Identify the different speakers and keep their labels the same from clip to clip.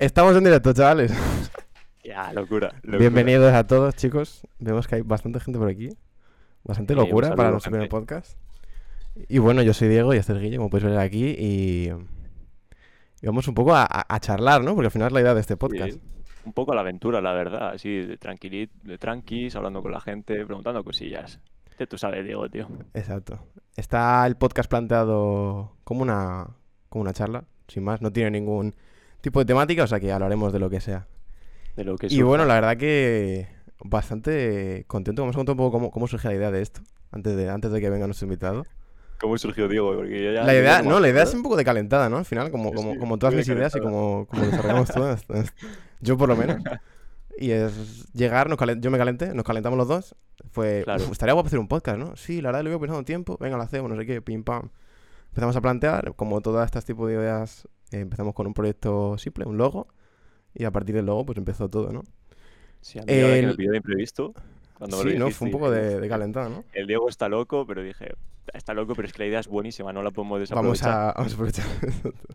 Speaker 1: Estamos en directo, chavales.
Speaker 2: Ya, locura. locura.
Speaker 1: Bienvenidos a todos, chicos. Vemos que hay bastante gente por aquí. Bastante
Speaker 2: Sí,
Speaker 1: locura para nuestro primer podcast. Y bueno, yo soy Diego y este es Guille, como podéis ver aquí. Y, y vamos un poco a, a- a charlar, ¿no? Porque al final es la idea de este podcast.
Speaker 2: Sí, un poco a la aventura, la verdad. Así, de, tranquilit, de tranquis, hablando con la gente, preguntando cosillas. Que tú sabes, Diego, tío.
Speaker 1: Exacto. Está el podcast planteado como una, como una charla, sin más. No tiene ningún tipo de temática, o sea que hablaremos de lo que sea.
Speaker 2: De lo que
Speaker 1: Y
Speaker 2: surja.
Speaker 1: bueno, la verdad que bastante contento. Vamos a contar un poco cómo, cómo surge la idea de esto, antes de, antes de que venga nuestro invitado.
Speaker 2: ¿Cómo surgió Diego? Porque yo ya-
Speaker 1: La idea, no, la idea es un poco de calentada, ¿no? Al final, como, como, como todas mis
Speaker 2: de
Speaker 1: ideas y como, como desarrollamos todas. Yo por lo menos. Y es llegar, nos calen- yo me calenté, nos calentamos los dos. Fue,
Speaker 2: Claro.
Speaker 1: "Uf, estaría guapo hacer un podcast, ¿no? Sí, la verdad lo iba pensando un tiempo, venga, lo hacemos, no sé qué, pim pam. Empezamos a plantear, como todas estas tipos de ideas, eh, empezamos con un proyecto simple, un logo. Y a partir del logo, pues empezó todo, ¿no?
Speaker 2: Sí, a mí que
Speaker 1: El-
Speaker 2: el vídeo de imprevisto, cuando me lo
Speaker 1: Sí, ¿no? Fue un poco de,
Speaker 2: "Uf,
Speaker 1: de calentada, ¿no?
Speaker 2: El Diego está loco, pero dije, está loco, pero es que la idea es buenísima, no la podemos
Speaker 1: Vamos
Speaker 2: desaprovechar.
Speaker 1: a, vamos a aprovechar.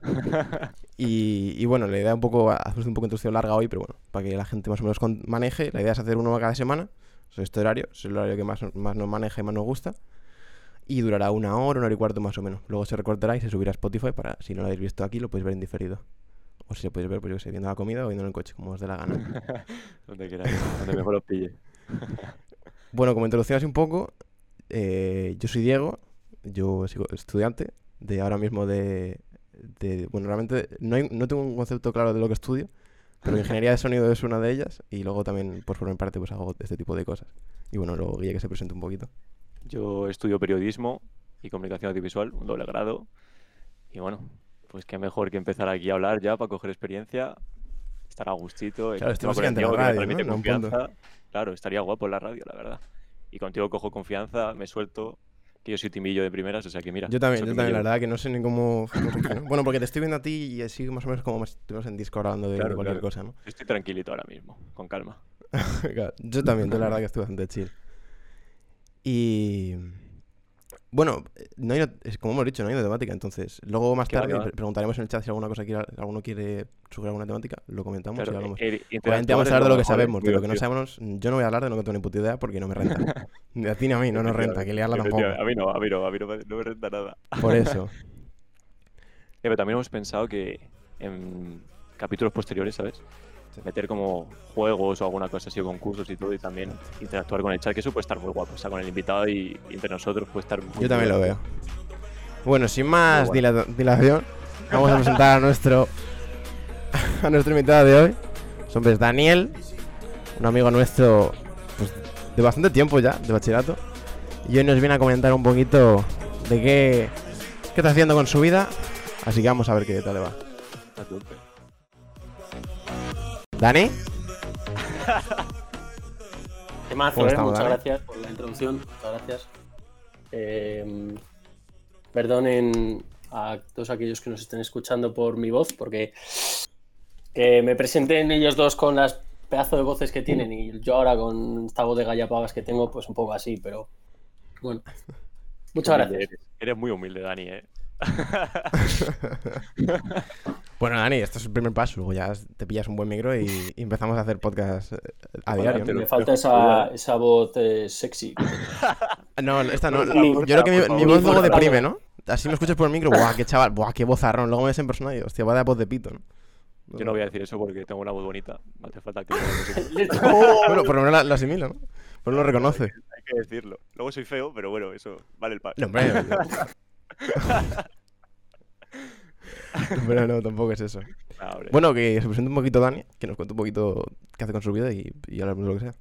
Speaker 1: Y, y bueno, la idea un poco, hacemos un poco introducción larga hoy, pero bueno, para que la gente más o menos maneje, la idea es hacer uno cada semana, es este horario, es el horario que más, más nos maneja y más nos gusta, y durará una hora, una hora y cuarto más o menos. Luego se recortará y se subirá a Spotify para, si no lo habéis visto aquí, lo podéis ver en diferido. O si lo podéis ver, pues yo sé, viendo la comida o viendo en el coche, como os dé la gana.
Speaker 2: donde queráis, donde mejor os pille.
Speaker 1: Bueno, como introducción así un poco, eh, yo soy Diego, yo sigo estudiante de ahora mismo de, de- bueno, realmente no, hay- no tengo un concepto claro de lo que estudio, pero ingeniería de sonido es una de ellas y luego también, por mi parte, pues hago este tipo de cosas. Y bueno, luego Guille que se presente un poquito.
Speaker 2: Yo estudio periodismo y comunicación audiovisual, un doble grado. Y bueno, pues qué mejor que empezar aquí a hablar ya para coger experiencia, estar a gustito.
Speaker 1: Claro,
Speaker 2: encima
Speaker 1: esto
Speaker 2: con el
Speaker 1: básicamente la
Speaker 2: me
Speaker 1: radio,
Speaker 2: transmite
Speaker 1: ¿no?
Speaker 2: Confianza. Claro, estaría guapo la radio, la verdad. Y contigo cojo confianza, me suelto, que yo soy timillo de primeras, o sea que mira.
Speaker 1: Yo también, yo
Speaker 2: me
Speaker 1: también, la verdad que no sé ni cómo... bueno, porque te estoy viendo a ti y así más o menos como estuvimos en Discord hablando de,
Speaker 2: Claro,
Speaker 1: cualquier
Speaker 2: claro.
Speaker 1: cosa, ¿no?
Speaker 2: Yo Estoy tranquilito ahora mismo, con calma.
Speaker 1: Yo también, yo la verdad que estoy bastante chill. Y bueno, eh, no hay, como hemos dicho, no hay una temática, entonces luego más tarde preguntaremos en el chat si alguna cosa quiere, alguno quiere sugerir alguna temática, lo comentamos y
Speaker 2: Claro,
Speaker 1: hablamos.
Speaker 2: el
Speaker 1: Obviamente
Speaker 2: interactuar
Speaker 1: vamos a
Speaker 2: es
Speaker 1: hablar de lo que
Speaker 2: ¿eh?
Speaker 1: sabemos, de lo que no sabemos, yo no voy a hablar de lo que tengo ni puta idea porque no me renta. Ni a ti ni a mí, no nos renta, que liarla tampoco.
Speaker 2: A mí no, a mí no, a mí no me, no me renta nada.
Speaker 1: Por eso.
Speaker 2: Eh, pero también hemos pensado que en capítulos posteriores, ¿sabes? Meter como juegos o alguna cosa así, o concursos y todo, y también interactuar con el chat, que eso puede estar muy guapo. O sea, con el invitado y, y entre nosotros puede estar muy
Speaker 1: Yo también lo veo. Bueno, sin más dila- dilación, vamos a presentar a nuestro a nuestro invitado de hoy. Su nombre es Daniel, un amigo nuestro pues, de bastante tiempo ya, de bachillerato. Y hoy nos viene a comentar un poquito de qué, qué está haciendo con su vida. Así que vamos a ver qué tal le va. ¿Dani?
Speaker 3: Temazo,
Speaker 1: ¿Cómo
Speaker 3: eh, Muchas
Speaker 1: Dani?
Speaker 3: gracias por la introducción. Muchas gracias. Eh, perdonen a todos aquellos que nos estén escuchando por mi voz, porque que me presenten ellos dos con las pedazo de voces que tienen y yo ahora con esta voz de gallapagas que tengo, pues un poco así, pero bueno. Muchas
Speaker 2: Qué
Speaker 3: gracias.
Speaker 2: Eres. Eres muy humilde, Dani, ¿eh?
Speaker 1: Bueno, Dani, esto es el primer paso. Luego ya te pillas un buen micro y, y empezamos a hacer podcast eh, a diario. ¿no?
Speaker 2: Pero-
Speaker 3: Me falta esa, esa voz eh, sexy.
Speaker 1: No, esta no. Yo creo que mi, voz luego deprime. ¿no? Así me escuchas por el micro, ¡buah, qué chaval! ¡buah, qué vozarrón! Luego me ves en persona y, hostia, va de voz de pito, ¿no?
Speaker 2: Yo no voy a decir eso porque tengo una voz bonita. No hace falta que
Speaker 1: Bueno, por lo menos la- lo asimila, ¿no? Por lo menos lo reconoce.
Speaker 2: Hay que decirlo. Luego soy feo, pero bueno, eso vale el paso.
Speaker 1: No, hombre. Pero no, tampoco es eso.
Speaker 2: Nah, hombre.
Speaker 1: Bueno, que se presente un poquito Dani, que nos cuente un poquito qué hace con su vida y, y hablamos de lo que sea.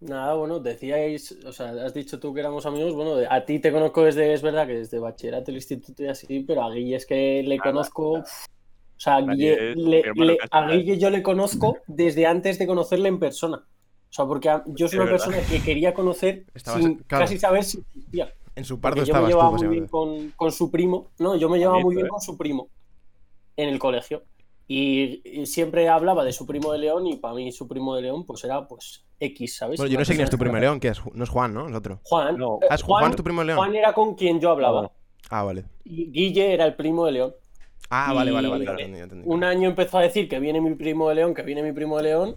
Speaker 3: Nada, bueno, decíais, o sea, has dicho tú que éramos amigos, bueno, a ti te conozco desde, es verdad que desde bachillerato, el instituto y así, pero a Guille es que le conozco, o sea, a Guille, le- a. Guille yo le conozco desde antes de conocerle en persona. O sea, porque a- yo soy
Speaker 2: Es
Speaker 3: una
Speaker 2: verdad.
Speaker 3: persona que quería conocer
Speaker 1: Estabas-
Speaker 3: sin
Speaker 1: claro.
Speaker 3: casi saber si existía.
Speaker 1: En su parto
Speaker 3: yo me
Speaker 1: tú,
Speaker 3: llevaba muy bien con, con su primo, no, yo me llevaba muy
Speaker 2: Bonito,
Speaker 3: bien
Speaker 2: ¿eh?
Speaker 3: con su primo en el colegio. Y, y siempre hablaba de su primo de León y para mí su primo de León pues era pues X, ¿sabes?
Speaker 1: Bueno, yo no sé quién es tu primo León, que es, no es Juan, ¿no? Es otro.
Speaker 3: Juan.
Speaker 2: No.
Speaker 3: eh,
Speaker 1: Ah, es Juan, tu primo de León.
Speaker 3: Juan era con quien yo hablaba.
Speaker 1: Ah, vale.
Speaker 3: Y Guille era el primo de León.
Speaker 1: Ah, vale, vale, vale.
Speaker 2: claro.
Speaker 1: entendí, entendí.
Speaker 3: Un año empezó a decir que viene mi primo de León, que viene mi primo de León.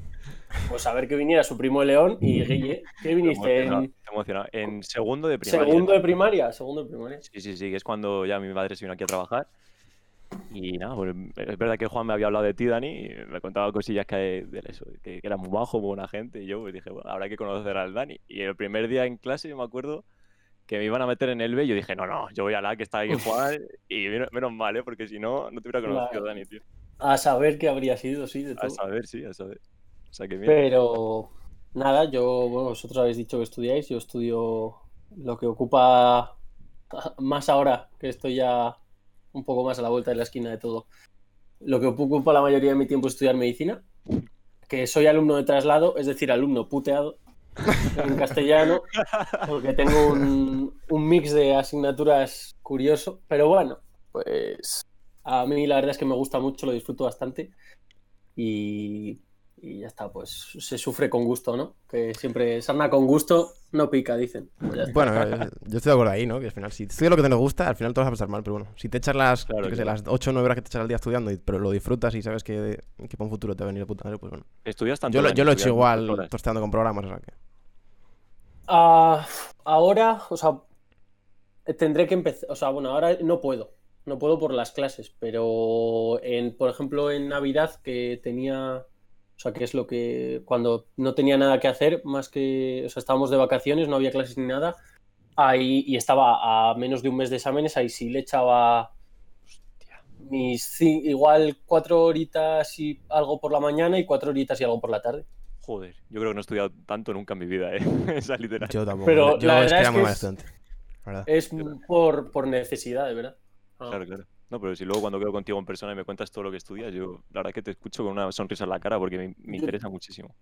Speaker 3: Pues a ver que viniera su primo León y Guille, ¿qué viniste?
Speaker 2: Emocionado,
Speaker 3: En
Speaker 2: emocionado. En segundo de primaria.
Speaker 3: segundo de primaria, segundo de primaria.
Speaker 2: Sí, sí, sí, que es cuando ya mi madre se vino aquí a trabajar. Y nada, pues es verdad que Juan me había hablado de ti, Dani, y me contaba cosillas que, de eso, que, que era muy bajo, muy buena gente. Y yo pues dije, bueno, habrá que conocer al Dani. Y el primer día en clase, yo me acuerdo que me iban a meter en el B. Y yo dije, no, no, yo voy a la que está ahí Juan. Y menos, menos mal, ¿eh? Porque si no, no te hubiera conocido,
Speaker 3: Claro.
Speaker 2: Dani, tío.
Speaker 3: A saber qué habría sido, sí, de
Speaker 2: A
Speaker 3: todo.
Speaker 2: saber, sí, a saber. O sea que.
Speaker 3: Pero nada, yo, bueno, vosotros habéis dicho que estudiáis, yo estudio lo que ocupa más ahora, que estoy ya un poco más a la vuelta de la esquina de todo. Lo que ocupa la mayoría de mi tiempo es estudiar medicina, que soy alumno de traslado, es decir, alumno puteado en castellano, porque tengo un, un mix de asignaturas curioso, pero bueno, pues a mí la verdad es que me gusta mucho, lo disfruto bastante y, y ya está, pues se sufre con gusto, ¿no? Que siempre sarna con gusto no pica, dicen. Pues.
Speaker 1: Bueno, eh, yo estoy de acuerdo ahí, ¿no? Que al final, si estudias lo que te nos gusta, al final te vas a pasar mal, pero bueno, si te echas las,
Speaker 2: Claro,
Speaker 1: sé, las 8 o 9 horas que te echas al día estudiando, y- pero lo disfrutas y sabes que, que para un futuro te va a venir de puta madre, pues bueno.
Speaker 2: Estudias tanto.
Speaker 1: Yo, lo-
Speaker 2: Dani,
Speaker 1: yo lo he hecho igual, tosteando con programas, o sea que.
Speaker 3: Ah, ahora, o sea, tendré que empezar, o sea, bueno, ahora no puedo, no puedo por las clases, pero en, por ejemplo, en Navidad que tenía, o sea, que es lo que, cuando no tenía nada que hacer, más que, o sea, estábamos de vacaciones, no había clases ni nada, ahí, y estaba a menos de un mes de exámenes, ahí sí le echaba mis, ci- igual cuatro horitas y algo por la mañana y cuatro horitas y algo por la tarde.
Speaker 2: Joder, yo creo que no he estudiado tanto nunca en mi vida, ¿eh? Esa literatura.
Speaker 1: Yo tampoco.
Speaker 3: Pero
Speaker 1: yo
Speaker 3: la
Speaker 1: es que
Speaker 3: verdad
Speaker 1: era
Speaker 3: es
Speaker 1: muy
Speaker 3: que es- por, por necesidad, de verdad. Ah.
Speaker 2: Claro, claro. No, pero si luego cuando quedo contigo en persona y me cuentas todo lo que estudias, yo la verdad que te escucho con una sonrisa en la cara porque me, me interesa muchísimo.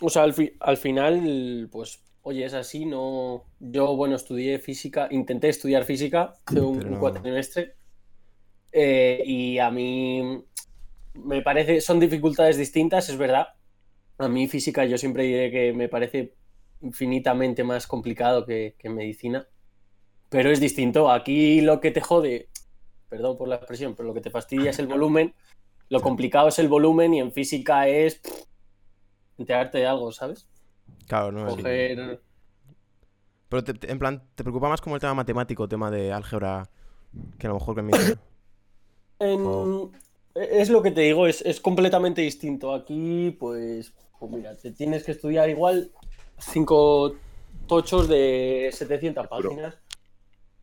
Speaker 3: O sea, al, fi- al final, pues, oye, es así, no. Yo, bueno, estudié física, intenté estudiar física hace un,
Speaker 1: Pero
Speaker 3: un cuatrimestre. eh, y a mí me parece, son dificultades distintas, es verdad. A mí física yo siempre diré que me parece infinitamente más complicado que, que medicina. Pero es distinto. Aquí lo que te jode, perdón por la expresión, pero lo que te fastidia es el volumen. Lo complicado es el volumen y en física es pff, enterarte de algo, ¿sabes?
Speaker 1: Claro, no es.
Speaker 3: Coger.
Speaker 1: Pero te- te- en plan, ¿te preocupa más como el tema matemático, tema de álgebra, que a lo mejor que en Oh.
Speaker 3: Es lo que te digo, es, es completamente distinto. Aquí, pues, pues mira, te tienes que estudiar igual cinco tochos de 700
Speaker 2: Duro.
Speaker 3: páginas. Pero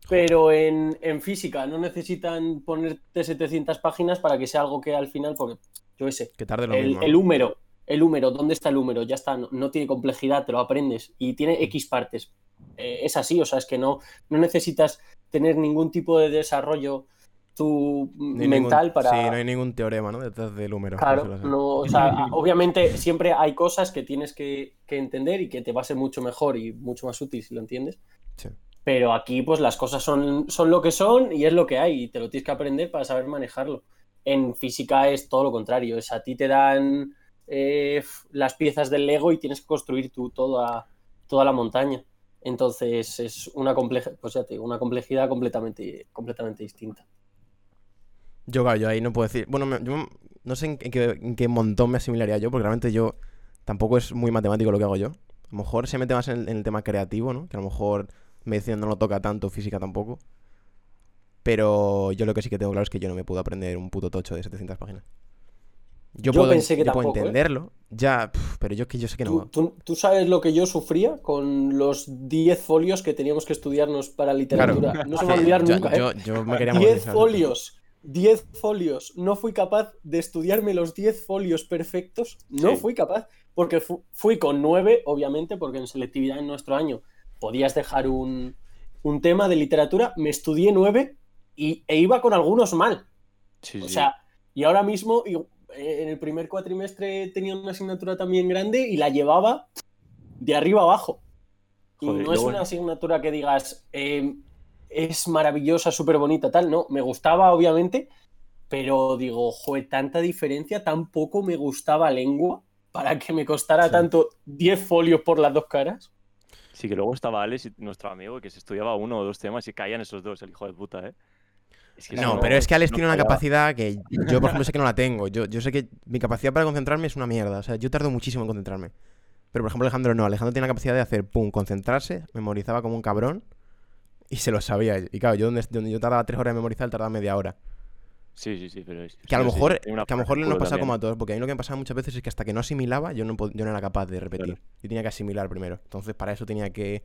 Speaker 3: en, en física no necesitan ponerte 700 páginas para que sea algo que al final, porque yo sé,
Speaker 1: Que tarde lo
Speaker 3: el,
Speaker 1: mismo.
Speaker 3: el húmero, el húmero, ¿dónde está el húmero? Ya está, no, no tiene complejidad, te lo aprendes y tiene X partes. Eh, es así, o sea, es que no, no necesitas tener ningún tipo de desarrollo tu
Speaker 1: No
Speaker 3: mental
Speaker 1: ningún-
Speaker 3: para...
Speaker 1: Sí, no hay ningún teorema, ¿no? Detrás del número. por
Speaker 3: Claro, no, o sea, obviamente siempre hay cosas que tienes que, que entender y que te va a ser mucho mejor y mucho más útil si lo entiendes.
Speaker 1: Sí.
Speaker 3: Pero aquí, pues las cosas son, son lo que son y es lo que hay y te lo tienes que aprender para saber manejarlo. En física es todo lo contrario, es a ti te dan eh, las piezas del Lego y tienes que construir tú toda, toda la montaña. Entonces es una compleja, pues ya te una complejidad completamente, completamente distinta.
Speaker 1: Yo, claro, yo ahí no puedo decir. Bueno, yo no sé en qué, en qué montón me asimilaría yo, porque realmente yo tampoco es muy matemático lo que hago yo. A lo mejor se mete más en el, en el tema creativo, ¿no? Que a lo mejor medicina no lo toca tanto, física tampoco. Pero yo lo que sí que tengo claro es que yo no me puedo aprender un puto tocho de 700 páginas. Yo,
Speaker 3: Yo
Speaker 1: puedo,
Speaker 3: pensé que
Speaker 1: yo puedo
Speaker 3: ¿eh?
Speaker 1: entenderlo, ya, pero yo que yo sé que no.
Speaker 3: ¿Tú, tú, tú sabes lo que yo sufría con los 10 folios que teníamos que estudiarnos para literatura?
Speaker 2: Claro.
Speaker 3: No se me va a olvidar nunca, ¿eh?
Speaker 1: yo, yo me quería morir,
Speaker 3: 10
Speaker 1: ¿sabes?
Speaker 3: folios. 10 folios. No fui capaz de estudiarme los 10 folios perfectos. No
Speaker 2: Sí.
Speaker 3: fui capaz. Porque fu- fui con 9, obviamente, porque en selectividad en nuestro año podías dejar un, un tema de literatura. Me estudié 9 y, e iba con algunos mal.
Speaker 2: Sí,
Speaker 3: O
Speaker 2: sí.
Speaker 3: sea, y ahora mismo, eh, en el primer cuatrimestre tenía una asignatura también grande y la llevaba de arriba abajo. Y no es una asignatura que digas, eh, es maravillosa, súper bonita, tal. No, me gustaba, obviamente, pero digo, joder, tanta diferencia, tan poco me gustaba lengua para que me costara
Speaker 1: Sí.
Speaker 3: tanto 10 folios por las dos caras.
Speaker 2: Sí, que luego estaba Alex, y nuestro amigo, que se estudiaba uno o dos temas y caían esos dos, el hijo de puta, ¿eh? Es que
Speaker 1: No, pero es que Alex
Speaker 2: no
Speaker 1: tiene una capacidad que yo, por ejemplo, sé que no la tengo. Yo, yo sé que mi capacidad para concentrarme es una mierda. O sea, yo tardo muchísimo en concentrarme. Pero, por ejemplo, Alejandro no. Alejandro tiene la capacidad de hacer, pum, concentrarse, memorizaba como un cabrón y se lo sabía. Y claro, yo donde, donde yo tardaba tres horas en memorizar, él tardaba media hora.
Speaker 2: Sí, sí, sí, pero es-
Speaker 1: Que a lo
Speaker 2: sí, sí,
Speaker 1: mejor,
Speaker 2: una
Speaker 1: que a lo mejor nos
Speaker 2: culo
Speaker 1: pasa como a todos, porque a mí lo que me pasaba muchas veces es que hasta que no asimilaba, yo no, yo no era capaz de repetir.
Speaker 2: Claro.
Speaker 1: Yo tenía que asimilar primero. Entonces, para eso tenía que.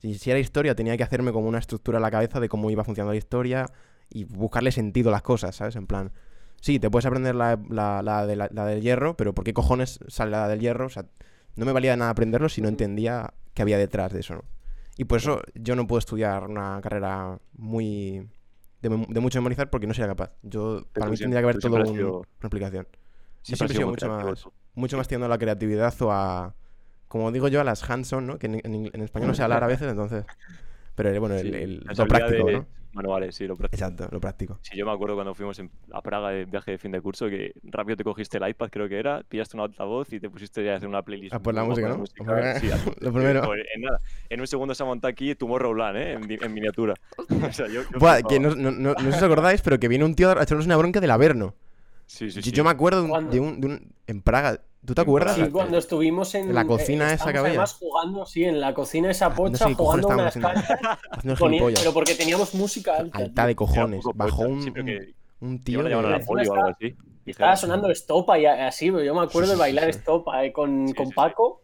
Speaker 1: Si, era historia, tenía que hacerme como una estructura en la cabeza de cómo iba funcionando la historia y buscarle sentido a las cosas, ¿sabes? En plan. Sí, te puedes aprender la, la, la de la- la del hierro, pero ¿por qué cojones sale la del hierro? O sea, no me valía de nada aprenderlo si no entendía qué había detrás de eso, ¿no? Y por eso yo no puedo estudiar una carrera muy. De, de mucho memorizar porque no sería capaz. Yo, para mí tendría que haber
Speaker 2: tú
Speaker 1: todo un-
Speaker 2: sido-
Speaker 1: una explicación. Yo
Speaker 2: Siempre
Speaker 1: he sido mucho más, mucho más tirando a la creatividad o a. Como digo yo, a las hands-on, ¿no? Que en, en- en español no sé hablar a veces, entonces. Pero bueno, el,
Speaker 2: Sí,
Speaker 1: el-
Speaker 2: la
Speaker 1: lo práctico,
Speaker 2: de
Speaker 1: ¿no?
Speaker 2: Manuales, sí, lo práctico.
Speaker 1: Exacto, lo práctico.
Speaker 2: Sí, yo me acuerdo cuando fuimos en- a Praga de viaje de fin de curso que rápido te cogiste el iPad, creo que era, pillaste un altavoz y te pusiste ya a hacer una playlist.
Speaker 1: A poner la
Speaker 2: un
Speaker 1: música,
Speaker 2: poco de
Speaker 1: ¿no?
Speaker 2: música,
Speaker 1: Hombre,
Speaker 2: sí,
Speaker 1: lo primero.
Speaker 2: Joder, en nada. En un segundo se ha montado aquí Tomorrowland, ¿eh? En, miniatura. O sea, yo, yo
Speaker 1: Buah,
Speaker 2: flipaba.
Speaker 1: que no, no, no, no sé si os acordáis, pero que viene un tío a echarnos una bronca del Averno.
Speaker 2: Sí, sí,
Speaker 1: Yo-
Speaker 2: sí.
Speaker 1: Yo me acuerdo de un,
Speaker 3: ¿Cuándo?
Speaker 1: de un, de un- En Praga. ¿Tú te acuerdas?
Speaker 3: Sí, cuando estuvimos en
Speaker 1: En la cocina
Speaker 3: eh,
Speaker 1: esa que había.
Speaker 3: además jugando, sí, en la cocina esa
Speaker 1: Ah, no sé
Speaker 3: pocha, jugando unas
Speaker 1: Haciendo el
Speaker 3: ponía- pero porque teníamos música alta.
Speaker 1: Alta de cojones. Bajó
Speaker 2: pocha,
Speaker 1: un,
Speaker 2: que
Speaker 1: tío
Speaker 2: la o algo así.
Speaker 3: Estaba sonando Estopa y así, pero yo me acuerdo
Speaker 1: Sí,
Speaker 3: de bailar
Speaker 1: sí.
Speaker 3: Estopa eh, con,
Speaker 2: Sí,
Speaker 3: con. Paco,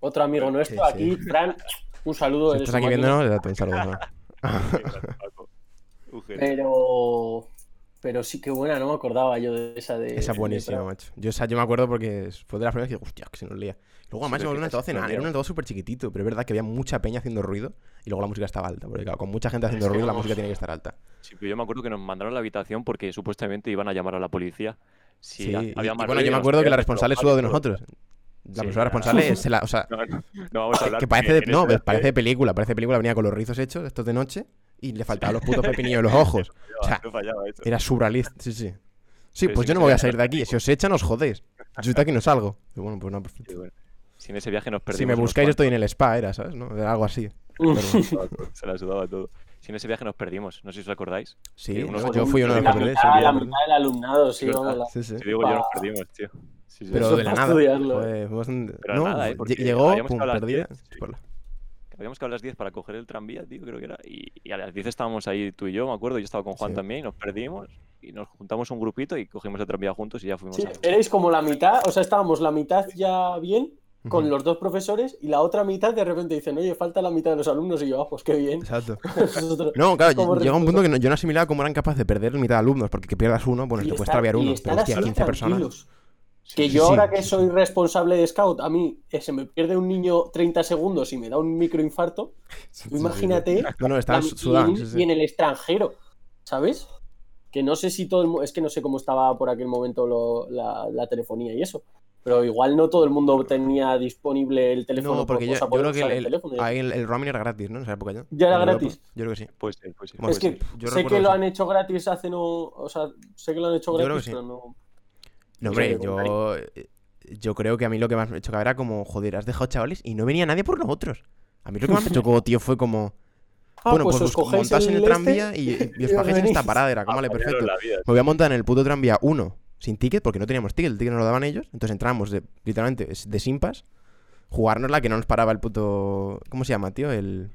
Speaker 3: otro amigo nuestro,
Speaker 1: sí.
Speaker 3: aquí, Fran, un saludo.
Speaker 1: Si estás aquí viéndonos, le un saludo. ¿no?
Speaker 3: Pero, pero sí que buena, no me acordaba yo de esa de.
Speaker 1: Esa es buenísima, macho. Yo, o sea, yo me acuerdo porque fue de las primeras que dije, hostia, que se nos lía. Luego además
Speaker 2: Sí,
Speaker 1: se volvió un altavoz era un altavoz súper chiquitito, pero es verdad que había mucha peña haciendo ruido y luego la música estaba alta, porque claro, con mucha gente haciendo
Speaker 2: Es
Speaker 1: ruido la música tiene que estar alta.
Speaker 2: Sí, pero yo me acuerdo que nos mandaron a la habitación porque supuestamente iban a llamar a la policía. Si
Speaker 1: Sí, y,
Speaker 2: había
Speaker 1: y bueno, yo me acuerdo que la responsable es
Speaker 2: y
Speaker 1: de nosotros. La
Speaker 2: Sí,
Speaker 1: persona responsable es la, o sea,
Speaker 2: No, no, no vamos a hablar.
Speaker 1: que parece no, ves, parece película, parece de película, venía con los rizos hechos, estos de noche, y le faltaban los putos pepinillos en los ojos. O sea, era surrealista, sí, sí. Sí,
Speaker 2: Pero
Speaker 1: pues yo no me voy a salir de aquí, si os echan os jodéis. Yo de aquí no salgo. Y bueno, pues no, perfecto.
Speaker 2: Bueno. Si en ese viaje nos perdimos.
Speaker 1: Si me buscáis estoy en el spa, era, ¿sabes? ¿No? Era algo así.
Speaker 2: Se la sudaba todo. Si en ese viaje nos perdimos, no sé si os acordáis.
Speaker 1: Sí,
Speaker 2: unos
Speaker 1: yo fui uno de
Speaker 3: la
Speaker 1: los sí,
Speaker 3: la
Speaker 1: yo
Speaker 3: mitad del alumnado, sí, la-
Speaker 1: Sí, sí.
Speaker 2: Si digo yo, nos perdimos, tío. Sí, sí.
Speaker 1: Pero de la nada.
Speaker 3: estudiarlo,
Speaker 1: Fue, fue bastante-
Speaker 2: Pero
Speaker 1: no,
Speaker 2: nada, ¿eh?
Speaker 1: llegó, pum, perdida.
Speaker 2: 10, sí. Habíamos quedado a las 10 para coger el tranvía, tío, creo que era. Y, y a las 10 estábamos ahí tú y yo, me acuerdo. Yo estaba con Juan
Speaker 1: Sí.
Speaker 2: también y nos perdimos. Y nos juntamos un grupito y cogimos el tranvía juntos y ya fuimos
Speaker 3: Sí,
Speaker 2: a.
Speaker 3: erais como la mitad, o sea, estábamos la mitad ya bien con los dos profesores y la otra mitad de repente dicen, oye, falta la mitad de los alumnos y yo, ah, pues qué bien.
Speaker 1: Exacto.
Speaker 3: Nosotros-
Speaker 1: No, claro, llega un punto que no- yo no asimilaba cómo eran capaces de perder mitad de alumnos, porque que pierdas uno, bueno,
Speaker 3: y
Speaker 1: te puede
Speaker 3: estar-
Speaker 1: extraviar
Speaker 3: y
Speaker 1: uno, pero hostia,
Speaker 3: así
Speaker 1: 15 personas.
Speaker 3: Que
Speaker 1: Sí,
Speaker 3: yo
Speaker 1: sí,
Speaker 3: ahora que
Speaker 1: sí,
Speaker 3: soy
Speaker 1: sí.
Speaker 3: responsable de scout, a mí eh, se me pierde un niño 30 segundos y me da un microinfarto.
Speaker 1: Sí, sí,
Speaker 3: imagínate
Speaker 1: sí. No, no, sí,
Speaker 3: en,
Speaker 1: sí.
Speaker 3: y en el extranjero, ¿sabes? Que no sé si todo el mu- es que no sé cómo estaba por aquel momento lo- la, la telefonía y eso. Pero igual no todo el mundo tenía disponible el teléfono.
Speaker 1: No, porque
Speaker 3: por-
Speaker 1: yo, yo creo que el,
Speaker 3: el teléfono.
Speaker 1: ahí el, el roaming era gratis, ¿no? En esa época ya.
Speaker 3: Ya era
Speaker 1: En Europa.
Speaker 3: gratis.
Speaker 1: Yo creo que sí.
Speaker 2: Puede ser, puede ser.
Speaker 1: Bueno,
Speaker 3: es
Speaker 1: pues
Speaker 3: que
Speaker 1: sí, yo
Speaker 3: sé que lo
Speaker 1: sí.
Speaker 3: han hecho gratis hace no. O sea, sé que lo han hecho
Speaker 1: Yo creo
Speaker 3: gratis,
Speaker 1: que sí.
Speaker 3: pero no.
Speaker 1: No, hombre, yo, eh, yo creo que a mí lo que más me chocaba era como, joder, has dejado chavales y no venía nadie por nosotros. A mí lo que más me chocó, tío, fue como,
Speaker 3: Ah,
Speaker 1: bueno,
Speaker 3: pues,
Speaker 1: pues,
Speaker 3: os
Speaker 1: os
Speaker 3: cogéis
Speaker 1: montás en el
Speaker 3: este
Speaker 1: tranvía y, y os
Speaker 3: y os
Speaker 1: bajéis en esta parada, era como, vale,
Speaker 2: Apañaron
Speaker 1: perfecto.
Speaker 2: la vida,
Speaker 1: Me voy a montar en el puto tranvía 1 sin ticket porque no teníamos ticket, el ticket nos lo daban ellos. Entonces entramos de, literalmente es de simpas, jugárnosla que no nos paraba el puto. ¿Cómo se llama, tío? El.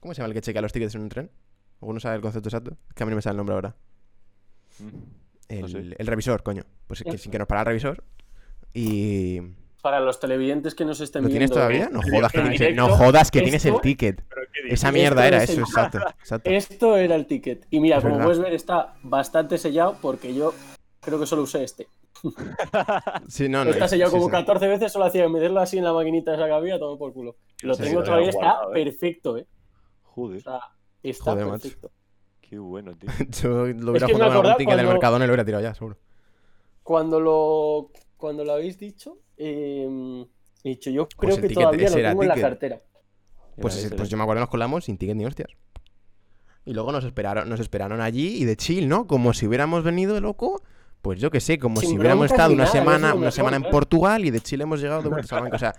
Speaker 1: ¿Cómo se llama el que chequea los tickets en un tren? ¿Alguno sabe el concepto exacto? Es que a mí no me sale el nombre ahora.
Speaker 2: Mm.
Speaker 1: El,
Speaker 2: No sé.
Speaker 1: el revisor, coño. Pues que sin que nos parara el revisor. Y.
Speaker 3: Para los televidentes que nos estén
Speaker 1: ¿Lo tienes
Speaker 3: viendo.
Speaker 1: todavía? No jodas que, tienes, el-
Speaker 3: directo,
Speaker 1: no jodas que tienes el ticket. Esa mierda era
Speaker 3: es
Speaker 1: eso,
Speaker 3: el-
Speaker 1: exacto. exacto.
Speaker 3: Esto era el ticket. Y mira,
Speaker 1: Es
Speaker 3: como
Speaker 1: verdad.
Speaker 3: puedes ver, está bastante sellado porque yo creo que solo usé este.
Speaker 1: Sí, no, no.
Speaker 3: Está sellado
Speaker 1: sí,
Speaker 3: como
Speaker 1: sí.
Speaker 3: 14 veces, solo hacía meterlo así en la maquinita esa que había, todo por culo. Lo
Speaker 2: Sí,
Speaker 3: tengo todavía, está
Speaker 2: guardado, eh.
Speaker 3: perfecto, ¿eh? O
Speaker 2: Joder,
Speaker 3: sea, está
Speaker 1: Joder, macho.
Speaker 2: Qué bueno, tío.
Speaker 1: Yo lo hubiera
Speaker 3: que me
Speaker 1: jugado en algún ticket
Speaker 3: cuando-
Speaker 1: Mercadona y lo hubiera tirado ya, seguro.
Speaker 3: Cuando lo, cuando lo habéis dicho, eh, he dicho, yo creo
Speaker 1: el
Speaker 3: que
Speaker 1: ticket,
Speaker 3: todavía lo tengo en la cartera.
Speaker 1: Pues, ese- pues yo me acuerdo nos colamos sin ticket ni hostias. Y luego nos esperaron, nos esperaron allí y de chill, ¿no? Como si hubiéramos venido de loco. Pues yo qué sé, como
Speaker 3: Sin
Speaker 1: si hubiéramos estado una
Speaker 3: nada, es
Speaker 1: semana, una
Speaker 3: mejor,
Speaker 1: semana en. Portugal y de Chile hemos llegado de vuelta a Salamanca. O sea,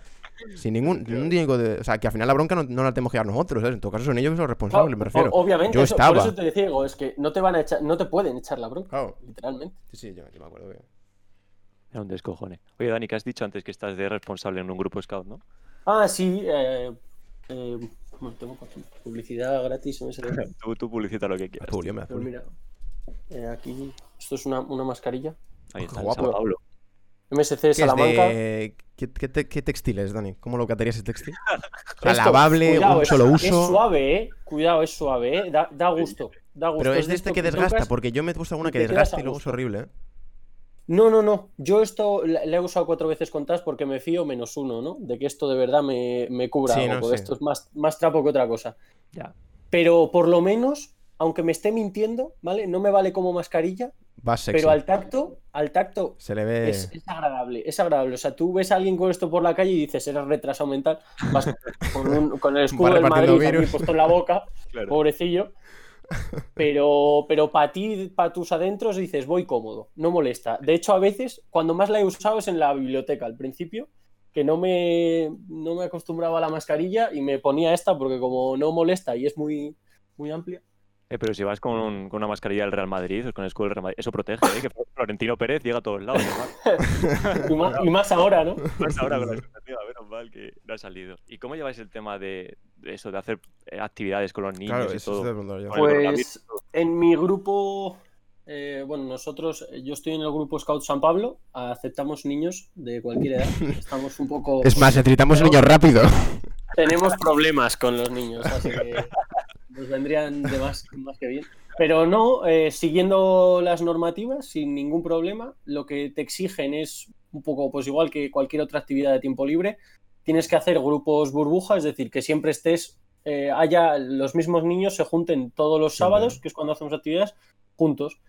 Speaker 1: Sin ningún, ningún tipo de. O sea, que al final la bronca no, no la tenemos que dar nosotros, ¿sabes? En todo caso son ellos los responsables, me refiero.
Speaker 3: O- Obviamente,
Speaker 1: Yo
Speaker 3: eso-
Speaker 1: estaba.
Speaker 3: por eso te decía, digo, es que no te van a echar, no te pueden echar la bronca,
Speaker 1: Claro.
Speaker 3: literalmente.
Speaker 1: Sí, sí, yo, yo me acuerdo. que-
Speaker 2: Era un descojone. Oye, Dani, que has dicho antes que estás de responsable en un grupo scout, ¿no?
Speaker 3: Ah, sí, eh, eh, bueno, tengo publicidad gratis en MSC.
Speaker 2: Tú, tú publicita lo que quieras.
Speaker 3: Pero
Speaker 1: Julio.
Speaker 3: mira, eh, aquí, esto es una, una mascarilla.
Speaker 2: Ahí está, en
Speaker 1: guapo.
Speaker 2: San Pablo.
Speaker 3: MSC
Speaker 1: ¿Qué es
Speaker 3: Salamanca.
Speaker 1: de- ¿Qué, qué, te- qué textil es, Dani? ¿Cómo lo catarías ese textil? O sea,
Speaker 3: Esto,
Speaker 1: lavable,
Speaker 3: cuidado,
Speaker 1: un
Speaker 3: es-
Speaker 1: solo
Speaker 3: Es
Speaker 1: uso.
Speaker 3: suave, eh. Cuidado, es suave, eh. Da, da gusto. Da gusto.
Speaker 1: Pero es de este que desgasta,
Speaker 3: tocas-
Speaker 1: porque yo me he puesto alguna que desgasta y luego es horrible, ¿eh?
Speaker 3: No, no, no. Yo esto la he usado cuatro veces con TAS porque me fío menos uno, ¿no? De que esto de verdad me, me cubra
Speaker 1: Sí,
Speaker 3: algo.
Speaker 1: no,
Speaker 3: porque
Speaker 1: sí.
Speaker 3: Esto es más, más trapo que otra cosa.
Speaker 2: Ya.
Speaker 3: Pero por lo menos, aunque me esté mintiendo, ¿vale? No me vale como mascarilla,
Speaker 1: Sexy.
Speaker 3: pero al tacto, al tacto
Speaker 1: Se le ve.
Speaker 3: es, es agradable, es agradable. O sea, tú ves a alguien con esto por la calle y dices, eres retrasado mental, vas con, un- con el escudo del Madrid aquí
Speaker 1: virus.
Speaker 3: puesto en la boca,
Speaker 2: Claro.
Speaker 3: pobrecillo. Pero, pero para ti, para tus adentros, dices, voy cómodo, no molesta. De hecho, a veces, cuando más la he usado es en la biblioteca al principio, que no me, no me acostumbraba a la mascarilla y me ponía esta porque como no molesta y es muy, muy amplia.
Speaker 2: Eh, pero si vas con, un- con una mascarilla del Real Madrid o con el escudo del Real Madrid, eso protege, ¿eh? Que Florentino Pérez llega a todos lados.
Speaker 3: Y más, y más ahora, ¿no?
Speaker 2: Más ahora con la expectativa, menos mal que no ha salido. ¿Y cómo lleváis el tema de, de eso, de hacer eh, actividades con los niños
Speaker 1: Claro,
Speaker 2: y
Speaker 1: eso
Speaker 2: todo?
Speaker 3: Pues en mi grupo, eh, bueno, nosotros, yo estoy en el grupo Scout San Pablo, aceptamos niños de cualquier edad. Estamos un poco.
Speaker 1: Es más, necesitamos niños rápido.
Speaker 3: Tenemos problemas con los niños, así que nos vendrían de más, más que bien. Pero no, eh, siguiendo las normativas, sin ningún problema, lo que te exigen es un poco, pues igual que cualquier otra actividad de tiempo libre, tienes que hacer grupos burbuja, es decir, que siempre estés, eh, haya los mismos niños se junten todos los sábados, que es cuando hacemos actividades, juntos.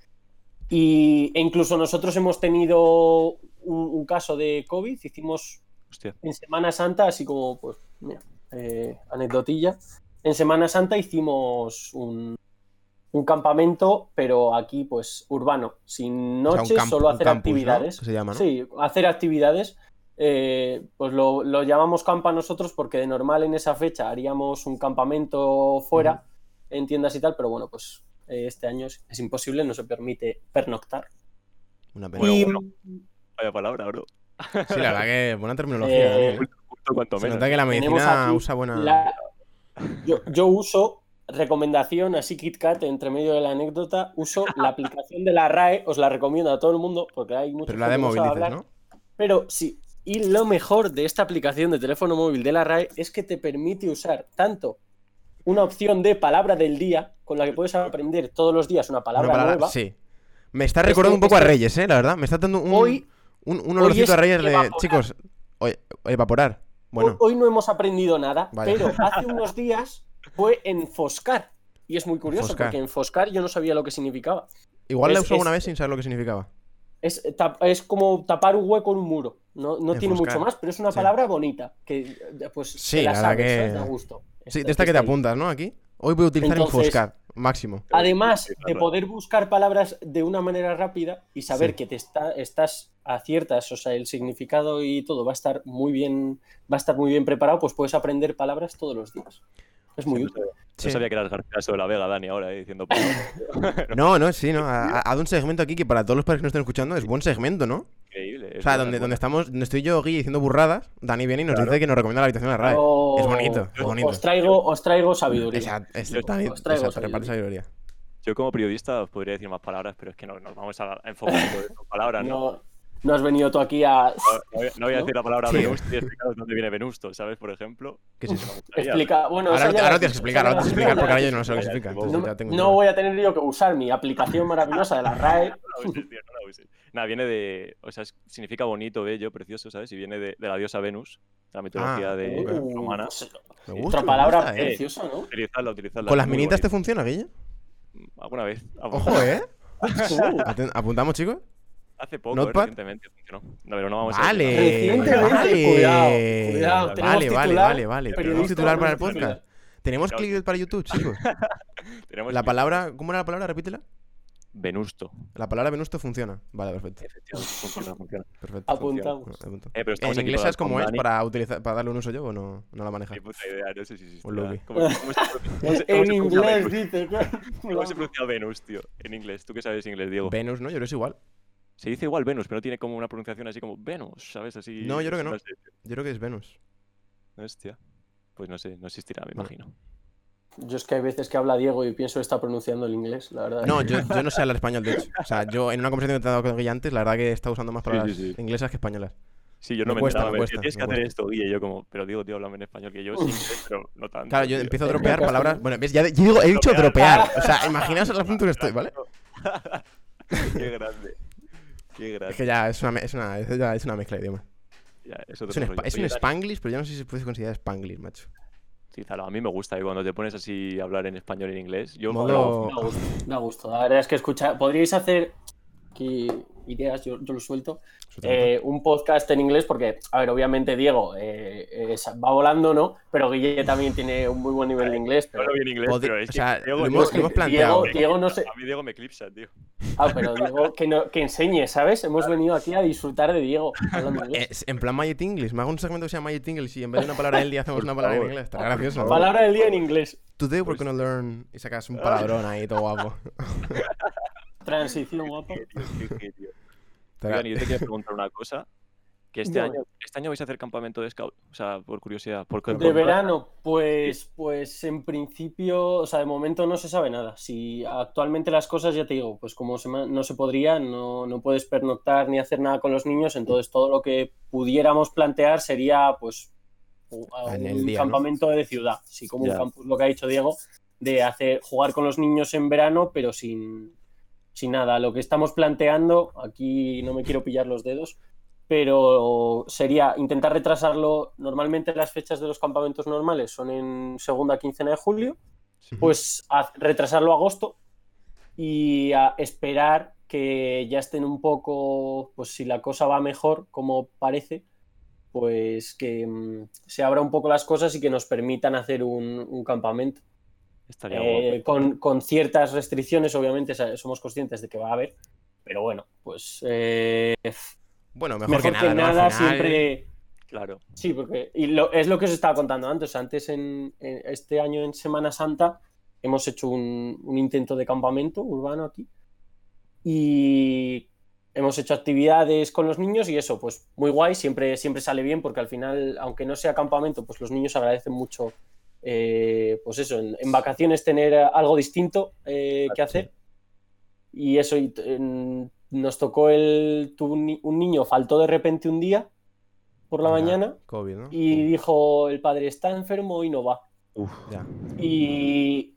Speaker 3: Y, e incluso nosotros hemos tenido un, un caso de COVID, hicimos
Speaker 2: Hostia.
Speaker 3: en Semana Santa, así como, pues, mira, eh, anecdotilla. En Semana Santa hicimos un, un campamento, pero aquí, pues, urbano, sin
Speaker 1: O sea, camp-
Speaker 3: solo hacer
Speaker 1: campus, ¿no?
Speaker 3: actividades.
Speaker 1: Que se llama, ¿no?
Speaker 3: Sí, hacer actividades. eh, pues lo, lo llamamos campa nosotros porque de normal en esa fecha haríamos un campamento fuera, en tiendas y tal, pero bueno, pues eh, este año es, es imposible, no se permite pernoctar.
Speaker 1: Una pena.
Speaker 2: Bueno,
Speaker 3: Y-
Speaker 2: bueno. Vaya palabra, bro.
Speaker 1: Sí, la verdad que buena terminología.
Speaker 3: Eh,
Speaker 1: ¿eh?
Speaker 2: Justo cuanto
Speaker 1: Se
Speaker 2: menos.
Speaker 1: nota que la medicina
Speaker 3: aquí
Speaker 1: usa buena.
Speaker 3: La- Yo, yo uso, recomendación así KitKat, entre medio de la anécdota, uso la aplicación de la RAE, os la recomiendo a todo el mundo porque hay muchos
Speaker 1: Pero la de móvil dices, ¿no?
Speaker 3: Pero sí, y lo mejor de esta aplicación de teléfono móvil de la RAE es que te permite usar tanto una opción de palabra del día, con la que puedes aprender todos los días una palabra,
Speaker 1: Una palabra-
Speaker 3: nueva.
Speaker 1: Sí. Me está
Speaker 3: Este-
Speaker 1: recordando un poco a Reyes, ¿eh? La verdad. Me está dando un,
Speaker 3: Hoy-
Speaker 1: un, un olorcito a Reyes de.
Speaker 3: evaporar.
Speaker 1: Chicos, oye, evaporar. Bueno,
Speaker 3: Hoy, no hemos aprendido nada,
Speaker 1: Vaya.
Speaker 3: pero hace unos días fue enfoscar. Y es muy curioso
Speaker 1: Enfoscar.
Speaker 3: porque enfoscar yo no sabía lo que significaba.
Speaker 1: igual la usó
Speaker 3: es-
Speaker 1: vez sin saber lo que significaba.
Speaker 3: Es, es como tapar un hueco en un muro. No, no tiene
Speaker 1: Enfoscar.
Speaker 3: mucho más, pero es una
Speaker 1: Sí.
Speaker 3: palabra bonita. Que pues
Speaker 1: Sí,
Speaker 3: te la sabes,
Speaker 1: que-
Speaker 3: ¿sabes? Da gusto.
Speaker 1: Sí, de esta que te apuntas, ¿no? Aquí. Hoy voy a utilizar
Speaker 3: Entonces-
Speaker 1: Infoscar, máximo.
Speaker 3: Además
Speaker 2: Sí,
Speaker 3: de poder buscar palabras de una manera rápida y saber
Speaker 1: Sí.
Speaker 3: que te está, estás aciertas, o sea, el significado y todo va a estar muy bien, va a estar muy bien preparado, pues puedes aprender palabras todos los días. Es muy
Speaker 2: Sí,
Speaker 3: útil.
Speaker 1: Sí.
Speaker 2: No sabía que eras García de la Vega, Dani, ahora, eh, diciendo.
Speaker 1: No, no, sí, ¿no? Ha, ha dado un segmento aquí que para todos los padres que nos estén escuchando es buen segmento, ¿no?
Speaker 2: Increíble.
Speaker 1: O sea, donde, donde estamos, donde estoy yo aquí diciendo burradas, Dani viene y nos dice que nos recomienda la habitación de la RAE. Es bonito, es
Speaker 3: os-
Speaker 1: bonito.
Speaker 3: Os traigo, os traigo sabiduría.
Speaker 1: Exacto,
Speaker 3: os traigo
Speaker 1: exacto, sabiduría.
Speaker 2: Yo como periodista os podría decir más palabras, pero es que no, nos vamos a enfocar en palabras, ¿no?
Speaker 3: No, no has venido tú aquí a
Speaker 2: No, no voy, a
Speaker 3: ¿no?
Speaker 2: decir la palabra
Speaker 1: Sí.
Speaker 2: Venusto y explicaros dónde viene Venusto, ¿sabes? Por ejemplo.
Speaker 1: ¿Qué es eso?
Speaker 3: Explicar. Bueno,
Speaker 1: Ahora, ahora tienes que explicar, ahora tienes que explicar porque ahora yo no sé lo que entonces
Speaker 3: No,
Speaker 1: ya tengo
Speaker 3: no
Speaker 1: dudas.
Speaker 3: voy a tener yo que usar mi aplicación maravillosa de la RAE.
Speaker 2: No la uses, tío, no la uses. Nada, viene de. O sea, significa bonito, bello, precioso, ¿sabes? Y viene de, de la diosa Venus, de la mitología
Speaker 1: Ah,
Speaker 2: de
Speaker 1: ok.
Speaker 2: romana.
Speaker 3: pues,
Speaker 1: Me gusta,
Speaker 3: otra
Speaker 1: me
Speaker 3: palabra
Speaker 1: gusta, ¿eh?
Speaker 3: preciosa, ¿no?
Speaker 2: Utilizadla, utilizadla.
Speaker 1: ¿Con las minitas te funciona, Guille?
Speaker 2: Alguna vez.
Speaker 1: Ojo, ¿eh? ¿Apuntamos, chicos?
Speaker 2: Hace poco, eh,
Speaker 1: Notepad.
Speaker 2: recientemente funcionó. No, pero no vamos a
Speaker 1: Vale,
Speaker 3: Recientemente,
Speaker 1: vale.
Speaker 3: cuidado, cuidado,
Speaker 1: Vale,
Speaker 3: tenemos
Speaker 1: vale,
Speaker 3: titular,
Speaker 1: vale, vale. Tenemos titular para el
Speaker 3: titular.
Speaker 1: podcast. Tenemos clickbait para YouTube, chicos.
Speaker 2: Tenemos
Speaker 1: La palabra, ¿cómo era la palabra? Repítela.
Speaker 2: Venusto.
Speaker 1: La palabra Venusto funciona. Vale, perfecto.
Speaker 2: Efectivamente, funciona, funciona.
Speaker 1: perfecto.
Speaker 3: Apuntamos.
Speaker 1: Apunto.
Speaker 2: Eh, pero
Speaker 1: ¿En inglés cómo
Speaker 2: con
Speaker 1: es para, utilizar, para darle un uso yo o no, no la manejas?
Speaker 2: Ni puta idea, no sé si existe.
Speaker 1: Un lobby.
Speaker 2: ¿Cómo,
Speaker 3: En inglés, dice.
Speaker 2: ¿Cómo se pronuncia Venus, tío? En inglés. ¿Tú qué sabes inglés, Diego?
Speaker 1: Venus, ¿no? Yo creo que es igual.
Speaker 2: Se dice igual Venus, pero tiene como una pronunciación así como Venus, ¿sabes? Así.
Speaker 1: No, yo creo que no. Yo creo que es Venus.
Speaker 2: Hostia. Pues no sé, no existirá, me imagino.
Speaker 3: Yo es que hay veces que habla Diego y pienso que está pronunciando el inglés, la verdad.
Speaker 1: No, yo, yo no sé hablar español, de hecho. O sea, yo en una conversación que he tenido con Guille antes, la verdad que está usando más palabras
Speaker 2: sí, sí.
Speaker 1: inglesas que españolas.
Speaker 2: Sí, yo no
Speaker 1: Me
Speaker 2: me,
Speaker 1: cuesta,
Speaker 2: enteraba.
Speaker 1: me cuesta,
Speaker 2: tienes que
Speaker 1: me
Speaker 2: hacer
Speaker 1: cuesta.
Speaker 2: esto, Guille. Y yo como, pero digo, tío, háblame en español, que yo sí pero no tanto.
Speaker 1: Claro, yo
Speaker 2: tío.
Speaker 1: empiezo a dropear palabras. Bueno, ves, ya yo digo, he dicho dropear. O sea, imaginaos el punto que estoy, ¿vale?
Speaker 2: Qué grande. Qué
Speaker 1: Es que ya es una, me- es una, es ya es una mezcla de idiomas.
Speaker 2: Ya, es otro
Speaker 1: Es un, spa- es un spanglish, pero yo no sé si se puede considerar spanglish, macho.
Speaker 2: Sí, claro, a mí me gusta cuando te pones así a hablar en español y en inglés. Yo
Speaker 1: Modo-
Speaker 3: Da gusto, da gusto. La verdad es que escuchar. Podríais hacer aquí ideas, yo, yo lo suelto. eh, un podcast en inglés, porque, a ver, obviamente Diego eh, eh, va volando, ¿no? Pero Guille también tiene un muy buen nivel de inglés.
Speaker 2: no
Speaker 3: Pero...
Speaker 2: lo vi en inglés, pero es
Speaker 1: o
Speaker 2: que
Speaker 1: sea,
Speaker 2: Diego-
Speaker 1: lo
Speaker 2: Diego-
Speaker 1: hemos-
Speaker 3: que
Speaker 1: planteado.
Speaker 3: Diego, Diego no sé.
Speaker 2: A mí Diego me eclipsa, tío.
Speaker 3: Ah, pero Diego, que, no, que enseñe, ¿sabes? Hemos venido aquí a disfrutar de Diego hablando inglés.
Speaker 1: Es en plan Magic English. Me hago un segmento que se llama Magic English y en vez de una palabra del día hacemos una palabra en inglés. Está gracioso. ¿no?
Speaker 3: Palabra del día en inglés.
Speaker 1: Today we're gonna learn. Y sacas un palabrón ahí, todo guapo.
Speaker 3: Transición guapa.
Speaker 2: Oigan, yo te quiero preguntar una cosa. Que este año, este año vais a hacer campamento de scout. O sea, por curiosidad. Porque
Speaker 3: De verano, pues, pues en principio, o sea, de momento no se sabe nada. Si actualmente las cosas, ya te digo, pues como se no se podría, no, no puedes pernoctar ni hacer nada con los niños, entonces todo lo que pudiéramos plantear sería, pues,
Speaker 1: En
Speaker 3: un
Speaker 1: el día, ¿no?
Speaker 3: campamento de ciudad, sí, como
Speaker 2: Ya.
Speaker 3: un campus, lo que ha dicho Diego, de hacer jugar con los niños en verano, pero sin, sin nada. Lo que estamos planteando, aquí no me quiero pillar los dedos, pero sería intentar retrasarlo. Normalmente las fechas de los campamentos normales son en segunda quincena de julio, pues a- retrasarlo a agosto y a esperar que ya estén un poco, pues si la cosa va mejor, como parece, pues que mm, se abra un poco las cosas y que nos permitan hacer un, un campamento.
Speaker 2: Estaría
Speaker 3: Eh, con, con ciertas restricciones, obviamente somos conscientes de que va a haber, pero bueno, pues eh,
Speaker 1: Bueno, mejor,
Speaker 3: mejor,
Speaker 1: que nada, ¿no? Al final-
Speaker 3: siempre...
Speaker 2: Claro.
Speaker 3: Sí, porque y lo- es lo que os estaba contando antes. Antes, en, en este año en Semana Santa, hemos hecho un, un intento de campamento urbano aquí. Y hemos hecho actividades con los niños y eso, pues muy guay, siempre, siempre sale bien porque al final, aunque no sea campamento, pues los niños agradecen mucho, eh, pues eso, en, en vacaciones tener algo distinto eh, que hacer. Y eso, y t- en- nos tocó el, tuvo un, ni- un niño, faltó de repente un día por la
Speaker 1: Ya,
Speaker 3: mañana
Speaker 1: COVID, ¿no?
Speaker 3: y dijo el padre está enfermo y no va.
Speaker 2: Uf.
Speaker 1: Ya.
Speaker 3: Y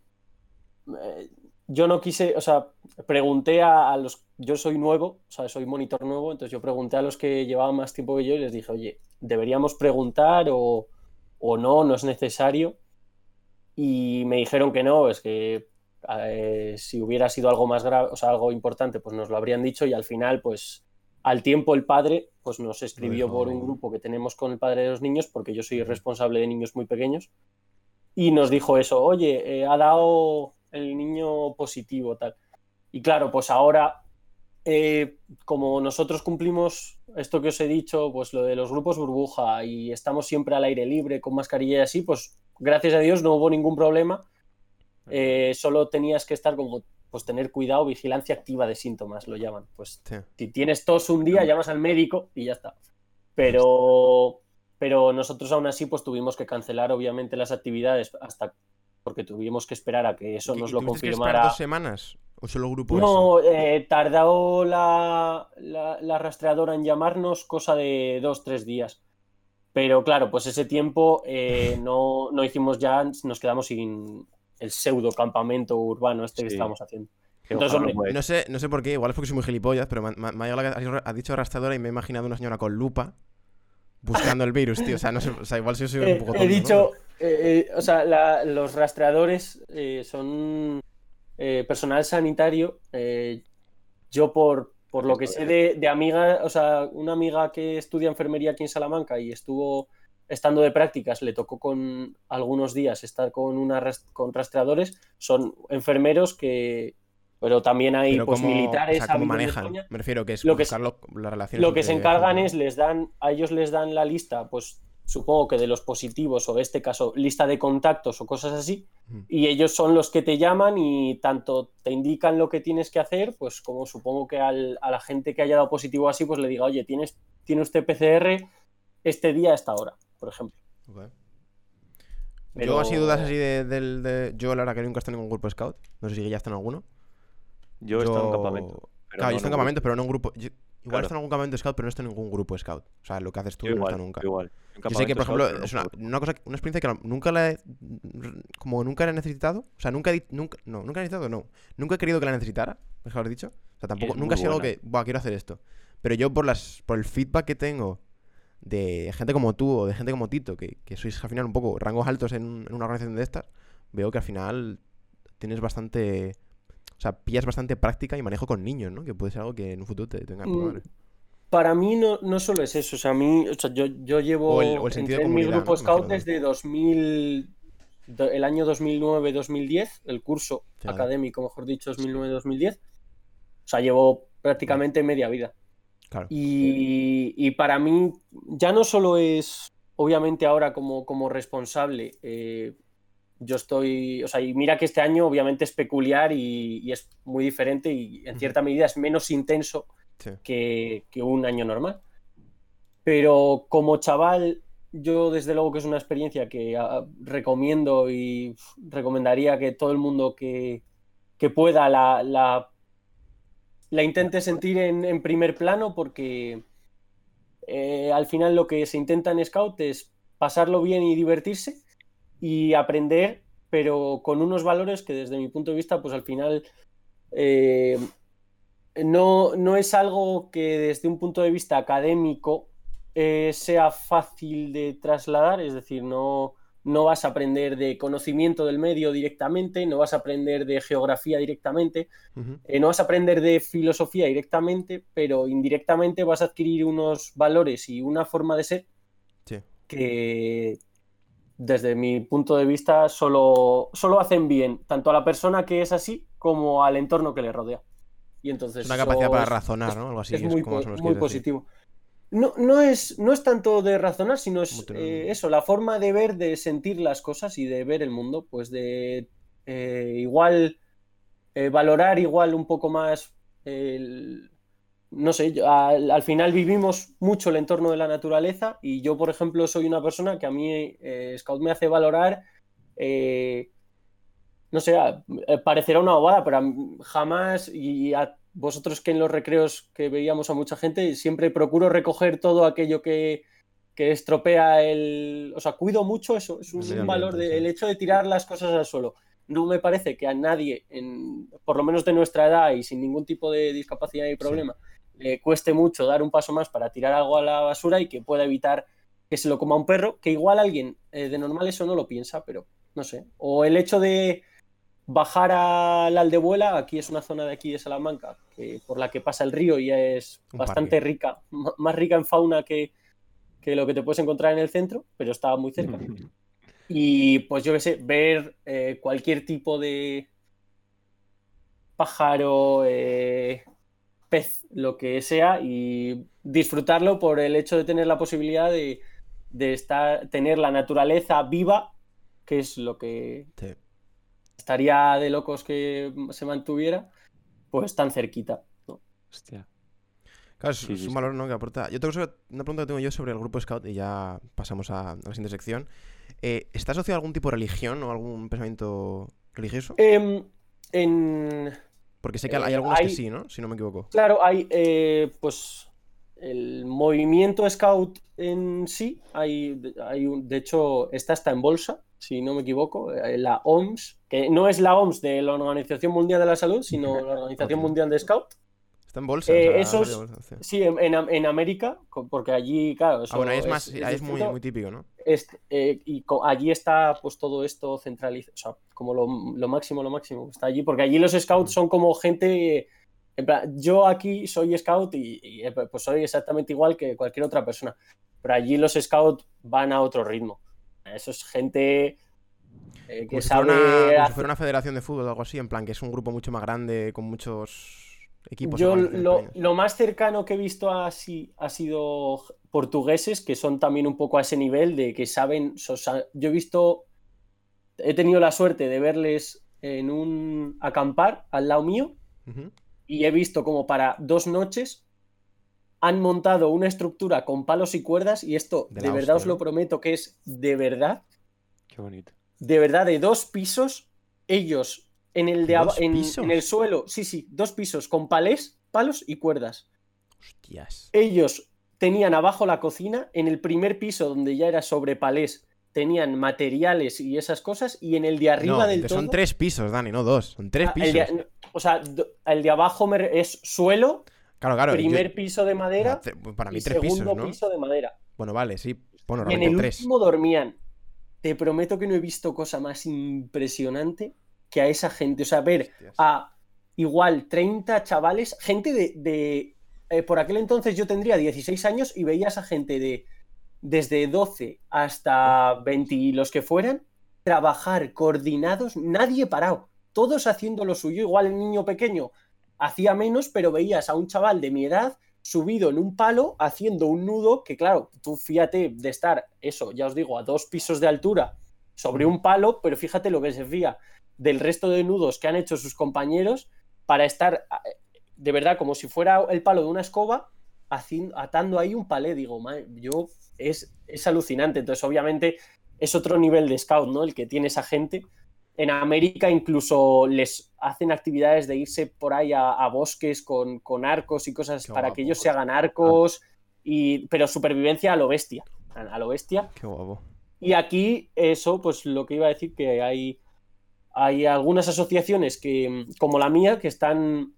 Speaker 3: eh, yo no quise, o sea, pregunté a, a los, yo soy nuevo, o sea, soy monitor nuevo, entonces yo pregunté a los que llevaban más tiempo que yo y les dije, oye, deberíamos preguntar o, o no, no es necesario. Y me dijeron que no, es que eh, si hubiera sido algo más grave, o sea, algo importante, pues nos lo habrían dicho y al final, pues al tiempo el padre pues nos escribió por un grupo que tenemos con el padre de los niños, porque yo soy responsable de niños muy pequeños, y nos dijo eso, oye, eh, ha dado el niño positivo, tal. Y claro, pues ahora, eh, como nosotros cumplimos esto que os he dicho, pues lo de los grupos burbuja y estamos siempre al aire libre con mascarilla y así, pues gracias a Dios no hubo ningún problema. Eh, solo tenías que estar como, pues tener cuidado, vigilancia activa de síntomas, lo llaman. Pues
Speaker 1: Sí.
Speaker 3: si tienes tos un día, llamas al médico y ya está. Pero, pero nosotros aún así, pues tuvimos que cancelar obviamente las actividades hasta porque tuvimos que esperar a que eso
Speaker 1: ¿Y-
Speaker 3: nos lo
Speaker 1: tuvisteis que
Speaker 3: confirmara.
Speaker 1: dos semanas? ¿O solo grupo?
Speaker 3: No, eh, tardó la, la- la rastreadora en llamarnos cosa de dos, tres días. Pero claro, pues ese tiempo eh, no, no hicimos ya, nos quedamos sin el pseudo campamento urbano este que estábamos haciendo. Entonces, hombre,
Speaker 2: no
Speaker 1: sé, no sé por qué, igual es porque soy muy gilipollas, pero me, me- me ha dicho arrastradora y me he imaginado una señora con lupa buscando el virus, tío. O sea, no sé, o sea igual sí soy
Speaker 3: Eh,
Speaker 1: un poco
Speaker 3: he
Speaker 1: tonto, ¿no?
Speaker 3: dicho, eh, eh, o sea, la- los rastreadores eh, son eh, personal sanitario. eh, yo por, por lo que sé de, de amiga, o sea, una amiga que estudia enfermería aquí en Salamanca y estuvo estando de prácticas, le tocó con algunos días estar con, una con rastreadores, son enfermeros que, pero también hay
Speaker 1: Pero
Speaker 3: pues,
Speaker 1: cómo-
Speaker 3: militares.
Speaker 1: o sea, cómo manejan.
Speaker 3: España.
Speaker 1: Me refiero que es
Speaker 3: Lo que
Speaker 1: las relaciones.
Speaker 3: Lo que se encargan es, les dan, a ellos les dan la lista, pues supongo que de los positivos, o en este caso, lista de contactos o cosas así, y ellos son los que te llaman y tanto te indican lo que tienes que hacer, pues como supongo que al- a la gente que haya dado positivo así, pues le diga, oye, tienes, tiene usted PCR este día a esta hora, por ejemplo. Pero-
Speaker 1: Yo así dudas así de, del de- Yo la verdad que nunca he estado en ningún grupo scout. No sé si ya está en alguno.
Speaker 2: Yo he estado en campamento. pero
Speaker 1: Claro, yo
Speaker 2: no
Speaker 1: estoy en
Speaker 2: un
Speaker 1: campamento, pero no en grupo. yo- Igual
Speaker 2: Claro.
Speaker 1: está en algún campamento scout, pero no está en ningún grupo scout. O sea, lo que haces tú
Speaker 2: Yo
Speaker 1: no
Speaker 2: igual,
Speaker 1: está nunca.
Speaker 2: yo igual.
Speaker 1: Yo sé que, por ejemplo,
Speaker 2: scout,
Speaker 1: es una, una cosa, una experiencia que nunca la he. Como nunca la he necesitado. O sea, nunca he, nunca, no, nunca he necesitado, no. Nunca he querido que la necesitara, mejor dicho. O sea, tampoco,
Speaker 2: Es
Speaker 1: nunca ha sido algo que, buah, quiero hacer esto. Pero yo, por las por el feedback que tengo de gente como tú o de gente como Tito, que, que sois al final un poco rangos altos en, en una organización de estas, veo que al final tienes bastante. O sea, pillas bastante práctica y manejo con niños, ¿no? Que puede ser algo que en un futuro te tenga
Speaker 3: Mm,
Speaker 1: madre.
Speaker 3: Para mí no, no solo es eso, o sea, a mí, o sea, yo, yo llevo
Speaker 1: O el- o el
Speaker 3: entré en mi grupo
Speaker 1: ¿no?
Speaker 3: scout desde 2000, do- el año 2009-2010, el curso
Speaker 1: Claro.
Speaker 3: académico, mejor dicho, 2009-2010. O sea, llevo prácticamente media vida.
Speaker 1: Claro.
Speaker 3: Y, y para mí ya no solo es, obviamente ahora como, como responsable, eh, yo estoy, o sea, y mira que este año obviamente es peculiar y, y es muy diferente y en cierta medida es menos intenso
Speaker 1: Sí.
Speaker 3: que, que un año normal. Pero como chaval, yo desde luego que es una experiencia que ah, recomiendo y recomendaría que todo el mundo que, que pueda la, la, la intente sentir en, en primer plano porque eh, al final lo que se intenta en Scout es pasarlo bien y divertirse y aprender, pero con unos valores que desde mi punto de vista, pues al final eh, no, no es algo que desde un punto de vista académico eh, sea fácil de trasladar, es decir, no, no vas a aprender de conocimiento del medio directamente, no vas a aprender de geografía directamente, eh, no vas a aprender de filosofía directamente, pero indirectamente vas a adquirir unos valores y una forma de ser
Speaker 1: Sí.
Speaker 3: que desde mi punto de vista solo, solo hacen bien tanto a la persona que es así como al entorno que le rodea. Y entonces
Speaker 1: Es una capacidad para
Speaker 3: es-
Speaker 1: razonar, ¿no? Algo así.
Speaker 3: es muy,
Speaker 1: como
Speaker 3: po- muy
Speaker 1: decir.
Speaker 3: positivo. No, no, es, no es tanto de razonar, sino es eh, eso, la forma de ver, de sentir las cosas y de ver el mundo, pues de eh, igual eh, valorar igual un poco más el- no sé, yo- al, al final vivimos mucho el entorno de la naturaleza y yo, por ejemplo, soy una persona que a mí eh, Scout me hace valorar, eh, no sé, a- eh, parecerá una bobada, pero a jamás, y a vosotros que en los recreos que veíamos a mucha gente, siempre procuro recoger todo aquello que, que estropea el... O sea, cuido mucho eso, es un, valor de-
Speaker 1: sí.
Speaker 3: hecho de tirar las cosas al suelo. No me parece que a nadie, en, por lo menos de nuestra edad y sin ningún tipo de discapacidad ni problema, le cueste mucho dar un paso más para tirar algo a la basura y que pueda evitar que se lo coma un perro, que igual alguien eh, de normal eso no lo piensa, pero no sé. O el hecho de bajar a la Aldebuela, aquí es una zona de aquí de Salamanca, que, por la que pasa el río y es
Speaker 1: Un
Speaker 3: bastante rica, más rica en fauna que, que lo que te puedes encontrar en el centro, pero está muy cerca. Y pues yo qué sé, ver eh, cualquier tipo de pájaro, eh, pez, lo que sea, y disfrutarlo por el hecho de tener la posibilidad de, de estar, tener la naturaleza viva, que es lo que
Speaker 1: Sí.
Speaker 3: estaría de locos que se mantuviera, pues tan cerquita. ¿no?
Speaker 2: Hostia.
Speaker 1: Claro, es,
Speaker 2: Sí,
Speaker 1: es
Speaker 2: sí,
Speaker 1: un valor ¿no? que aporta. Yo tengo sobre- una pregunta que tengo yo sobre el grupo Scout y ya pasamos a, a la siguiente sección. Eh, ¿Está asociado a algún tipo de religión o algún pensamiento religioso?
Speaker 3: Em, en,
Speaker 1: Porque sé que hay
Speaker 3: eh,
Speaker 1: algunos que
Speaker 3: hay-
Speaker 1: sí, ¿no? Si no me equivoco.
Speaker 3: Claro, hay eh, pues el movimiento scout en sí, hay, hay un, de hecho, esta está en bolsa, si no me equivoco, eh, la OMS, que no es la OMS de la Organización Mundial de la Salud, sino la Organización. Mundial de Scout.
Speaker 1: Está en bolsa.
Speaker 3: Eh,
Speaker 1: o sea,
Speaker 3: esos-
Speaker 1: bolsa, sí.
Speaker 3: Sí, en, en- en América, porque allí, claro, eso
Speaker 1: Ah, bueno, ahí es más,
Speaker 3: es
Speaker 1: ahí es muy, muy típico, ¿no?
Speaker 3: Eh, y allí está pues todo esto centralizado, o sea, como lo, lo máximo, lo máximo está allí, porque allí los scouts son como gente, en plan, yo aquí soy scout y, y, eh, pues soy exactamente igual que cualquier otra persona, pero allí los scouts van a otro ritmo. Eso es gente eh, que
Speaker 1: Como si,
Speaker 3: sabe
Speaker 1: fuera una, como si
Speaker 3: hacer-
Speaker 1: fuera una federación de fútbol o algo así, en plan que es un grupo mucho más grande con muchos equipos.
Speaker 3: Yo lo, más cercano que he visto así ha sido portugueses, que son también un poco a ese nivel de que saben. yo he visto, he tenido la suerte de verles en un acampar al lado mío y he visto como para dos noches han montado una estructura con palos y cuerdas y esto
Speaker 1: De
Speaker 3: verdad
Speaker 1: hostia,
Speaker 3: os lo
Speaker 1: ¿no?
Speaker 3: prometo que es de verdad,
Speaker 2: Qué bonito.
Speaker 3: de verdad de dos pisos, ellos en el de aba-
Speaker 1: ¿Dos
Speaker 3: en, en el suelo, sí, sí, dos pisos con palés, palos y cuerdas.
Speaker 1: Hostias.
Speaker 3: Ellos tenían abajo la cocina, en el primer piso donde ya era sobre palés, tenían materiales y esas cosas, y en el de arriba
Speaker 1: No,
Speaker 3: del todo.
Speaker 1: son tres pisos, Dani, no dos. Son tres
Speaker 3: Ah,
Speaker 1: pisos.
Speaker 3: de- o sea, el de abajo es suelo,
Speaker 1: Claro, claro. yo-
Speaker 3: primer piso de madera
Speaker 1: para mí
Speaker 3: y
Speaker 1: tres pisos,
Speaker 3: segundo
Speaker 1: ¿no?
Speaker 3: piso de madera.
Speaker 1: Bueno, vale, sí. Bueno,
Speaker 3: Y en el
Speaker 1: tres.
Speaker 3: último dormían. Te prometo que no he visto cosa más impresionante que a esa gente. O sea, ver
Speaker 1: Hostias.
Speaker 3: a igual 30 chavales, gente de... de- eh, por aquel entonces yo tendría 16 años y veía a esa gente de desde 12 hasta 20 y los que fueran, trabajar coordinados, nadie parado, todos haciendo lo suyo. Igual el niño pequeño hacía menos, pero veías a un chaval de mi edad subido en un palo haciendo un nudo que claro, tú fíjate de estar, eso, ya os digo, a dos pisos de altura sobre un palo, pero fíjate lo que se fía del resto de nudos que han hecho sus compañeros para estar eh, de verdad como si fuera el palo de una escoba atando ahí un palé. Digo, "Madre, yo es, es alucinante. Entonces, obviamente, es otro nivel de scout, ¿no? El que tiene esa gente. En América incluso les hacen actividades de irse por ahí a, a bosques con, con arcos y cosas
Speaker 1: Qué
Speaker 3: para
Speaker 1: guapo.
Speaker 3: que ellos se hagan arcos, y, pero supervivencia a lo bestia. A, lo bestia.
Speaker 1: Qué guapo.
Speaker 3: Y aquí, eso, pues lo que iba a decir, que hay, hay algunas asociaciones que, como la mía, que están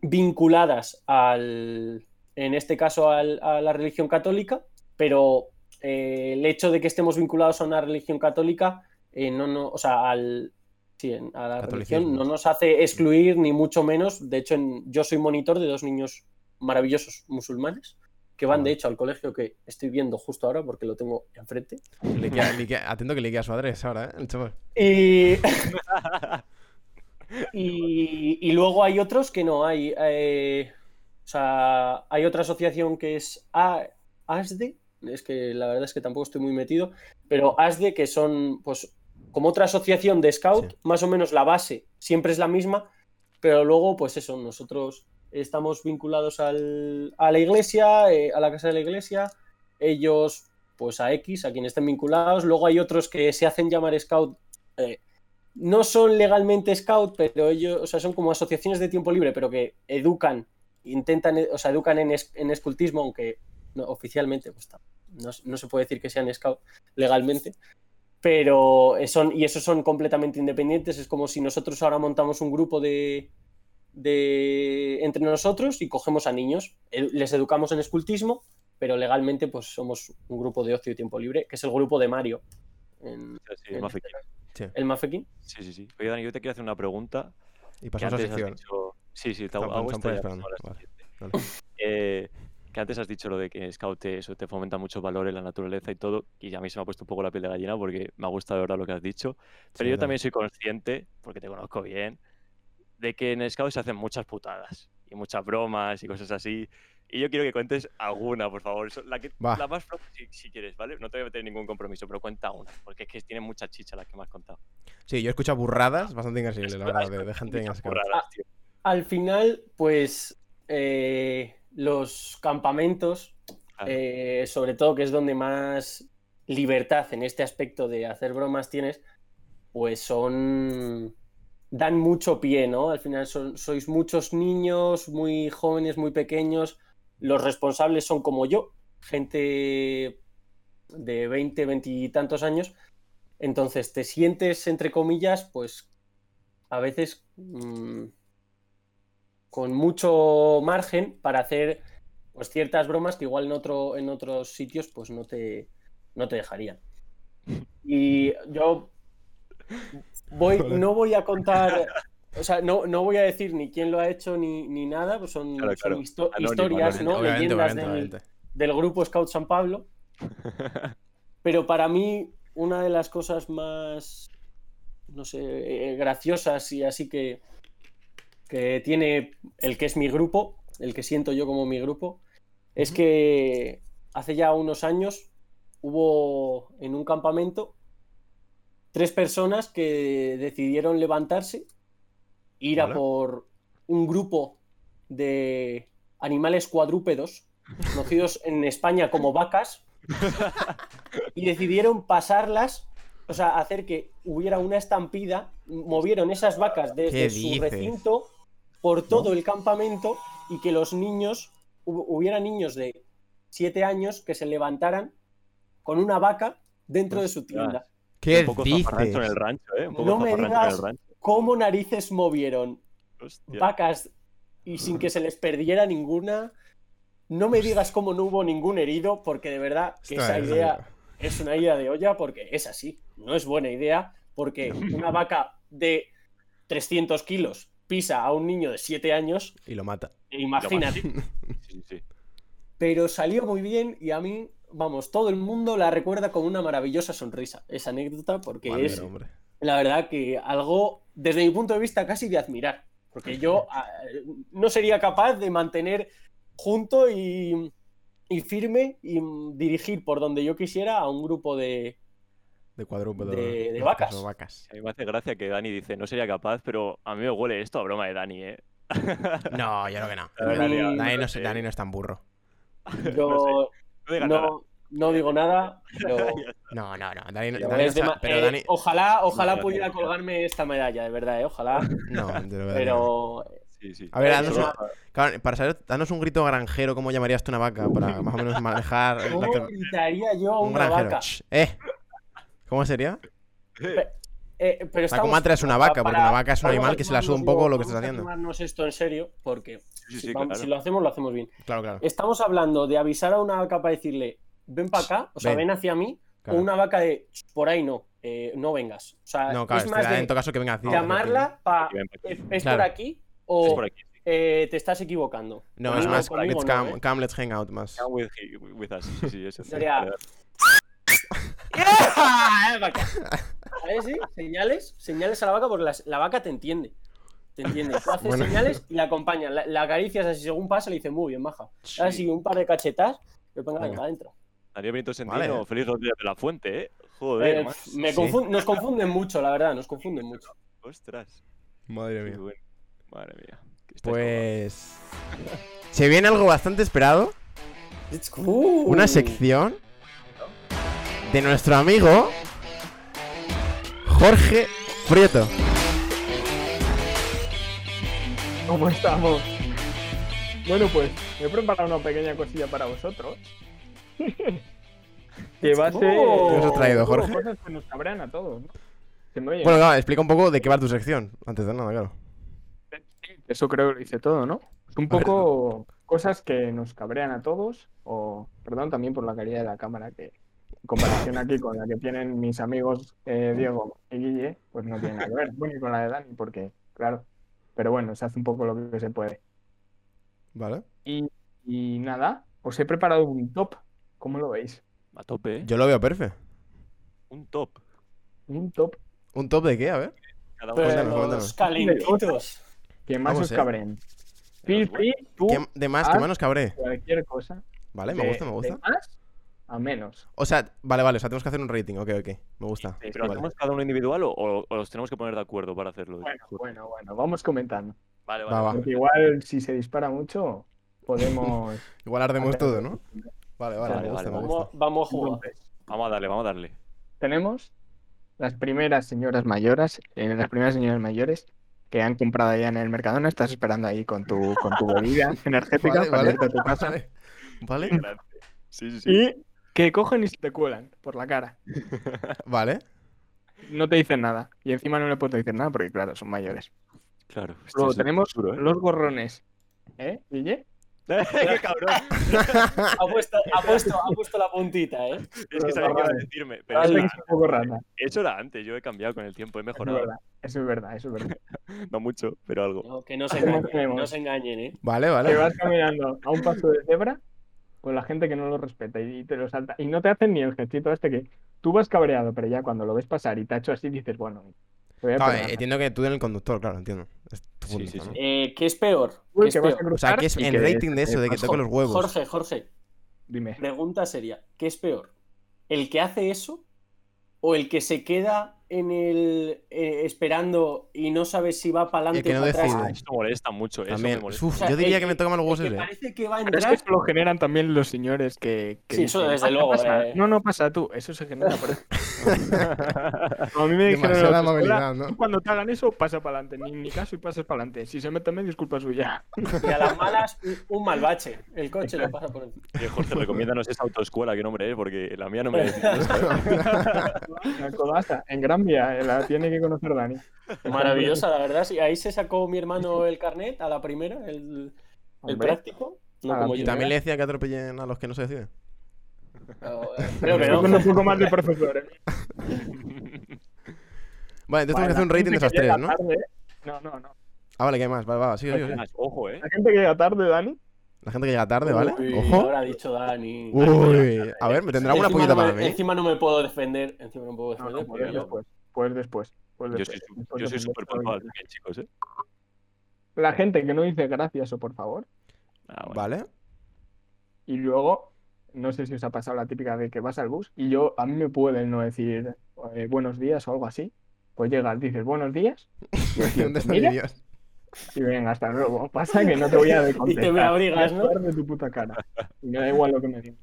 Speaker 3: vinculadas al, en este caso, al- a la religión católica, pero eh, el hecho de que estemos vinculados a una religión católica, eh, no, no, o sea, al, sí, a la religión no nos hace excluir ni mucho menos. De hecho, en- yo soy monitor de dos niños maravillosos musulmanes que van, de hecho, al colegio que estoy viendo justo ahora porque lo tengo enfrente.
Speaker 1: Le queda- le queda- atento que le queda su adres ahora, ¿eh? El chaval.
Speaker 3: Y, y, y luego hay otros que no hay. eh, o sea, hay otra asociación que es A- ASDE. Es que la verdad es que tampoco estoy muy metido. Pero ASDE, que son, pues, como otra asociación de scout,
Speaker 1: Sí.
Speaker 3: más o menos la base siempre es la misma. Pero luego, pues eso, nosotros estamos vinculados al- a la iglesia, eh, a la casa de la iglesia. Ellos, pues a X, a quien estén vinculados. Luego hay otros que se hacen llamar scout. eh, no son legalmente scout, pero ellos, o sea, son como asociaciones de tiempo libre, pero que educan, intentan, o sea, educan en, es- en escultismo, aunque no, oficialmente pues, ta- no, no se puede decir que sean scout legalmente. Pero son, y esos son completamente independientes. Es como si nosotros ahora montamos un grupo de, de entre nosotros y cogemos a niños. Les educamos en escultismo, pero legalmente pues somos un grupo de ocio y tiempo libre, que es el grupo de Mario. en-
Speaker 2: Sí,
Speaker 3: en
Speaker 2: Mafeking.
Speaker 3: caso.
Speaker 1: Sí.
Speaker 3: el Mafeking.
Speaker 2: Sí, sí, sí. Oye, Dani, yo te quiero hacer una pregunta.
Speaker 1: Y pasamos a
Speaker 2: has
Speaker 1: sección.
Speaker 2: dicho... Sí, sí, te hago esta la
Speaker 1: vale. Vale.
Speaker 2: Eh, que antes has dicho lo de que Scout te, eso te fomenta muchos valores, la naturaleza y todo, y a mí se me ha puesto un poco la piel de gallina porque me ha gustado verdad lo que has dicho. Pero
Speaker 1: Sí,
Speaker 2: yo
Speaker 1: no.
Speaker 2: también soy consciente, porque te conozco bien, de que en Scout se hacen muchas putadas y muchas bromas y cosas así. Y yo quiero que cuentes alguna, por favor. La, que,
Speaker 1: Va.
Speaker 2: la más floja, si, si quieres, ¿vale? No te voy a meter ningún compromiso, pero cuenta una, porque es que tiene mucha chicha las que me has contado.
Speaker 1: Sí, yo he escuchado burradas bastante increíbles, la verdad, de, de gente en Scout.
Speaker 2: burradas, tío.
Speaker 3: Al final, pues eh, los campamentos,
Speaker 2: Claro.
Speaker 3: eh, sobre todo que es donde más libertad en este aspecto de hacer bromas tienes, pues son dan mucho pie, ¿no? Al final son- sois muchos niños, muy jóvenes, muy pequeños. Los responsables son como yo, gente de 20, 20 y tantos años. Entonces te sientes, entre comillas, pues a veces mm, con mucho margen para hacer pues, ciertas bromas que igual en, otro, en otros sitios pues no te, no te dejarían. Y yo voy, no voy a contar, o sea, no, no voy a decir ni quién lo ha hecho ni, ni nada, pues son,
Speaker 2: Claro,
Speaker 3: son
Speaker 2: claro.
Speaker 3: histo-
Speaker 2: Anónimo,
Speaker 3: historias. ¿no?
Speaker 1: Obviamente,
Speaker 3: Leyendas
Speaker 1: obviamente,
Speaker 3: del,
Speaker 1: obviamente.
Speaker 3: del grupo Scout San Pablo. Pero para mí, una de las cosas más no sé, eh, graciosas y así que, que tiene el que es mi grupo, el que siento yo como mi grupo, es que hace ya unos años hubo en un campamento tres personas que decidieron levantarse, ir a
Speaker 1: Vale.
Speaker 3: por un grupo de animales cuadrúpedos, conocidos en España como vacas, y decidieron pasarlas, o sea, hacer que hubiera una estampida, movieron esas vacas
Speaker 1: ¿Qué
Speaker 3: desde su
Speaker 1: dices?
Speaker 3: recinto por todo el campamento y que los niños, hu- hubiera niños de 7 años que se levantaran con una vaca dentro de su tienda.
Speaker 1: ¿Qué
Speaker 2: Un poco
Speaker 1: dices?
Speaker 2: zafarrancho en el rancho, ¿eh? Un poco
Speaker 3: No me
Speaker 2: zafarrancho en el
Speaker 3: digas-. ¿Cómo narices movieron
Speaker 2: Hostia.
Speaker 3: vacas y sin que se les perdiera ninguna? No me digas cómo no hubo ningún herido, porque de verdad que esa
Speaker 1: es-
Speaker 3: idea es una idea de olla, porque es así. No es buena idea, porque una vaca de 300 kilos pisa a un niño de 7 años,
Speaker 1: Y lo mata.
Speaker 3: imagínate.
Speaker 2: Sí, sí.
Speaker 3: Pero salió muy bien y a mí, vamos, todo el mundo la recuerda con una maravillosa sonrisa, esa anécdota, porque es
Speaker 1: hombre.
Speaker 3: la verdad que algo, desde mi punto de vista, casi de admirar. Porque yo ah, no sería capaz de mantener junto y, y firme y dirigir por donde yo quisiera a un grupo de...
Speaker 1: De cuadrúpedo.
Speaker 3: De- de vacas.
Speaker 1: o vacas.
Speaker 2: A mí me hace gracia que Dani dice, no sería capaz, pero a mí me huele esto a broma de Dani, ¿eh?
Speaker 1: No, yo creo que no.
Speaker 2: Dani,
Speaker 3: Mm,
Speaker 1: Dani no, Dani no es tan burro.
Speaker 3: Yo
Speaker 2: No
Speaker 3: no, no digo nada, pero...
Speaker 1: No, no, no. Dani, Dani está-
Speaker 3: ma-
Speaker 1: pero
Speaker 3: eh,
Speaker 1: Dani.
Speaker 3: Ojalá, ojalá pudiera colgarme esta medalla, de verdad, ¿eh? ojalá.
Speaker 1: No, de verdad. no.
Speaker 3: Pero
Speaker 2: Sí, sí.
Speaker 1: A ver,
Speaker 3: Eh,
Speaker 1: danos
Speaker 3: no.
Speaker 1: un- claro, para saber, danos un grito granjero, ¿cómo llamarías tú una vaca? Para más o menos manejar.
Speaker 3: ¿cómo gritaría yo a
Speaker 1: un
Speaker 3: una
Speaker 1: granjero.
Speaker 3: vaca?
Speaker 1: Ch, ¿Eh? ¿Cómo sería?
Speaker 3: Eh, pero
Speaker 1: La comadre es una vaca, porque una vaca es un animal que se la suda un poco lo que estás haciendo.
Speaker 3: tomarnos esto en serio, porque
Speaker 2: Sí,
Speaker 3: si,
Speaker 2: sí,
Speaker 3: vamos-
Speaker 2: claro.
Speaker 3: si lo hacemos, lo hacemos bien.
Speaker 1: Claro, claro.
Speaker 3: Estamos hablando de avisar a una vaca para decirle, ven para acá, o sea,
Speaker 1: Ven.
Speaker 3: ven, hacia mí,
Speaker 1: claro.
Speaker 3: o una vaca de, por ahí no, eh, no vengas. O sea,
Speaker 1: No, claro,
Speaker 3: es más de
Speaker 1: en todo caso que venga a decir-
Speaker 3: llamarla para, es
Speaker 1: Claro.
Speaker 3: por aquí o
Speaker 2: Es por aquí. sí.
Speaker 3: eh, te estás equivocando.
Speaker 1: No, es más,
Speaker 3: conmigo
Speaker 1: let's
Speaker 3: no,
Speaker 1: come,
Speaker 3: ¿eh?
Speaker 1: come, let's hang out más.
Speaker 2: Come with, us. Sí, sí, eso.
Speaker 3: Sería-
Speaker 2: Vale, vale.
Speaker 3: ¡Ah, vaca! ¿Sabes? sí? Señales, señales a la vaca porque la, la vaca te entiende. Te entiende. Tú haces
Speaker 1: Bueno.
Speaker 3: señales y la acompaña. La, la acaricias así según pasa le dice muy bien, maja.
Speaker 1: Sí.
Speaker 3: Así un par de cachetas y venga,
Speaker 1: Venga.
Speaker 3: adentro.
Speaker 2: Daniel Benito Sendino,
Speaker 1: Vale.
Speaker 2: feliz Rodríguez de la Fuente, ¿eh? Joder,
Speaker 3: Eh, me
Speaker 1: Sí.
Speaker 3: confun- nos confunden mucho, la verdad, nos confunden mucho.
Speaker 2: Ostras.
Speaker 1: Madre mía.
Speaker 2: bueno. Madre mía.
Speaker 1: Pues. Se viene algo bastante esperado. Una sección de nuestro amigo Jorge Prieto.
Speaker 4: ¿Cómo estamos? Bueno, pues he preparado una pequeña cosilla para vosotros. que va a ser.
Speaker 3: ¿Qué
Speaker 1: nos has traído, Jorge?
Speaker 4: Cosas que nos cabrean a todos, ¿no? Se me oye.
Speaker 1: Bueno, claro, explica un poco de qué va tu sección. Antes de nada, claro.
Speaker 4: Eso creo que lo dice todo, ¿no? Es un poco cosas que nos cabrean a todos, o perdón también por la calidad de la cámara, que comparación aquí con la que tienen mis amigos eh, Diego y Guille, pues no tiene nada que ver. Bueno, y con la de Dani, porque, claro, pero bueno, se hace un poco lo que se puede.
Speaker 1: Vale.
Speaker 4: Y, y nada, os he preparado un top, ¿cómo lo veis?
Speaker 2: A tope, ¿eh?
Speaker 1: Yo lo veo perfecto.
Speaker 2: Un top.
Speaker 4: Un top
Speaker 1: ¿Un top de qué? A ver.
Speaker 2: Cada uno.
Speaker 3: Los calentitos.
Speaker 4: que más
Speaker 1: Vamos,
Speaker 4: os
Speaker 1: eh.
Speaker 4: cabreen. Feel free, tú,
Speaker 1: ¿Qué de más? ¿Qué
Speaker 4: haz
Speaker 1: más nos cabré?
Speaker 4: cualquier cosa.
Speaker 1: Vale, me
Speaker 4: de-
Speaker 1: gusta, me
Speaker 4: de
Speaker 1: gusta.
Speaker 4: más a menos.
Speaker 1: O sea, vale, vale. O sea, tenemos que hacer un rating. Ok, ok. Me gusta.
Speaker 2: Sí, ¿Pero
Speaker 1: Vale.
Speaker 2: hacemos cada uno individual o, o- o los tenemos que poner de acuerdo para hacerlo?
Speaker 4: Bueno, bueno, bueno, vamos comentando.
Speaker 2: Vale,
Speaker 1: Va,
Speaker 2: vale.
Speaker 1: va.
Speaker 4: igual si se dispara mucho, podemos.
Speaker 1: Igual ardemos todo, ¿no? Vale, vale,
Speaker 2: Vale,
Speaker 1: me gusta,
Speaker 2: vale,
Speaker 1: me gusta.
Speaker 3: Vamos, vamos a jugar.
Speaker 2: Vamos a darle, vamos a darle.
Speaker 4: tenemos las primeras señoras mayores, eh, las primeras señoras mayores que han comprado ya en el Mercadona. Estás esperando ahí con tu, con tu bebida energética
Speaker 1: Vale,
Speaker 4: para
Speaker 1: vale.
Speaker 4: irte a tu casa.
Speaker 1: Vale. Vale.
Speaker 2: Sí, sí, sí.
Speaker 4: Y que cogen y se te cuelan por la cara.
Speaker 1: Vale.
Speaker 4: No te dicen nada. Y encima no le puedo decir nada porque, claro, son mayores.
Speaker 2: Claro.
Speaker 4: Luego
Speaker 2: es
Speaker 4: tenemos
Speaker 2: duro, ¿eh?
Speaker 4: los gorrones. ¿Eh, Guille?
Speaker 2: ¡Qué cabrón!
Speaker 3: Ha puesto, ha, puesto, ha puesto la puntita, ¿eh?
Speaker 2: Es que sabía que iba a decirme. Pero eso era,
Speaker 4: un poco rata.
Speaker 2: eso era antes, yo he cambiado con el tiempo, he
Speaker 4: Eso es
Speaker 2: mejorado.
Speaker 4: verdad, eso es verdad, eso es verdad.
Speaker 2: No mucho, pero algo.
Speaker 3: No, que no se
Speaker 4: ¿Cómo
Speaker 3: engañen, no se engañen, ¿eh?
Speaker 1: Vale,
Speaker 4: Que
Speaker 1: vale.
Speaker 4: vas caminando a un paso de cebra con la gente que no lo respeta y te lo salta. Y no te hacen ni el gestito este que tú vas cabreado, pero ya cuando lo ves pasar y te ha hecho así dices, bueno, voy a
Speaker 1: entiendo que tú en el conductor, claro, entiendo. Es tu
Speaker 2: Sí,
Speaker 1: punto,
Speaker 2: sí.
Speaker 3: Eh, ¿Qué es peor? ¿Qué es?
Speaker 1: O sea, que es
Speaker 4: que
Speaker 1: rating de
Speaker 4: te
Speaker 1: eso, de que toque los huevos.
Speaker 3: Jorge, Jorge,
Speaker 4: Dime.
Speaker 3: pregunta seria. ¿Qué es peor? ¿El que hace eso o el que se queda en el eh, esperando y no sabe si va para adelante o
Speaker 1: no
Speaker 3: para atrás?
Speaker 2: Eso molesta mucho. Eso
Speaker 1: También.
Speaker 2: me molesta.
Speaker 1: Uf,
Speaker 3: O sea,
Speaker 1: yo diría
Speaker 3: el
Speaker 1: que me toca más los huevos
Speaker 3: el
Speaker 1: ese. ¿eh?
Speaker 3: parece que va a
Speaker 4: Pero es que
Speaker 3: entrar.
Speaker 4: eso lo generan también los señores que. que
Speaker 3: Sí, eso
Speaker 4: dicen,
Speaker 3: desde
Speaker 4: "Pasa,
Speaker 3: luego,
Speaker 4: pasa".
Speaker 3: eh.
Speaker 4: No, no pasa tú. Eso se genera por eso. a mí me dijeron
Speaker 1: amabilidad, ¿no?
Speaker 4: "Tú cuando te hagan eso, pasa para adelante. Ni en mi caso y pasas para adelante. Si se mete medio, es culpa suya.
Speaker 3: Y a las malas, un- mal bache. El coche lo pasa por encima.
Speaker 2: Eh, Jorge, recomiéndanos esa autoescuela, qué nombre es, porque la mía no me eso.
Speaker 4: La en Gran Eh, la tiene que conocer Dani.
Speaker 3: Maravillosa, la verdad. Sí, ahí se sacó mi hermano el carnet a la primera, el, el práctico. No
Speaker 4: A la
Speaker 3: como
Speaker 1: Y
Speaker 3: yo.
Speaker 1: también le decía que atropellen a los que no se deciden.
Speaker 3: Pero, eh, Creo que no.
Speaker 4: un poco más de profesor. ¿eh?
Speaker 1: Vale, entonces tenemos que
Speaker 4: Vale,
Speaker 1: hacer un rating de esas
Speaker 4: que
Speaker 1: tres, ¿no?
Speaker 4: tarde- No, no, no.
Speaker 1: Ah, vale, ¿qué más? Vale, va, sigue, sigue, sigue.
Speaker 2: Ojo, eh.
Speaker 4: La gente que llega tarde, Dani,
Speaker 1: La gente que llega tarde, ¿vale?
Speaker 3: Uy,
Speaker 1: Ojo.
Speaker 3: Ahora ha dicho Dani.
Speaker 1: Uy, a ver, ¿me tendrá
Speaker 3: Encima
Speaker 1: pollita
Speaker 3: no
Speaker 1: para mí?
Speaker 3: Encima no me puedo defender. Encima no me puedo
Speaker 4: No,
Speaker 3: defender.
Speaker 4: no, pues
Speaker 3: yo-
Speaker 4: después. Pues después. Pues
Speaker 2: Yo
Speaker 4: después.
Speaker 2: yo soy súper
Speaker 4: el-
Speaker 2: también, chicos, eh.
Speaker 4: La gente que no dice gracias o por favor.
Speaker 2: Ah, bueno.
Speaker 1: Vale.
Speaker 4: Y luego, no sé si os ha pasado la típica de que vas al bus y yo, a mí me pueden no decir eh, buenos días o algo así. Pues llegas, dices buenos días y
Speaker 1: ¿Dónde está
Speaker 4: mira
Speaker 1: Dios?
Speaker 4: Y venga, hasta luego. Pasa que no te voy a contestar.
Speaker 3: Y te me abrigas,
Speaker 4: Voy a
Speaker 3: ¿no?
Speaker 4: de tu puta cara. Y me da igual lo que me digas.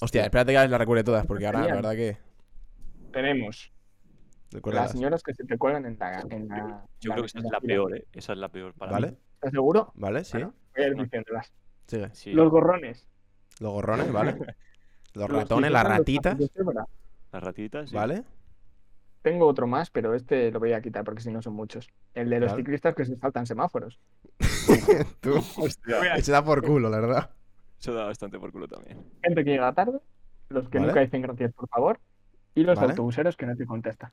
Speaker 1: Hostia, espérate que las recuerde todas, porque ahora la verdad que.
Speaker 4: Tenemos las señoras que se te cuelgan en la. En la
Speaker 2: Yo creo que esa es la peor, eh. Esa es la peor para
Speaker 1: ¿Vale?
Speaker 2: mí.
Speaker 4: ¿Estás seguro?
Speaker 1: ¿Vale? Sí.
Speaker 4: Bueno, voy a ir diciéndolas.
Speaker 2: Sí,
Speaker 4: Los gorrones.
Speaker 1: Los gorrones, ¿vale? Los
Speaker 4: Los
Speaker 1: ratones, las ratitas,
Speaker 2: las ratitas. sí.
Speaker 1: ¿vale?
Speaker 4: Tengo otro más, pero este lo voy a quitar porque si no son muchos. El de los ciclistas que se saltan semáforos.
Speaker 1: Tú.
Speaker 2: Hostia,
Speaker 1: Se da por culo, la verdad.
Speaker 2: eso da bastante por culo también.
Speaker 4: Gente que llega tarde, los que
Speaker 1: Vale.
Speaker 4: nunca dicen gracias por favor, y los
Speaker 1: Vale.
Speaker 4: autobuseros que no te contestan.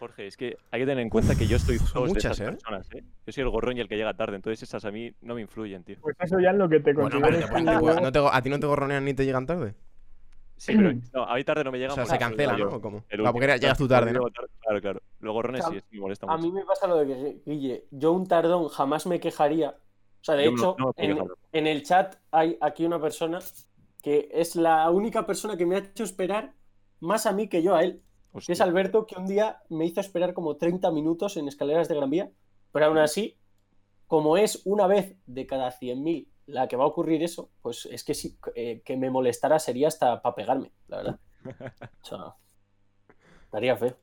Speaker 2: Jorge, es que hay que tener en cuenta que yo estoy dos de esas
Speaker 1: ¿eh?
Speaker 2: personas, ¿eh? Yo soy el gorrón y el que llega tarde, entonces esas a mí no me influyen, tío.
Speaker 4: Pues eso ya es lo que te
Speaker 1: Bueno,
Speaker 4: considero.
Speaker 1: vale, pues, ¿no te go- ¿a ti no te gorronean ni te llegan tarde?
Speaker 2: Sí, pero no, a mí tarde no me
Speaker 1: O
Speaker 2: llegan.
Speaker 1: sea, se cancela, ¿no? ¿O cómo?
Speaker 2: el
Speaker 1: Ah, porque llegas tú tarde, ¿no?
Speaker 2: Claro, claro. Los gorrones sí, me molesta
Speaker 3: A
Speaker 2: mucho.
Speaker 3: mí me pasa lo de que, Guille, yo un tardón jamás me quejaría. O sea, de hecho, en, el chat hay aquí una persona que es la única persona que me ha hecho esperar más a mí que yo a él. Que es Alberto, que un día me hizo esperar como 30 minutos en escaleras de Gran Vía. Pero aún así, como es una vez de cada 100.000 la que va a ocurrir eso, pues es que sí, eh, que me molestara sería hasta para pegarme, la verdad. O sea, estaría feo.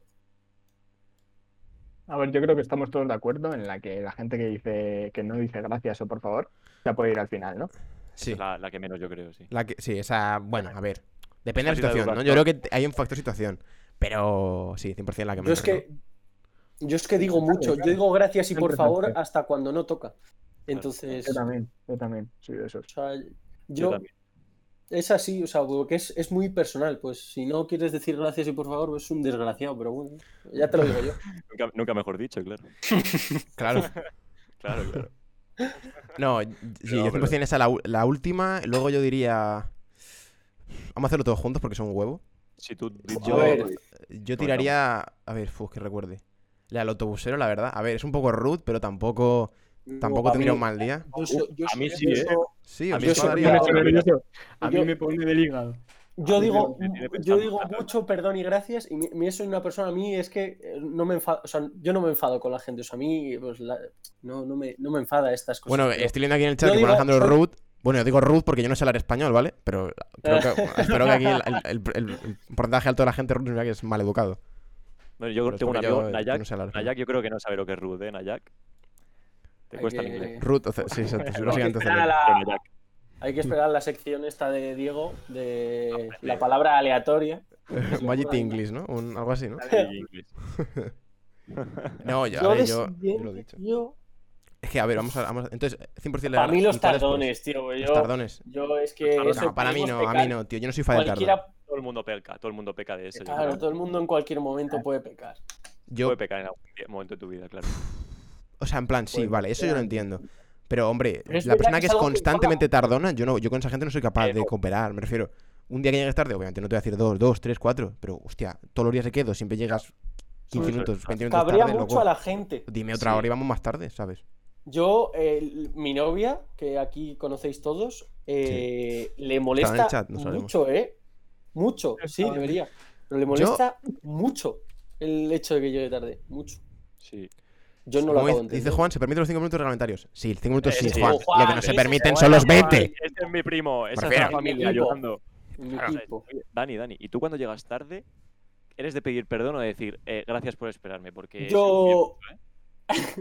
Speaker 4: A ver, yo creo que estamos todos de acuerdo en la que la gente que dice que no dice gracias o por favor, ya puede ir al final, ¿no?
Speaker 1: Sí.
Speaker 2: La, la que menos yo creo, sí.
Speaker 1: La que, sí, esa. Bueno, a ver. Depende de la situación, ¿no? Yo creo que hay un factor situación. Pero sí, 100% la que
Speaker 3: Yo
Speaker 1: menos.
Speaker 3: es que, yo es que digo mucho, yo digo gracias y por favor hasta cuando no toca. Entonces,
Speaker 4: Yo también, yo también de esos.
Speaker 3: o sea,
Speaker 2: Yo
Speaker 3: yo
Speaker 2: también.
Speaker 3: es así, o sea, porque es, es muy personal. Pues si no quieres decir gracias y por favor, es un desgraciado, pero bueno, ya te lo digo yo.
Speaker 2: Nunca, nunca mejor dicho, claro.
Speaker 1: Claro.
Speaker 2: Claro, claro.
Speaker 1: No, sí,
Speaker 2: No,
Speaker 1: yo
Speaker 2: pero-
Speaker 1: 100% esa la, la última. Luego yo diría. Vamos a hacerlo todos juntos porque son un huevo.
Speaker 2: Si tú
Speaker 1: Yo, yo tiraría. A ver, uf, que recuerde. La del autobusero, la verdad. A ver, es un poco rude, pero tampoco. Tampoco tendría un mal día.
Speaker 3: yo so- yo
Speaker 2: a mí sí, ¿eh?
Speaker 1: Sí,
Speaker 2: A
Speaker 1: a
Speaker 2: mí
Speaker 1: me
Speaker 3: yo-
Speaker 1: daría-
Speaker 3: yo-
Speaker 4: A
Speaker 3: Yo-
Speaker 4: mí me pone del hígado.
Speaker 3: Yo digo, yo digo mucho perdón y gracias, y mi- mi- eso es una persona, a mí es que eh, no me enfado, o sea, yo no me enfado con la gente, o sea, a mí pues, la- no, no, me, no me enfada estas cosas.
Speaker 1: Bueno, estoy leyendo aquí en el chat
Speaker 3: Yo
Speaker 1: que
Speaker 3: digo,
Speaker 1: Alejandro
Speaker 3: soy-
Speaker 1: rude. Bueno, yo digo rude porque yo no sé hablar español, ¿vale? Pero creo que, espero que aquí el, el- el- el porcentaje alto de la gente rude mira que es mal educado.
Speaker 2: Bueno, yo
Speaker 1: Pero
Speaker 2: tengo un amigo,
Speaker 1: yo-
Speaker 2: Nayak.
Speaker 1: no sé.
Speaker 2: Nayak, yo creo que no sabe lo que es rude, ¿eh? Nayak. Te
Speaker 3: Hay
Speaker 2: cuesta el
Speaker 3: que-
Speaker 2: inglés.
Speaker 1: Sea, sí, exacto. sí,
Speaker 3: Hay que
Speaker 1: básicamente
Speaker 3: esperar a
Speaker 1: hacerlo.
Speaker 3: la-
Speaker 2: Pero Nayak.
Speaker 3: Hay que esperar la sección esta de Diego, de la palabra aleatoria.
Speaker 1: Magic English, ¿no? Un- algo así, ¿no? No, yo, a
Speaker 3: Yo,
Speaker 1: ver,
Speaker 3: de
Speaker 1: yo, yo lo he dicho.
Speaker 3: yo-
Speaker 1: Es que, a ver, vamos a. Vamos a- entonces, 100%
Speaker 3: para mí los
Speaker 1: ¿Y cuáles, pues?
Speaker 3: tardones, tío, yo,
Speaker 1: Los tardones.
Speaker 3: yo es que
Speaker 2: tardones.
Speaker 1: No, para mí no, a mí
Speaker 3: pecar.
Speaker 1: no, tío. Yo no soy fan tardón.
Speaker 3: Cualquiera,
Speaker 2: Todo el mundo peca, todo el mundo peca de eso.
Speaker 3: claro, todo el mundo en cualquier momento puede pecar.
Speaker 1: Yo,
Speaker 2: Puede pecar en algún momento de tu vida, claro.
Speaker 1: O sea, en plan, sí,
Speaker 4: Pues,
Speaker 1: vale, eso yo lo entiendo. Pero, hombre,
Speaker 3: Pero
Speaker 1: la persona
Speaker 3: que es
Speaker 1: es
Speaker 3: algo que
Speaker 1: constantemente tardona, yo no, yo con esa gente no soy capaz de cooperar. Me refiero, un día que llegues tarde, obviamente no te voy a decir dos, dos, tres, cuatro. Pero, hostia, todos los días se quedo, siempre llegas 15
Speaker 2: Sí.
Speaker 1: minutos, 20 minutos tarde,
Speaker 3: mucho
Speaker 1: loco.
Speaker 3: a la gente.
Speaker 1: Dime otra
Speaker 2: Sí.
Speaker 1: hora y vamos más tarde, ¿sabes?
Speaker 3: Yo, eh, mi novia, que aquí conocéis todos, eh, le molesta
Speaker 1: chat, no sabemos.
Speaker 3: mucho, ¿eh? Mucho, sí, debería. Pero le molesta mucho el hecho de que llegue tarde. Mucho.
Speaker 2: Sí.
Speaker 3: Yo no lo
Speaker 1: Como
Speaker 3: acabo de
Speaker 1: dice, Juan, se permiten los 5 minutos reglamentarios. Sí, 5 minutos
Speaker 2: Eh,
Speaker 1: sí,
Speaker 2: sí.
Speaker 1: Juan.
Speaker 3: Oh, Juan,
Speaker 1: Lo que no se permiten son los
Speaker 3: Juan.
Speaker 1: 20.
Speaker 2: Este es mi primo, esa es la familia ayudando. Claro, Dani, Dani, ¿y tú cuando llegas tarde, eres de pedir perdón o de decir eh, gracias por esperarme? Porque
Speaker 3: Yo-
Speaker 2: ¿eh?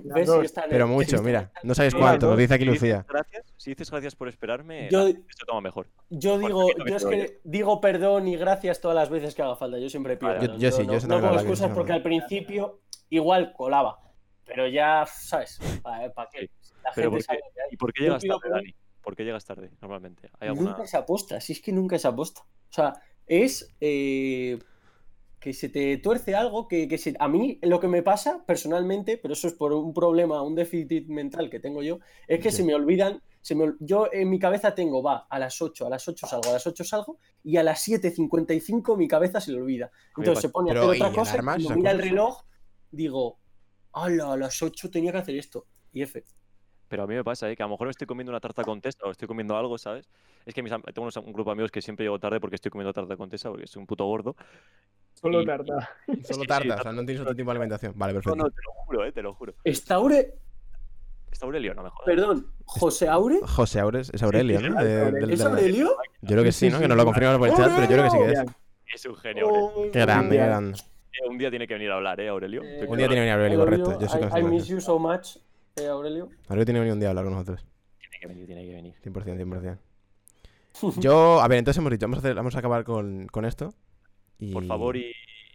Speaker 3: ¿Ves?
Speaker 4: dos.
Speaker 3: Sí está en
Speaker 1: Pero
Speaker 3: el-
Speaker 1: mucho, mira. No sabes cuánto, lo dice aquí
Speaker 2: Si dices
Speaker 1: Lucía.
Speaker 2: gracias, si dices gracias por esperarme,
Speaker 3: Yo-
Speaker 2: ah, se toma mejor.
Speaker 3: Yo digo, yo es que digo perdón y gracias todas las veces que haga falta. Yo siempre pido.
Speaker 2: Vale,
Speaker 1: yo-
Speaker 3: perdón.
Speaker 1: yo sí, yo
Speaker 3: no,
Speaker 1: eso
Speaker 3: no pongo excusas
Speaker 1: sí,
Speaker 3: porque
Speaker 1: no.
Speaker 3: al principio igual colaba. Pero ya, ¿sabes? ¿Para qué? La
Speaker 2: Pero
Speaker 3: gente
Speaker 2: ¿por
Speaker 3: sabe
Speaker 2: qué?
Speaker 3: que hay.
Speaker 2: ¿Y por qué llegas tarde. Dani? ¿Por qué llegas tarde normalmente? ¿Hay alguna...
Speaker 3: Nunca se aposta, si es que nunca se aposta. O sea, es eh, que se te tuerce algo, que, que se- a mí lo que me pasa personalmente, pero eso es por un problema, un déficit mental que tengo yo, es que
Speaker 1: Sí.
Speaker 3: se me olvidan, se me, yo en mi cabeza tengo, va, a las 8, a las 8 salgo, a las 8 salgo, y a las 7.55 mi cabeza se le olvida. Entonces se pone a hacer otra
Speaker 1: ¿y
Speaker 3: cosa, y mira el reloj, digo, ¡hala! A las 8 tenía que hacer esto. Y F.
Speaker 2: Pero a mí me pasa, ¿eh? que a lo mejor me estoy comiendo una tarta con testa o estoy comiendo algo, ¿sabes? Es que mis tengo unos- un grupo de amigos que siempre llego tarde porque estoy comiendo tarta con testa porque soy un puto gordo.
Speaker 4: Solo
Speaker 2: Y-
Speaker 4: tarta.
Speaker 1: Solo
Speaker 2: sí,
Speaker 1: tarta, o sea, no tienes otro tipo de alimentación. Vale,
Speaker 2: No,
Speaker 1: perfecto.
Speaker 2: no, te lo juro, ¿eh? Te lo juro.
Speaker 3: ¿Está Aure?
Speaker 2: Está Aurelio, no me jodas.
Speaker 3: Perdón, ¿José Aure?
Speaker 1: José Aures, es Aurelio, ¿no? De-
Speaker 3: ¿Es Aurelio?
Speaker 1: Yo creo que sí, ¿no?
Speaker 4: sí,
Speaker 1: Que nos lo
Speaker 4: sí.
Speaker 1: confirman por el chat, pero yo creo que sí que es.
Speaker 2: Es un genio, Aurelio.
Speaker 3: Oh,
Speaker 1: Qué grande, qué grande.
Speaker 2: Un día tiene que venir a hablar, ¿eh, Aurelio?
Speaker 3: Eh,
Speaker 1: Un día tiene que venir Aurelio,
Speaker 3: Aurelio,
Speaker 1: correcto. Yo soy
Speaker 3: I, I miss you so much, eh, Aurelio.
Speaker 1: Aurelio tiene que venir un día a hablar con nosotros.
Speaker 2: Tiene que venir, tiene que venir.
Speaker 1: 100%, 100%. Yo, a ver, entonces hemos dicho, vamos a, hacer- vamos a acabar con, con esto. Y,
Speaker 2: Por favor y...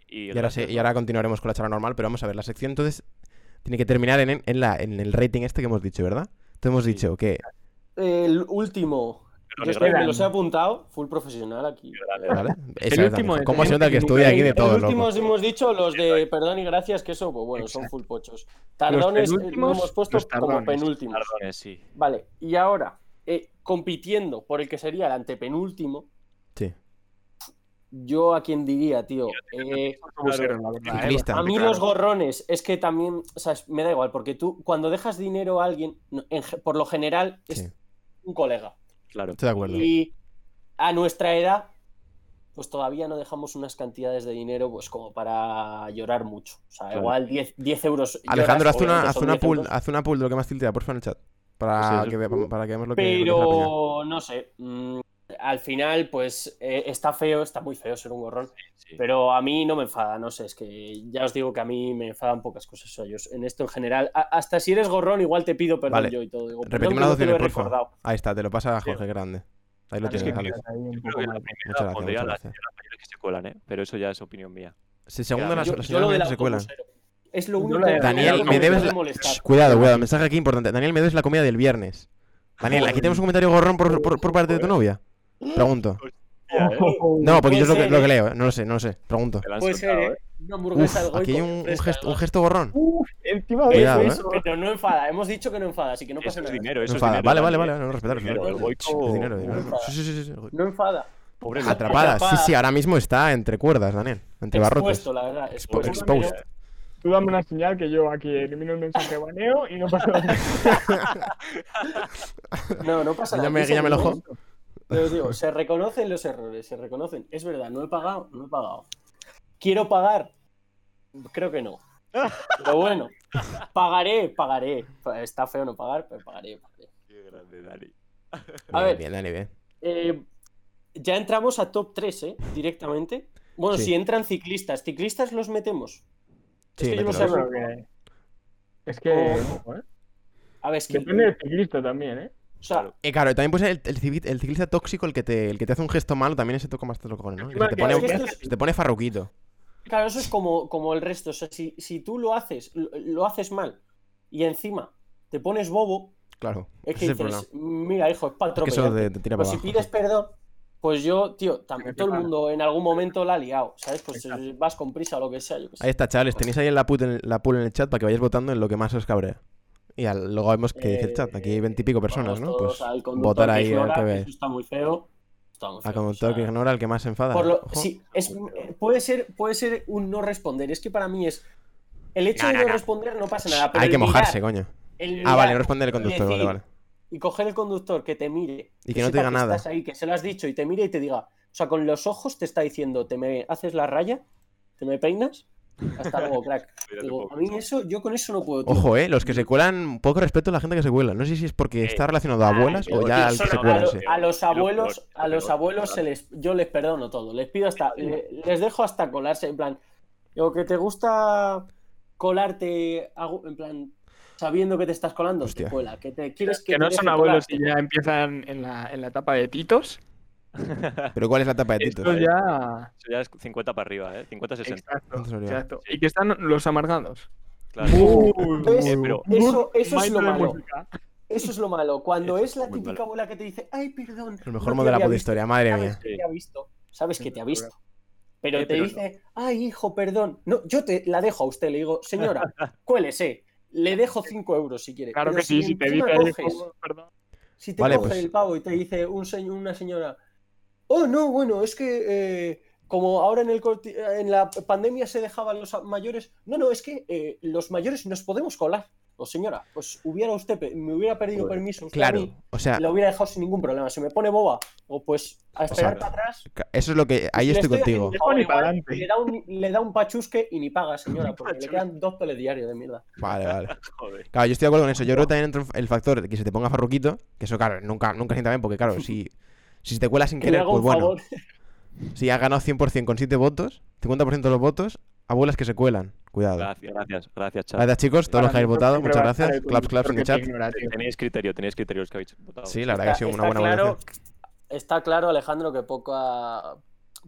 Speaker 2: Y,
Speaker 1: y ahora, sí- y ahora continuaremos con la charla normal, pero vamos a ver, la sección entonces tiene que terminar en, en, la, en el rating este que hemos dicho, ¿verdad? Entonces hemos
Speaker 2: Sí.
Speaker 1: dicho que...
Speaker 3: El último. Yo me los he apuntado, full profesional aquí.
Speaker 1: ¿Vale? Esa es
Speaker 4: último
Speaker 1: ¿Cómo
Speaker 4: el
Speaker 1: se nota que estudia aquí de
Speaker 3: El
Speaker 1: todo,
Speaker 3: último
Speaker 1: loco?
Speaker 3: hemos dicho los de perdón y gracias, que eso, pues bueno, son full pochos. Tardones eh, lo
Speaker 4: penúltimos,
Speaker 3: hemos puesto
Speaker 4: los
Speaker 3: como penúltimos.
Speaker 2: Tardones, sí.
Speaker 3: Vale, y ahora, eh, compitiendo por el que sería el antepenúltimo,
Speaker 1: Sí.
Speaker 3: yo a quién diría, tío. Eh,
Speaker 4: ¿eh?
Speaker 3: A mí los gorrones, es que también, o sea, me da igual, porque tú cuando dejas dinero a alguien, en por lo general es
Speaker 1: Sí.
Speaker 3: un colega.
Speaker 2: Claro.
Speaker 1: Estoy de acuerdo.
Speaker 3: Y a nuestra edad, pues todavía no dejamos unas cantidades de dinero pues como para llorar mucho. O sea,
Speaker 2: Claro.
Speaker 3: igual 10, 10 euros.
Speaker 1: Alejandro,
Speaker 3: lloras,
Speaker 1: haz una, haz una
Speaker 3: 10
Speaker 1: pool, haz una pool de lo que más tiltea, por favor, en el chat. Para,
Speaker 2: Pues
Speaker 1: que, ve- para que veamos lo que, lo que.
Speaker 3: Pero no sé. mm, al final, pues eh, está feo, está muy feo ser un gorrón.
Speaker 2: sí.
Speaker 3: Pero a mí no me enfada, no sé, es que ya os digo que a mí me enfadan pocas cosas. En esto en general, a- hasta si eres gorrón, igual te pido perdón
Speaker 1: Vale.
Speaker 3: yo y todo. Digo,
Speaker 1: Repetimos las opciones, por favor. Ahí está, te lo pasa a Jorge Grande. Ahí lo tienes, Alex.
Speaker 2: que
Speaker 1: Muchas gracias,
Speaker 2: las, se cuelan, ¿eh? Pero eso ya es opinión mía.
Speaker 1: Sí, segundo, las,
Speaker 3: Yo,
Speaker 1: las
Speaker 3: yo lo del
Speaker 1: se cuelan.
Speaker 3: Es lo único
Speaker 4: de
Speaker 3: que
Speaker 1: Daniel,
Speaker 3: me
Speaker 1: debes la- Cuidado, cuidado, mensaje aquí importante. Daniel, me debes la comida del viernes. Daniel, aquí tenemos un comentario gorrón por, por, por parte de tu novia. Pregunto. No, porque yo es lo que, lo que
Speaker 3: ser,
Speaker 1: leo, ¿eh? no lo sé, no lo sé. Pregunto.
Speaker 3: Puede ser,
Speaker 2: soltado,
Speaker 3: ¿eh? Una hamburguesa
Speaker 1: Uf, aquí hay un, un gesto, un gesto gorrón.
Speaker 4: Uf, encima de
Speaker 1: Cuidado,
Speaker 4: eso.
Speaker 3: Pero no enfada, hemos dicho que no enfada, así que no
Speaker 2: Eso
Speaker 3: pasa
Speaker 2: es
Speaker 3: nada.
Speaker 2: dinero, eso
Speaker 1: No
Speaker 2: es
Speaker 1: enfada.
Speaker 2: dinero.
Speaker 1: Vale, vale, vale,
Speaker 2: ¿eh?
Speaker 1: no, respetar,
Speaker 2: Dinero,
Speaker 1: respetar.
Speaker 2: el Goico-
Speaker 1: Es dinero, dinero.
Speaker 3: enfada.
Speaker 1: Sí, sí, sí.
Speaker 3: No enfada.
Speaker 2: Pobre
Speaker 1: Atrapada, sí,
Speaker 3: Atrapada.
Speaker 1: sí, ahora mismo está entre cuerdas, Daniel. Entre barrotes.
Speaker 3: Expuesto, la verdad.
Speaker 1: Expo- exposed.
Speaker 3: pero-
Speaker 4: Tú dame una señal que yo aquí elimino el mensaje de baneo y no pasa nada.
Speaker 3: No, no pasa nada.
Speaker 1: Guíllame el ojo.
Speaker 3: Pero os digo, se reconocen los errores, se reconocen. Es verdad, no he pagado, no he pagado. ¿Quiero pagar? Creo que no. Pero bueno, pagaré, pagaré. Está feo no pagar, pero pagaré. pagaré.
Speaker 2: Qué grande, Dani.
Speaker 3: A
Speaker 1: Bien,
Speaker 3: ver.
Speaker 1: Bien, Dani, bien.
Speaker 3: Eh, ya entramos a top 3, ¿eh? Directamente. Bueno,
Speaker 1: Sí.
Speaker 3: si entran ciclistas, ¿ciclistas los metemos?
Speaker 1: Sí,
Speaker 3: que yo no sé-
Speaker 4: Es que.
Speaker 3: Oh.
Speaker 4: ¿eh?
Speaker 3: A ver, es que.
Speaker 4: Depende del ciclista también, ¿eh?
Speaker 3: O sea,
Speaker 2: Claro.
Speaker 1: Eh, claro, también puede ser el, el, ciclista tóxico el que, te, el que te hace un gesto malo, también ese toca más los cojones, ¿no? El que te pone,
Speaker 3: es que esto es-
Speaker 1: se te pone farruquito.
Speaker 3: Claro, eso es como, como el resto. O sea, si, si tú lo haces, lo, lo haces mal y encima te pones bobo,
Speaker 1: Claro,
Speaker 3: es que dices, mira, hijo, es para
Speaker 1: Es que te, te tira
Speaker 3: Pues
Speaker 1: para
Speaker 3: si
Speaker 1: abajo.
Speaker 3: pides perdón, pues yo, tío, también
Speaker 4: te
Speaker 3: todo el mundo en algún momento la ha liado, ¿sabes? Pues
Speaker 4: Exacto.
Speaker 3: vas con prisa o lo que sea, yo.
Speaker 1: Ahí está, chavales. Tenéis ahí en la, put- en la pool en el chat para que vayáis votando en lo que más os cabrea. Y al- luego vemos que dice el chat. Aquí hay veintipico personas, ¿no? Pues
Speaker 3: al conductor
Speaker 1: votar ahí a ver
Speaker 3: ignora,
Speaker 1: qué
Speaker 3: que eso está muy feo. Está muy
Speaker 1: A
Speaker 3: feo,
Speaker 1: conductor
Speaker 3: o sea,
Speaker 1: que ignora al que más se enfada.
Speaker 3: por lo-
Speaker 1: Ojo.
Speaker 3: sí, es, eh, puede, ser, puede ser un no responder. Es que para mí es El hecho
Speaker 1: No,
Speaker 3: de
Speaker 1: no,
Speaker 3: responder no pasa nada. Pero
Speaker 1: Hay que
Speaker 3: mirar-
Speaker 1: mojarse, coño.
Speaker 3: el
Speaker 1: Ah, vale, responder el conductor, vale,
Speaker 3: decir-
Speaker 1: vale.
Speaker 3: Y coger el conductor que te mire.
Speaker 1: Y que no te diga nada.
Speaker 3: Estás ahí, que se lo has dicho y te mire y te diga. O sea, con los ojos te está diciendo, ¿te me haces la raya? ¿Te me peinas? Hasta luego, crack. Digo, a mí eso, yo con eso no puedo. tío.
Speaker 1: Ojo, eh, los que se cuelan, poco respeto a la gente que se cuela. No sé si es porque está relacionado a abuelas o ya al que se
Speaker 3: a,
Speaker 1: cuela en
Speaker 3: lo-
Speaker 1: sí.
Speaker 3: a los abuelos,
Speaker 2: lo
Speaker 3: a los abuelos se les, yo les perdono todo. Les pido hasta, le- les dejo hasta colarse, en plan, digo que te gusta colarte, en plan, sabiendo que te estás colando,
Speaker 1: Hostia.
Speaker 3: te cuela. Que te quieres que,
Speaker 4: no son abuelos y ya empiezan en la, en la etapa de titos.
Speaker 1: Pero ¿cuál es la tapa de Tito?
Speaker 4: Estos ya.
Speaker 2: Eso ya es 50 para arriba, ¿eh? 50-60.
Speaker 4: Exacto,
Speaker 1: ¿Cuántos habría?
Speaker 4: exacto. Y que están los amargados.
Speaker 2: Claro. Eh, pero-
Speaker 3: Eso, eso es lo malo. Eso es lo malo. Cuando
Speaker 2: Eso
Speaker 3: es la típica
Speaker 2: malo.
Speaker 3: abuela que te dice, ay, perdón.
Speaker 1: El mejor
Speaker 3: no
Speaker 1: de la
Speaker 3: había
Speaker 1: puta
Speaker 3: visto".
Speaker 1: historia, madre
Speaker 3: Sabes
Speaker 1: mía.
Speaker 3: que te ha visto. Sabes que te ha visto. Pero
Speaker 2: Eh,
Speaker 3: te
Speaker 2: pero
Speaker 3: dice, ay, hijo, perdón. No, yo te la dejo a usted. Le digo, señora, cuélese. Le dejo 5 euros si quiere.
Speaker 4: Claro
Speaker 3: Pero
Speaker 4: que sí, si te dice
Speaker 3: coges-
Speaker 4: perdón.
Speaker 3: Si te
Speaker 1: Vale,
Speaker 3: coge
Speaker 1: pues-
Speaker 3: el pavo y te dice un una señora, oh, no, bueno, es que eh, como ahora en, el, corti- en la pandemia se dejaban los mayores, no, no, es que eh, los mayores nos podemos colar. O señora, pues hubiera usted, me hubiera pedido
Speaker 2: Joder.
Speaker 3: permiso usted a
Speaker 1: Claro,
Speaker 3: mí,
Speaker 1: o sea,
Speaker 3: lo hubiera dejado sin ningún problema. Se me pone boba, o pues a esperar
Speaker 1: sea,
Speaker 3: para atrás.
Speaker 1: eso es lo que. Ahí
Speaker 3: le
Speaker 1: estoy contigo.
Speaker 4: Ni para
Speaker 3: igual, le, da un, le da un pachusque y ni paga, señora, porque le quedan dos telediarios de mierda.
Speaker 1: Vale, vale.
Speaker 2: Joder.
Speaker 1: Claro, yo estoy de acuerdo con eso. Yo creo que también entra el factor de que se te ponga farruquito, que eso, claro, nunca, nunca sienta bien, porque, claro, si, si se te cuela sin
Speaker 3: Que
Speaker 1: querer, pues bueno.
Speaker 3: favor.
Speaker 1: Si has ganado 100% con 7 votos, 50% de los votos, abuelas que se cuelan. Cuidado.
Speaker 2: Gracias, gracias, gracias, chat.
Speaker 1: Gracias, chicos, todos los que habéis votado. Muchas gracias.
Speaker 4: el
Speaker 1: Claps, claps en el chat.
Speaker 2: Tenéis criterio, tenéis criterio los que habéis votado.
Speaker 1: Sí, la verdad que ha sido una
Speaker 3: Está
Speaker 1: buena
Speaker 3: claro,
Speaker 1: votación.
Speaker 3: está claro, Alejandro, que poca,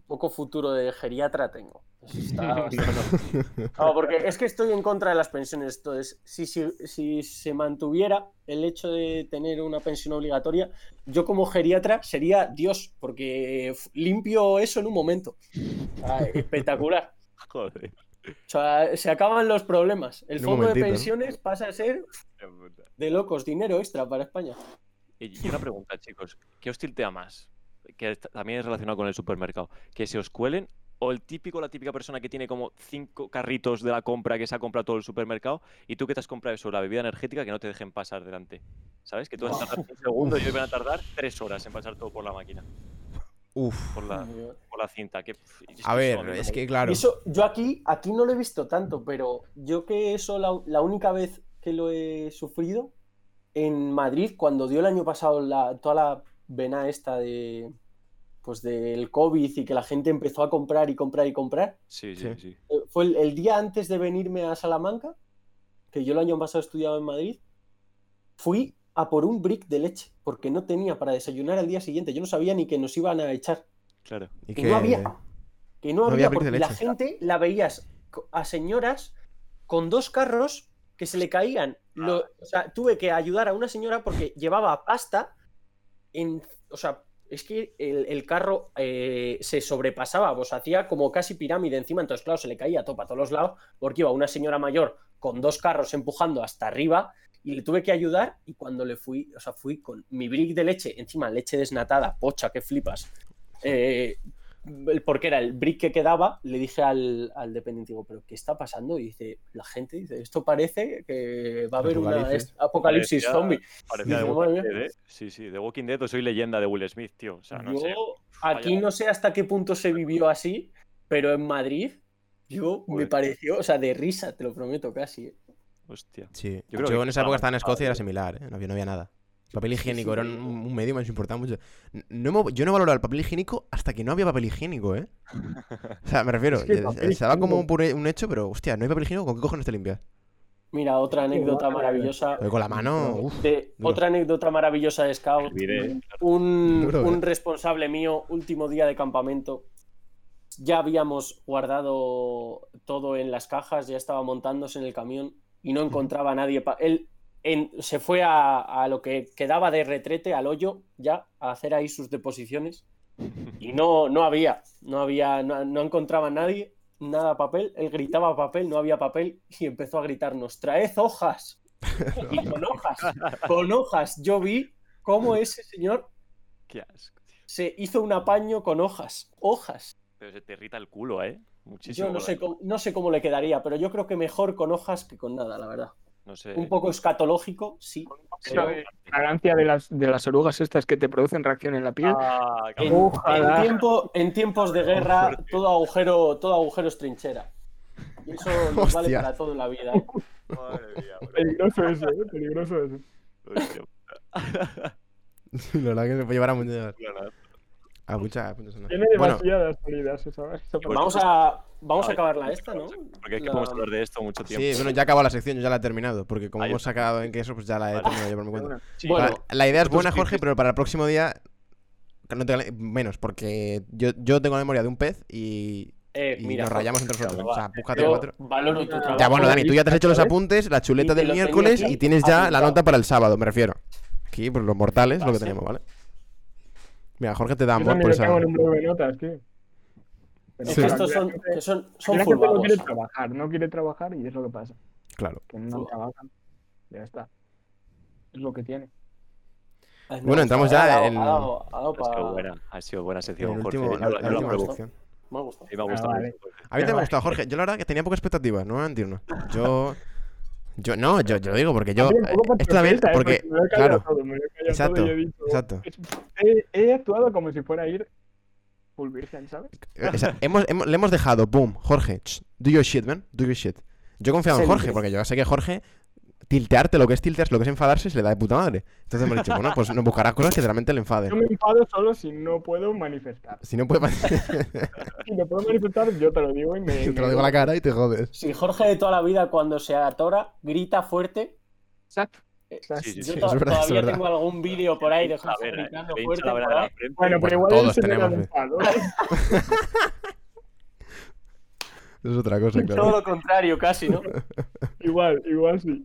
Speaker 3: poco futuro de geriatra tengo. Está No, porque es que estoy en contra de las pensiones. Entonces, si, si, si se mantuviera el hecho de tener una pensión obligatoria, yo como geriatra sería Dios, porque limpio eso en un momento. Sea, espectacular.
Speaker 2: Joder.
Speaker 3: O sea, se acaban los problemas. El fondo de pensiones pasa a ser de locos, dinero extra para España.
Speaker 2: Y y una pregunta, chicos. ¿Qué os tiltea más? Que también es relacionado con el supermercado. ¿Que se os cuelen o el típico, la típica persona que tiene como cinco carritos de la compra que se ha comprado todo el supermercado y tú que te has comprado eso, la bebida energética, que no te dejen pasar delante? ¿Sabes? Que tú vas a tardar un segundo y ellos van a tardar tres horas en pasar todo por la máquina,
Speaker 1: Uf.
Speaker 2: por la, por la cinta. Que,
Speaker 1: A
Speaker 2: que
Speaker 1: ver, es que claro.
Speaker 3: Eso, yo aquí, aquí no lo he visto tanto, pero yo que eso la, la única vez que lo he sufrido en Madrid, cuando dio el año pasado la, toda la vena esta de pues del COVID y que la gente empezó a comprar y comprar y comprar,
Speaker 2: Sí, sí,
Speaker 1: Sí.
Speaker 2: sí.
Speaker 3: eh, fue el, el día antes de venirme a Salamanca, que yo el año pasado estudiaba en Madrid, fui a por un brick de leche, porque no tenía para desayunar al día siguiente. Yo no sabía ni que nos iban a echar.
Speaker 2: Claro.
Speaker 1: Y
Speaker 3: que
Speaker 1: que...
Speaker 3: no había. Que no,
Speaker 1: No
Speaker 3: había, porque la gente la veías a señoras con dos carros que se le caían. Lo- o sea, tuve que ayudar a una señora porque llevaba pasta en. O sea, es que el, el carro eh, se sobrepasaba, pues hacía como casi pirámide encima, entonces, claro, se le caía todo para todos los lados, porque iba una señora mayor con dos carros empujando hasta arriba y le tuve que ayudar. Y cuando le fui, o sea, fui con mi brick de leche, encima leche desnatada, pocha, que flipas. Eh, porque era el brick que quedaba, le dije al, al dependiente, digo, ¿pero qué está pasando? Y dice, la gente dice, esto parece que va a haber una
Speaker 1: Apocalipsis.
Speaker 3: est- apocalipsis
Speaker 2: Parecía-
Speaker 3: zombie.
Speaker 2: Parecía de
Speaker 3: Digo,
Speaker 2: Walking
Speaker 3: madre
Speaker 2: Dead, ¿eh? Sí, sí, de Walking Dead o soy leyenda de Will Smith, tío. O sea, no
Speaker 3: yo
Speaker 2: sé.
Speaker 3: aquí no sé hasta qué punto se vivió así, pero en Madrid, yo me pareció, o sea, de risa, te lo prometo casi. ¿eh?
Speaker 2: Hostia.
Speaker 1: Sí.
Speaker 2: Yo
Speaker 1: Yo,
Speaker 2: creo que
Speaker 1: en esa época estaba en Escocia y era similar, ¿eh? No había, no había nada. Papel higiénico era un,
Speaker 3: sí.
Speaker 1: un medio más importaba mucho. No hemos- yo no he valorado el papel higiénico hasta que no había papel higiénico, ¿eh? O sea, me refiero,
Speaker 4: Es que
Speaker 1: estaba como
Speaker 4: higiénico-
Speaker 1: un hecho, pero hostia, no hay papel higiénico, ¿con qué cojones te limpias?
Speaker 3: Mira, otra anécdota maravillosa.
Speaker 1: Pero con la mano,
Speaker 3: de- otra anécdota maravillosa de Scout. Un,
Speaker 1: Duro,
Speaker 3: un
Speaker 1: ¿eh?
Speaker 3: responsable mío, último día de campamento. Ya habíamos guardado todo en las cajas, ya estaba montándose en el camión y no encontraba a nadie. pa- Él en- se fue a, a lo que quedaba de retrete, al hoyo, ya, a hacer ahí sus deposiciones. Y no, no había, no había, no, no encontraba nadie, nada papel. Él gritaba papel, no había papel y empezó a gritarnos: ¡Traed hojas! Y con hojas, con hojas. Yo vi cómo ese señor
Speaker 2: Qué asco, tío.
Speaker 3: se hizo un apaño con hojas. Hojas.
Speaker 2: Pero se te irrita el culo, ¿eh? Muchísimo.
Speaker 3: Yo no sé, cómo, no sé cómo le quedaría, pero yo creo que mejor con hojas que con nada, la verdad.
Speaker 2: No sé.
Speaker 3: Un poco escatológico, sí.
Speaker 4: De fragancia de las, de las orugas estas que te producen reacción en la piel.
Speaker 2: Ah,
Speaker 3: En, en tiempo, en tiempos de guerra, todo agujero, todo agujero es trinchera. Y eso nos vale para todo en la vida. ¿eh?
Speaker 2: Madre mía, bro.
Speaker 4: Peligroso eso, ¿eh? Peligroso eso.
Speaker 1: La verdad que se puede llevar a. a muchas, a muchas zonas.
Speaker 4: Tiene
Speaker 1: Bueno,
Speaker 4: demasiadas salidas
Speaker 2: Bueno,
Speaker 3: Vamos a, vamos a acabarla esta, ¿no?
Speaker 2: Porque es que
Speaker 3: La-
Speaker 2: podemos hablar de esto mucho tiempo.
Speaker 1: sí, bueno, ya acabó la sección, yo ya la he terminado, porque como
Speaker 2: Ah,
Speaker 1: hemos sacado en queso, pues ya la he
Speaker 2: Vale.
Speaker 1: terminado yo por mi cuenta.
Speaker 4: Bueno,
Speaker 2: Sí,
Speaker 3: Bueno,
Speaker 1: Para- la idea es buena,
Speaker 2: que
Speaker 1: Jorge, pero para el próximo día que no tenga- menos, porque yo, yo tengo la memoria de un pez y,
Speaker 3: Eh,
Speaker 1: y
Speaker 3: mira,
Speaker 1: nos rayamos entre nosotros. O sea, búscate
Speaker 3: Yo
Speaker 1: cuatro.
Speaker 3: valoro tu trabajo.
Speaker 1: Ya, bueno, Dani, tú ya te has hecho los apuntes, la chuleta del miércoles y tienes ya la nota para el sábado, me refiero. Aquí, pues los mortales, lo que tenemos, ¿vale? Mira, Jorge te da amor por esa.
Speaker 4: en un blog de notas, tío. Pero
Speaker 3: Es
Speaker 1: Sí.
Speaker 3: que estos son, que son, son
Speaker 4: la gente no quiere trabajar, no quiere trabajar y es lo que pasa.
Speaker 1: Claro.
Speaker 4: Que no
Speaker 3: No.
Speaker 4: trabajan. Ya está. Es lo que tiene.
Speaker 3: Ay,
Speaker 1: Bueno, entramos ya
Speaker 3: dado-
Speaker 1: en-
Speaker 3: ha dado- ha dado
Speaker 2: Ha sido buena, ha sido buena
Speaker 1: En
Speaker 2: sección,
Speaker 1: el
Speaker 2: Jorge.
Speaker 1: último, la,
Speaker 2: la-
Speaker 1: la
Speaker 2: la
Speaker 1: última
Speaker 2: aplaudo.
Speaker 1: sección.
Speaker 3: Me ha gustado.
Speaker 2: Sí, me ha gustado
Speaker 4: vale.
Speaker 2: mucho, Jorge.
Speaker 1: A mí también me
Speaker 4: Vale.
Speaker 1: ha gustado, Jorge. Yo la verdad que tenía pocas expectativas, no voy a mentirnos. Yo. Yo, no, yo, yo lo digo porque yo. Eh, también,
Speaker 4: sorpresa, ¿eh?
Speaker 1: porque.
Speaker 4: me
Speaker 1: Claro,
Speaker 4: todo, me
Speaker 1: exacto,
Speaker 4: todo y he dicho,
Speaker 1: exacto.
Speaker 4: he, he actuado como si fuera a ir full virgen, ¿sabes?
Speaker 1: Eh, o sea, hemos, hemos- le hemos dejado, boom, Jorge, do your shit, man, do your shit. Yo he confiado en. Jorge, porque yo sé que Jorge, tiltearte, lo que es tiltearse, lo que es enfadarse, se le da de puta madre. Entonces hemos dicho, bueno, pues nos buscará cosas que realmente le
Speaker 4: Yo
Speaker 1: enfaden.
Speaker 4: me enfado solo si no puedo manifestar.
Speaker 1: Si no puede
Speaker 4: Si no puedo manifestar, yo te lo digo y me.
Speaker 1: te
Speaker 4: me-
Speaker 1: lo digo a la cara y te jodes.
Speaker 3: Si Jorge de toda la vida cuando se atora grita fuerte,
Speaker 4: Exacto.
Speaker 3: eh.
Speaker 2: Sí, sí,
Speaker 3: yo
Speaker 1: es verdad,
Speaker 3: todavía tengo algún vídeo por ahí de Jorge gritando fuerte por ahí.
Speaker 2: frente.
Speaker 4: Bueno, pero
Speaker 1: Bueno,
Speaker 4: igual
Speaker 1: todos
Speaker 4: él se me da
Speaker 1: tenemos, eh.
Speaker 4: enfado.
Speaker 1: Es otra cosa,
Speaker 3: Todo
Speaker 1: claro.
Speaker 3: lo contrario, casi, ¿no?
Speaker 4: igual, igual sí.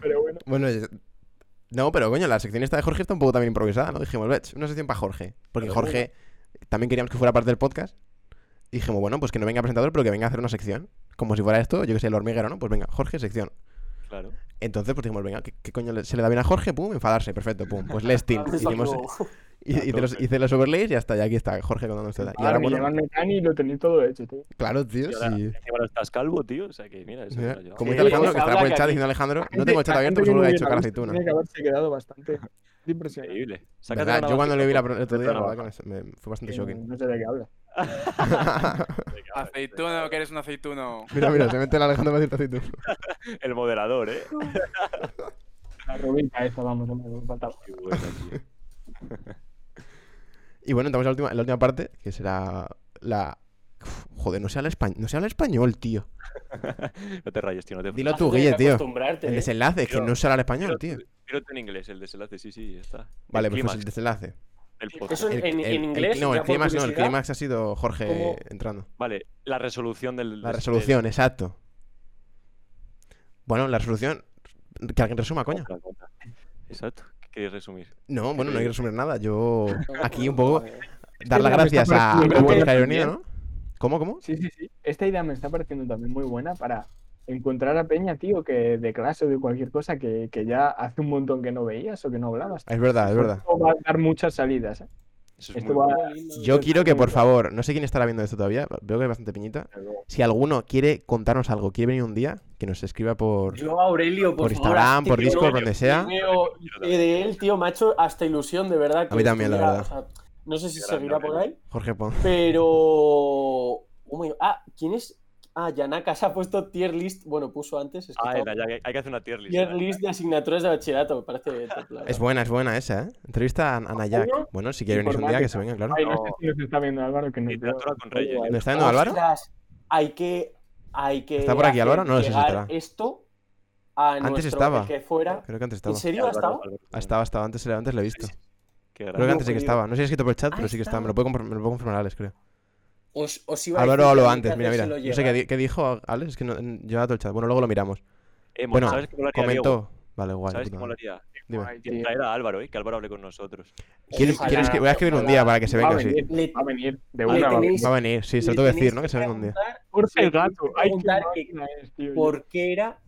Speaker 4: Pero bueno.
Speaker 1: Bueno, no, pero coño, la sección esta de Jorge está un poco también improvisada, ¿no? Dijimos, una sección para Jorge. Porque. Jorge también queríamos que fuera parte del podcast. Y dijimos, bueno, pues que no venga presentador, pero que venga a hacer una sección. Como si fuera esto, yo que sé, el hormiguero, ¿no? Pues venga, Jorge, sección.
Speaker 2: Claro.
Speaker 1: Entonces, pues dijimos, venga, ¿qué, qué coño se le da bien a Jorge? Pum, enfadarse, perfecto, pum. Pues Lestin. Hicimos, hice, los, hice los overlays y ya está, y aquí está, Jorge contando esto. Y
Speaker 4: Ahora
Speaker 1: bueno,
Speaker 4: Metani y lo tenéis todo hecho, tío.
Speaker 1: claro, tío,
Speaker 2: Y ahora,
Speaker 1: sí.
Speaker 2: encima ahora estás calvo, tío. O sea que mira, eso
Speaker 1: Mira. Como
Speaker 3: Sí,
Speaker 1: dice Alejandro, que estará por el chat diciendo Alejandro, no tengo el chat abierto, solo
Speaker 4: no
Speaker 1: le he hecho cara aceituna.
Speaker 4: Tiene que haberse quedado bastante impresionante.
Speaker 1: Yo cuando le vi la, otro día, la verdad que me, me fue bastante shocking.
Speaker 4: No sé de qué habla.
Speaker 5: Aceituno, que eres un aceituno.
Speaker 1: Mira, mira, se mete el Alejandro para decirte aceituna.
Speaker 2: El moderador, ¿eh?
Speaker 4: La rubita esa, vamos, hombre, me faltaba.
Speaker 2: Qué bueno, tío.
Speaker 1: Y bueno, entramos a la última, en la última parte, que será la. Uf, joder, no se habla español, no se habla español, tío.
Speaker 2: No te rayes, tío. No te
Speaker 1: Dilo tú, Guille,
Speaker 3: que
Speaker 1: tío. El
Speaker 3: ¿eh?
Speaker 1: desenlace, que
Speaker 2: Yo-
Speaker 1: no se habla español, tío.
Speaker 2: Tírate en inglés, el desenlace, sí, sí, ya está.
Speaker 1: Vale,
Speaker 2: el
Speaker 1: pues, pues el desenlace.
Speaker 2: podcast.
Speaker 3: Eso
Speaker 1: El-
Speaker 3: en,
Speaker 1: el-
Speaker 3: en
Speaker 1: el-
Speaker 3: inglés.
Speaker 1: no, el clímax no, el clímax ha sido Jorge
Speaker 3: ¿Cómo?
Speaker 1: entrando.
Speaker 2: Vale, la resolución del.
Speaker 1: La
Speaker 2: del-
Speaker 1: resolución, exacto. Bueno, la resolución. Que alguien resuma, coño.
Speaker 2: Exacto. ¿Qué quieres resumir?
Speaker 1: No, bueno, no hay que resumir nada. Yo. Aquí un poco. Dar las gracias a Ironía, ¿no? ¿Cómo, cómo?
Speaker 4: Sí, sí, sí. Esta idea me está pareciendo también muy buena para encontrar a Peña, tío, que de clase o de cualquier cosa que, que ya hace un montón que no veías o que no hablabas.
Speaker 1: Es verdad, es verdad.
Speaker 4: Esto va a dar muchas salidas, ¿eh?
Speaker 2: Eso es
Speaker 4: Esto
Speaker 2: muy
Speaker 4: va-
Speaker 2: bueno.
Speaker 3: muy lindo.
Speaker 1: Yo quiero que, por favor, no sé quién estará viendo esto todavía, veo que hay bastante piñita. Si alguno quiere contarnos algo, quiere venir un día, que nos escriba por.
Speaker 3: Yo, Aurelio, por,
Speaker 1: Instagram, por Discord, donde sea.
Speaker 3: Eh, de él, tío, me ha hecho hasta ilusión, de verdad. Que
Speaker 1: A mí también, la verdad.
Speaker 3: o sea, no sé si seguirá por ahí,
Speaker 1: Jorge Pon.
Speaker 3: pero. Oh Ah, ¿quién es? Ah, Yanaka se ha puesto tier list. Bueno, puso antes. Es que
Speaker 2: Ah, era, ya hay que hacer una tier list.
Speaker 3: tier
Speaker 2: ¿eh?
Speaker 3: list de asignaturas de bachillerato, me parece
Speaker 1: Es buena, es buena esa, ¿eh? Entrevista a a Nayak.
Speaker 4: Apoyo
Speaker 1: Bueno, si quiere venirse un día, que se venga, claro.
Speaker 4: Ay, no
Speaker 2: No.
Speaker 4: sé si nos está viendo Álvaro, que nos
Speaker 2: Literatura con Reyes.
Speaker 1: ¿Dónde está viendo Álvaro?
Speaker 3: Ostras, hay que. Hay que
Speaker 1: ¿Está por aquí, Álvaro? No lo sé si estará.
Speaker 3: Esto a
Speaker 1: Antes estaba.
Speaker 3: el que fuera.
Speaker 1: Creo que antes
Speaker 3: ¿En
Speaker 1: estaba.
Speaker 3: serio ha estado?
Speaker 1: Ha estado, ha estado. Antes, antes lo he visto.
Speaker 2: Qué
Speaker 1: Creo que antes sí que estaba. No sé si ha escrito por el chat,
Speaker 3: Ah,
Speaker 1: pero sí que está. Me lo puedo, me lo puedo confirmar, Alex, creo.
Speaker 3: Os, os iba a
Speaker 1: Álvaro habló antes, mira, mira. No sé qué, qué dijo Alex, es que no, yo todo el chat. Bueno, luego lo miramos.
Speaker 2: Eh,
Speaker 1: Bueno,
Speaker 2: ¿sabes qué molaría, Diego?
Speaker 1: comentó. Vale, guay.
Speaker 2: ¿Sabes qué molaría? Traer a Álvaro, ¿eh? Que Álvaro hable con nosotros.
Speaker 1: ¿Quieres- que- voy a escribir un día para que se
Speaker 4: Va a
Speaker 1: venga, sí.
Speaker 4: venir,
Speaker 3: Le-
Speaker 4: va a venir. De una. va a
Speaker 3: tenéis-
Speaker 1: Va a venir, sí, se lo tengo que decir, ¿no? Que se venga un día.
Speaker 4: el gato.
Speaker 3: que que. ¿Por qué era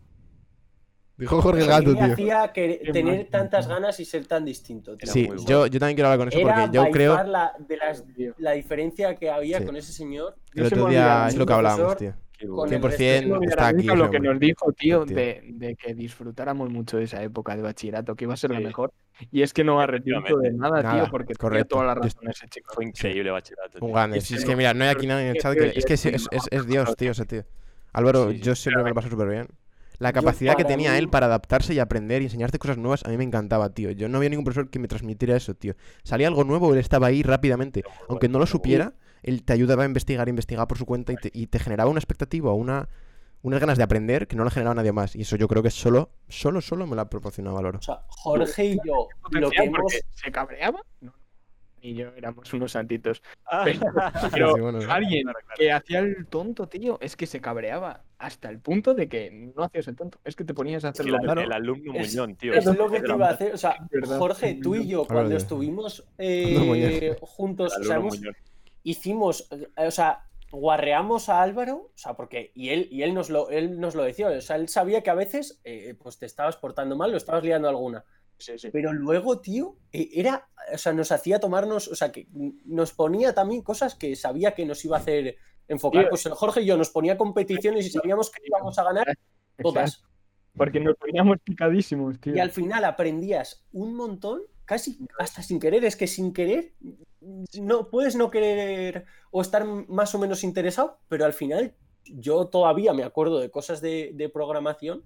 Speaker 1: Dijo Jorge el
Speaker 3: ¿Qué
Speaker 1: Gato, tío.
Speaker 3: hacía que tener tantas ganas y ser tan distinto? tío?
Speaker 2: Era
Speaker 1: Sí,
Speaker 2: bueno.
Speaker 1: yo, yo también quiero hablar con eso
Speaker 3: Era
Speaker 1: porque yo creo
Speaker 3: la, de las- la diferencia que había
Speaker 1: Sí.
Speaker 3: con ese señor.
Speaker 1: el otro día es lo que hablábamos, tío.
Speaker 2: Qué
Speaker 3: con
Speaker 2: bueno.
Speaker 3: el resto
Speaker 1: 100%
Speaker 3: de-
Speaker 4: No
Speaker 1: está aquí.
Speaker 4: lo que nos dijo, tío,
Speaker 1: Tío.
Speaker 4: de, de que disfrutáramos mucho de esa época de bachillerato, que iba a ser la mejor. Y es que no arrepiento de nada,
Speaker 1: Nada,
Speaker 4: tío, porque
Speaker 1: correcto.
Speaker 4: tenía toda la razón ese chico.
Speaker 2: Fue increíble bachillerato.
Speaker 1: Un grande.
Speaker 4: Sí,
Speaker 1: Si es
Speaker 4: sí,
Speaker 1: que mira, no hay aquí nadie en el chat
Speaker 4: que-.
Speaker 1: Es que es, es, es- es Dios, tío, ese tío. Álvaro,
Speaker 2: Sí, sí.
Speaker 1: yo siempre me lo paso súper bien. La capacidad que tenía
Speaker 3: mí-
Speaker 1: él para adaptarse y aprender y enseñarte cosas nuevas, a mí me encantaba, tío. Yo no había ningún profesor que me transmitiera eso, tío. Salía algo nuevo, él estaba ahí rápidamente. Aunque no lo supiera, él te ayudaba a investigar, investigar por su cuenta y te, y te generaba una expectativa, una, unas ganas de aprender que no le generaba nadie más. Y eso yo creo que solo, solo, solo me la proporcionaba Álvaro.
Speaker 3: O sea, Jorge y yo, lo que hemos.
Speaker 4: ¿Se cabreaba? No. Y yo éramos unos santitos.
Speaker 2: Ah,
Speaker 4: Pero
Speaker 1: Sí, bueno,
Speaker 4: alguien
Speaker 2: claro, claro.
Speaker 4: que hacía el tonto, tío, es que se cabreaba hasta el punto de que no hacías el tonto. Es que te ponías a
Speaker 2: Es que el,
Speaker 1: Claro.
Speaker 2: el alumno
Speaker 3: Es-
Speaker 2: Muñón, tío.
Speaker 3: Es lo que te iba a hacer. O sea. Jorge, tú y yo, cuando estuvimos eh, juntos, o sea, hemos- hicimos, eh, o sea, guarreamos a Álvaro, o sea, porque, y él, y él nos lo, él nos lo decía, o sea, él sabía que a veces, eh, pues te estabas portando mal o estabas liando alguna.
Speaker 4: Sí, sí.
Speaker 3: Pero luego, tío, era, o sea, nos hacía tomarnos, o sea, que nos ponía también cosas que sabía que nos iba a hacer enfocar. Pues el Jorge y yo nos ponía competiciones y sabíamos que íbamos a ganar todas.
Speaker 4: Porque nos poníamos picadísimos, tío.
Speaker 3: Y al final aprendías un montón, casi hasta sin querer. Es que sin querer, no puedes no querer o estar más o menos interesado, pero al final yo todavía me acuerdo de cosas de, de programación.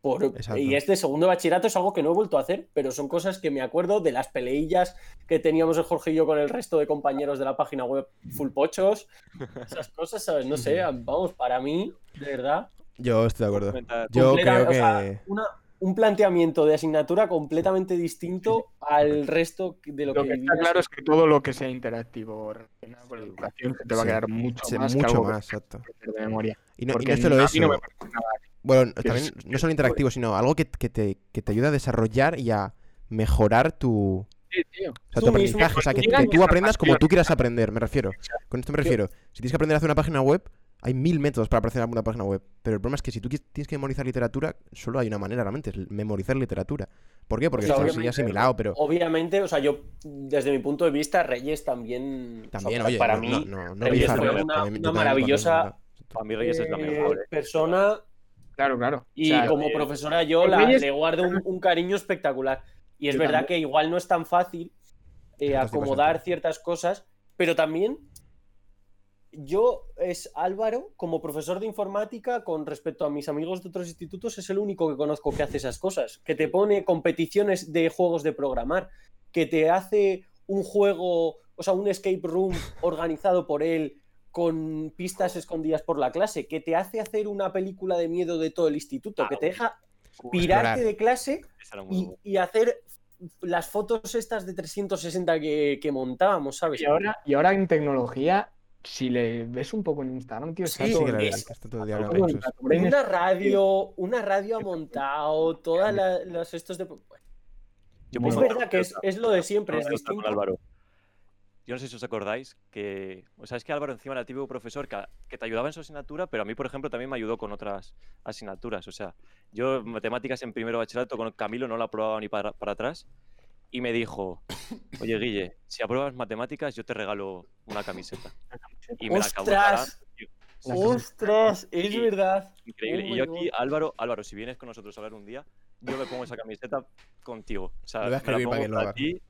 Speaker 3: Por, y este segundo de bachillerato es algo que no he vuelto a hacer, pero son cosas que me acuerdo de las peleillas que teníamos el Jorge y yo con el resto de compañeros de la página web full pochos. Esas cosas, ¿sabes? No sé, vamos, para mí, de verdad,
Speaker 1: Yo estoy de acuerdo. Yo
Speaker 3: completa-
Speaker 1: creo
Speaker 3: o sea,
Speaker 1: que.
Speaker 3: una- un planteamiento de asignatura completamente distinto al resto de lo,
Speaker 4: Lo
Speaker 3: que
Speaker 4: que está claro es que todo lo que sea interactivo relacionado con la educación se te va a
Speaker 1: Sí.
Speaker 4: quedar mucho más
Speaker 1: mucho
Speaker 4: algo que
Speaker 1: más, exacto.
Speaker 4: de memoria.
Speaker 1: Y no, y
Speaker 4: Porque
Speaker 1: no solo eso.
Speaker 4: no me parece nada.
Speaker 1: Bueno, también
Speaker 4: es-
Speaker 1: no solo interactivo, sino algo que, que te, que te ayuda a desarrollar y a mejorar tu,
Speaker 4: Sí, tío.
Speaker 1: o sea,
Speaker 3: Tú
Speaker 1: tu
Speaker 3: mismo,
Speaker 1: aprendizaje. O sea, que, tú aprendas como tú quieras aprender, me refiero. Con esto me refiero. Si tienes que aprender a hacer una página web, hay mil métodos para aprender una página web. Pero el problema es que si tú tienes que memorizar literatura, solo hay una manera realmente, es memorizar literatura. ¿Por qué? Porque
Speaker 3: O sea,
Speaker 1: está así
Speaker 3: obviamente-
Speaker 1: asimilado, pero
Speaker 3: Obviamente, o sea, yo, desde mi punto de vista, Reyes también. o sea,
Speaker 1: también, oye,
Speaker 3: para
Speaker 1: no,
Speaker 3: mí,
Speaker 1: no, no, no
Speaker 3: Reyes
Speaker 1: yo
Speaker 3: una- una maravillosa-
Speaker 2: Para mí Reyes es la
Speaker 3: eh,
Speaker 2: mejor. eh.
Speaker 3: persona.
Speaker 4: Claro, claro.
Speaker 3: Y como
Speaker 2: eh,
Speaker 3: profesora, yo
Speaker 4: los
Speaker 3: la-
Speaker 4: Reyes-
Speaker 3: le guardo un, un cariño espectacular. Y es
Speaker 4: Yo
Speaker 3: verdad
Speaker 4: también.
Speaker 3: que igual no es tan fácil eh, acomodar ciertas cosas, pero también yo es Álvaro, como profesor de informática, con respecto a mis amigos de otros institutos, es el único que conozco que hace esas cosas. Que te pone competiciones de juegos de programar, que te hace un juego, o sea, un escape room organizado por él con pistas escondidas por la clase, que te hace hacer una película de miedo de todo el instituto, que te deja pirarte de clase y, hacer las fotos estas de 360 que, que montábamos, ¿sabes?
Speaker 4: Y ahora, y ahora en tecnología, si le ves un poco en Instagram, tío, está
Speaker 3: Sí,
Speaker 4: todo
Speaker 1: Sí, la es está todo
Speaker 4: todo
Speaker 3: Una radio, una radio ha montado, todas la- los estos de...
Speaker 2: Yo
Speaker 3: Es verdad que es, es lo de siempre, es distinto.
Speaker 2: Álvaro. Yo no sé si os acordáis que. O sea, es que Álvaro encima era el típico profesor que, que te ayudaba en su asignatura, pero a mí, por ejemplo, también me ayudó con otras asignaturas. O sea, yo matemáticas en primero bachillerato con Camilo no la aprobaba ni para, para atrás. Y me dijo, oye Guille, si apruebas matemáticas, yo te regalo una camiseta. Y me la acabó
Speaker 3: ¡Ostras!
Speaker 2: tío.
Speaker 3: ¡Ostras! Es verdad.
Speaker 2: Increíble.
Speaker 3: Oh
Speaker 2: y yo aquí. Álvaro, Álvaro, si vienes con nosotros a ver un día, yo me pongo esa camiseta contigo. O sea,
Speaker 1: Lo voy a
Speaker 2: me la
Speaker 1: escribir para
Speaker 2: pongo
Speaker 1: que lo
Speaker 2: para
Speaker 1: hagas.
Speaker 2: ti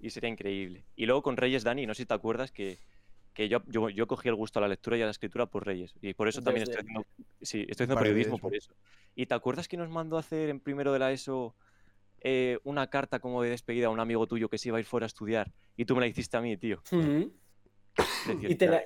Speaker 2: y sería increíble. Y luego con Reyes, Dani, no sé si te acuerdas que, que yo, yo, yo cogí el gusto a la lectura y a la escritura por Reyes. Y por eso también
Speaker 3: Desde-
Speaker 2: estoy haciendo, sí, estoy haciendo periodismo por eso. ¿Y te acuerdas que nos mandó a hacer en primero de la ESO eh, una carta como de despedida a un amigo tuyo que se iba a ir fuera a estudiar? Y tú me la hiciste a mí, tío.
Speaker 3: Y te la,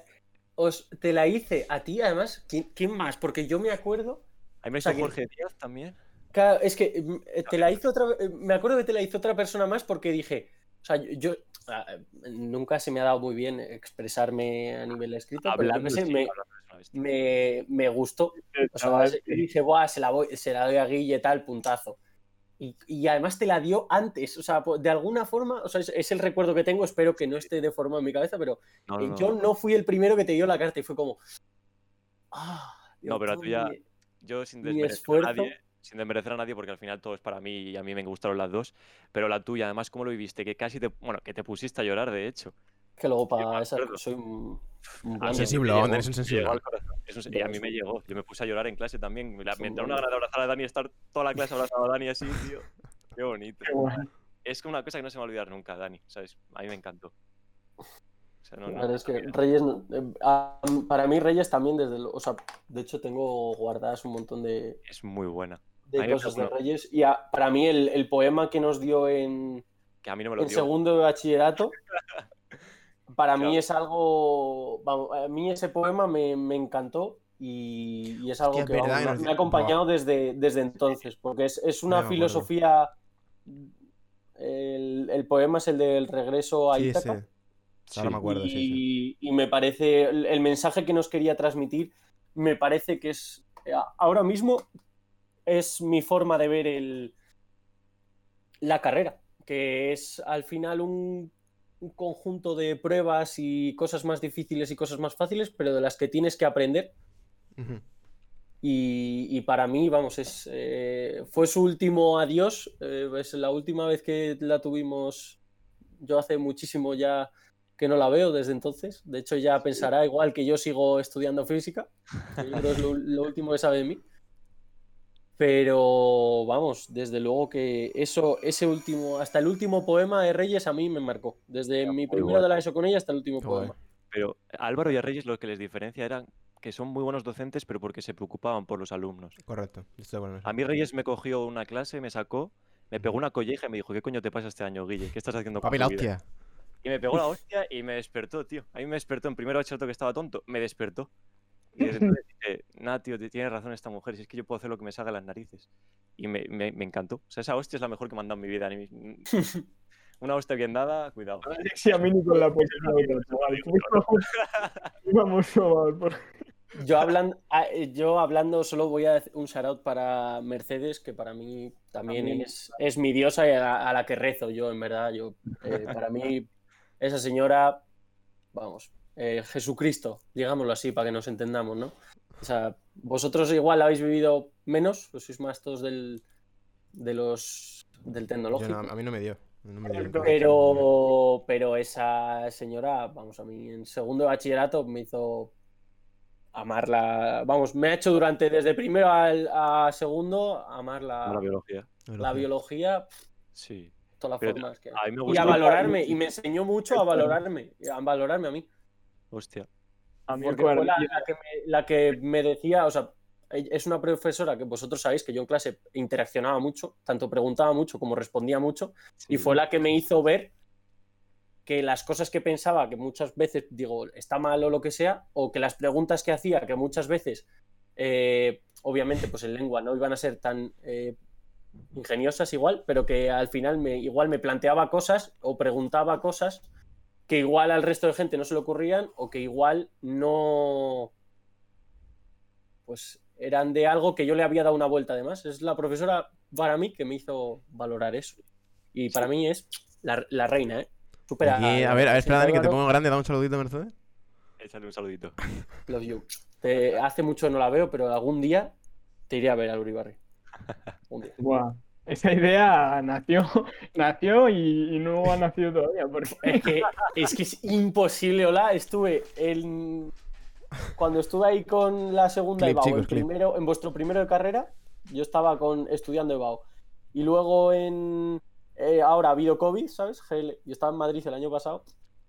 Speaker 3: os- te la hice a ti, además. ¿Quién, quién más? Porque yo me acuerdo.
Speaker 2: Ahí me
Speaker 3: o sea,
Speaker 2: hizo
Speaker 3: que-
Speaker 2: Jorge Díaz también.
Speaker 3: Claro, es que mm, eh, te la hizo otra eh, Me acuerdo que te la hizo otra persona más porque dije. O sea, yo. ah, nunca se me ha dado muy bien expresarme a nivel escrito, pero
Speaker 2: Hablando, sí,
Speaker 3: me, me, me gustó. O sea, dije, Buah, se la, voy, se la doy a Guille, tal, puntazo. Y, y además te la dio antes, o sea, de alguna forma, o sea, es, es el recuerdo que tengo, espero que no esté deformado en mi cabeza, pero
Speaker 2: No,
Speaker 3: eh,
Speaker 2: no,
Speaker 3: yo no fui el primero que te dio la carta y fue como. Ah,
Speaker 2: No, pero tú ya- Yo sin desmerecer a nadie, sin desmerecer a nadie, porque al final todo es para mí y a mí me gustaron las dos. Pero la tuya, además, ¿cómo lo viviste? Que casi te. Bueno, que te pusiste a llorar, de hecho.
Speaker 3: Que luego para cosas soy un,
Speaker 1: sensible, Ander, eres un sensible.
Speaker 2: Es y a mí me llegó. Yo me puse a llorar en clase también. Me, la- me entraron una gana de abrazar a Dani y estar toda la clase abrazando a Dani así, tío. Qué bonito.
Speaker 4: Qué.
Speaker 2: Es que una cosa que no se me va a olvidar nunca, Dani. ¿Sabes? A mí me encantó. O sea, no,
Speaker 3: La
Speaker 2: no-
Speaker 3: verdad es que Reyes, eh, para mí Reyes también desde, lo- o sea, de hecho tengo guardadas un montón de,
Speaker 2: es muy buena.
Speaker 3: De cosas de. Reyes y a- para mí el, el poema que nos dio en,
Speaker 2: Que a mí no me lo
Speaker 3: en
Speaker 2: dio.
Speaker 3: segundo de bachillerato, para mí es algo, vamos, a mí ese poema me, me encantó y, y es algo
Speaker 1: Hostia,
Speaker 3: que
Speaker 1: verdad,
Speaker 3: me- ha acompañado desde, desde entonces, porque es, es una filosofía, el, el poema es el del regreso a
Speaker 1: Sí, sí.
Speaker 3: Ítaca.
Speaker 1: Ahora
Speaker 2: Sí.
Speaker 1: me acuerdo, sí, sí.
Speaker 3: y, y me parece, el, el mensaje que nos quería transmitir, me parece que es, eh, ahora mismo, es mi forma de ver el, la carrera, que es al final un, un conjunto de pruebas y cosas más difíciles y cosas más fáciles, pero de las que tienes que aprender. Y, y para mí, vamos, es, eh, fue su último adiós. eh, es la última vez que la tuvimos. Yo hace muchísimo ya que no la veo desde entonces. De hecho, ya pensará igual que yo sigo estudiando física. que yo creo que es lo, lo último que sabe de mí. Pero vamos, desde luego que eso, ese último, hasta el último poema de Reyes a mí me marcó. Desde
Speaker 2: Ya,
Speaker 3: mi primero
Speaker 2: guay.
Speaker 3: de la ESO con ella hasta el último
Speaker 1: guay.
Speaker 3: poema.
Speaker 2: Pero a Álvaro y a Reyes lo que les diferencia era que son muy buenos docentes, pero porque se preocupaban por los alumnos.
Speaker 1: Correcto.
Speaker 2: A mí Reyes me cogió una clase, me sacó, me pegó una colleja y me dijo, ¿qué coño te pasa este año, Guille? ¿Qué estás haciendo con
Speaker 1: Papi,
Speaker 2: tu
Speaker 1: la
Speaker 2: vida?".
Speaker 1: hostia.
Speaker 2: Y me pegó la hostia y me despertó, tío. A mí me despertó en primero bachillerato que estaba tonto, me despertó. Y desde entonces dije, nada, tío, tiene razón esta mujer, si es que yo puedo hacer lo que me salga de las narices. Y me, me- me encantó. O sea, esa hostia es la mejor que me han dado en mi vida. Una hostia bien dada, cuidado.
Speaker 4: Alexia Mini con la. Vamos, por-
Speaker 3: Yo, hablan- ah, eh, yo hablando, solo voy a decir un shout out para Mercedes, que para mí también es, es mi diosa y a la, a la que rezo yo, en verdad. Yo, eh, para mí, esa señora, vamos, eh, Jesucristo, digámoslo así, para que nos entendamos, ¿no? O sea, vosotros igual habéis vivido menos, pues sois más todos del, de los, del
Speaker 1: Yo
Speaker 3: tecnológico.
Speaker 1: no, a mí no me dio. No me dio
Speaker 4: Pero-.
Speaker 3: Pero, esa señora, vamos, a mí en segundo de bachillerato me hizo amarla. Vamos, me ha hecho durante, desde primero al, a segundo, amar la,
Speaker 2: La biología.
Speaker 3: la biología,
Speaker 2: Sí.
Speaker 3: todas las
Speaker 2: Pero
Speaker 3: formas que.
Speaker 2: A mí me
Speaker 3: Y a valorarme, y me enseñó mucho a valorarme, a valorarme a mí.
Speaker 2: Hostia.
Speaker 4: A mí
Speaker 3: Porque fue la, que me, la que me decía, o sea, es una profesora que vosotros sabéis que yo en clase interaccionaba mucho, tanto preguntaba mucho como respondía mucho, y fue la que me hizo ver que las cosas que pensaba, que muchas veces digo, está mal o lo que sea, o que las preguntas que hacía, que muchas veces, eh, obviamente, pues en lengua no iban a ser tan eh, ingeniosas igual, pero que al final me, igual me planteaba cosas o preguntaba cosas que igual al resto de gente no se le ocurrían o que igual no pues eran de algo que yo le había dado una vuelta además. Es la profesora para mí que me hizo valorar eso. Y para mí es la, la reina, ¿eh? Supera
Speaker 1: a
Speaker 3: a-
Speaker 1: ver, a ver, espera, Dani, que te pongo grande. Da un saludito, Mercedes.
Speaker 2: Échale un saludito.
Speaker 3: Love you. Te- hace mucho no la veo, pero algún día te iré a ver al Uribarri. Un día.
Speaker 4: Buah, esa idea nació, nació y, y no ha nacido todavía. Porque...
Speaker 3: Es que, es que es imposible, hola. Estuve en. Cuando estuve ahí con la segunda
Speaker 1: Clip,
Speaker 3: EBAU,
Speaker 1: chicos,
Speaker 3: primero, en vuestro primero de carrera, yo estaba con, estudiando EBAU. Y luego en. eh, ahora ha habido COVID, ¿sabes? GL. Yo estaba en Madrid el año pasado.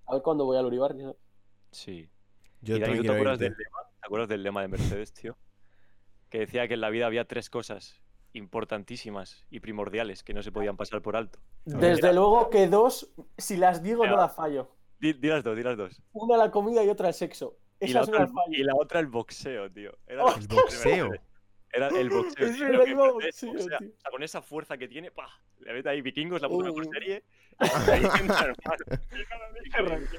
Speaker 3: A ver cuándo voy al. ¿sabes?
Speaker 2: Sí.
Speaker 1: Yo
Speaker 2: y Dani,
Speaker 1: también
Speaker 2: ¿tú te
Speaker 1: quiero
Speaker 2: acuerdas,
Speaker 1: irte.
Speaker 2: del lema? ¿te acuerdas del lema de Mercedes, tío? Que decía que en la vida había tres cosas importantísimas y primordiales que no se podían pasar por alto.
Speaker 3: Desde luego que dos, si las digo, no las fallo.
Speaker 2: Di, di las dos, di las dos.
Speaker 3: Una la comida y otra el sexo.
Speaker 2: Y la,
Speaker 3: Esas no
Speaker 2: otra,
Speaker 3: las fallo.
Speaker 2: y la otra el boxeo, tío. Era
Speaker 3: Oh,
Speaker 1: El boxeo.
Speaker 2: Era el boxeo.
Speaker 3: Es verdad,
Speaker 2: que
Speaker 3: boxeo.
Speaker 2: O sea, con esa fuerza que tiene, ¡pah! Le mete ahí vikingos, la puta
Speaker 3: Uh.
Speaker 2: mejor serie. Hermano.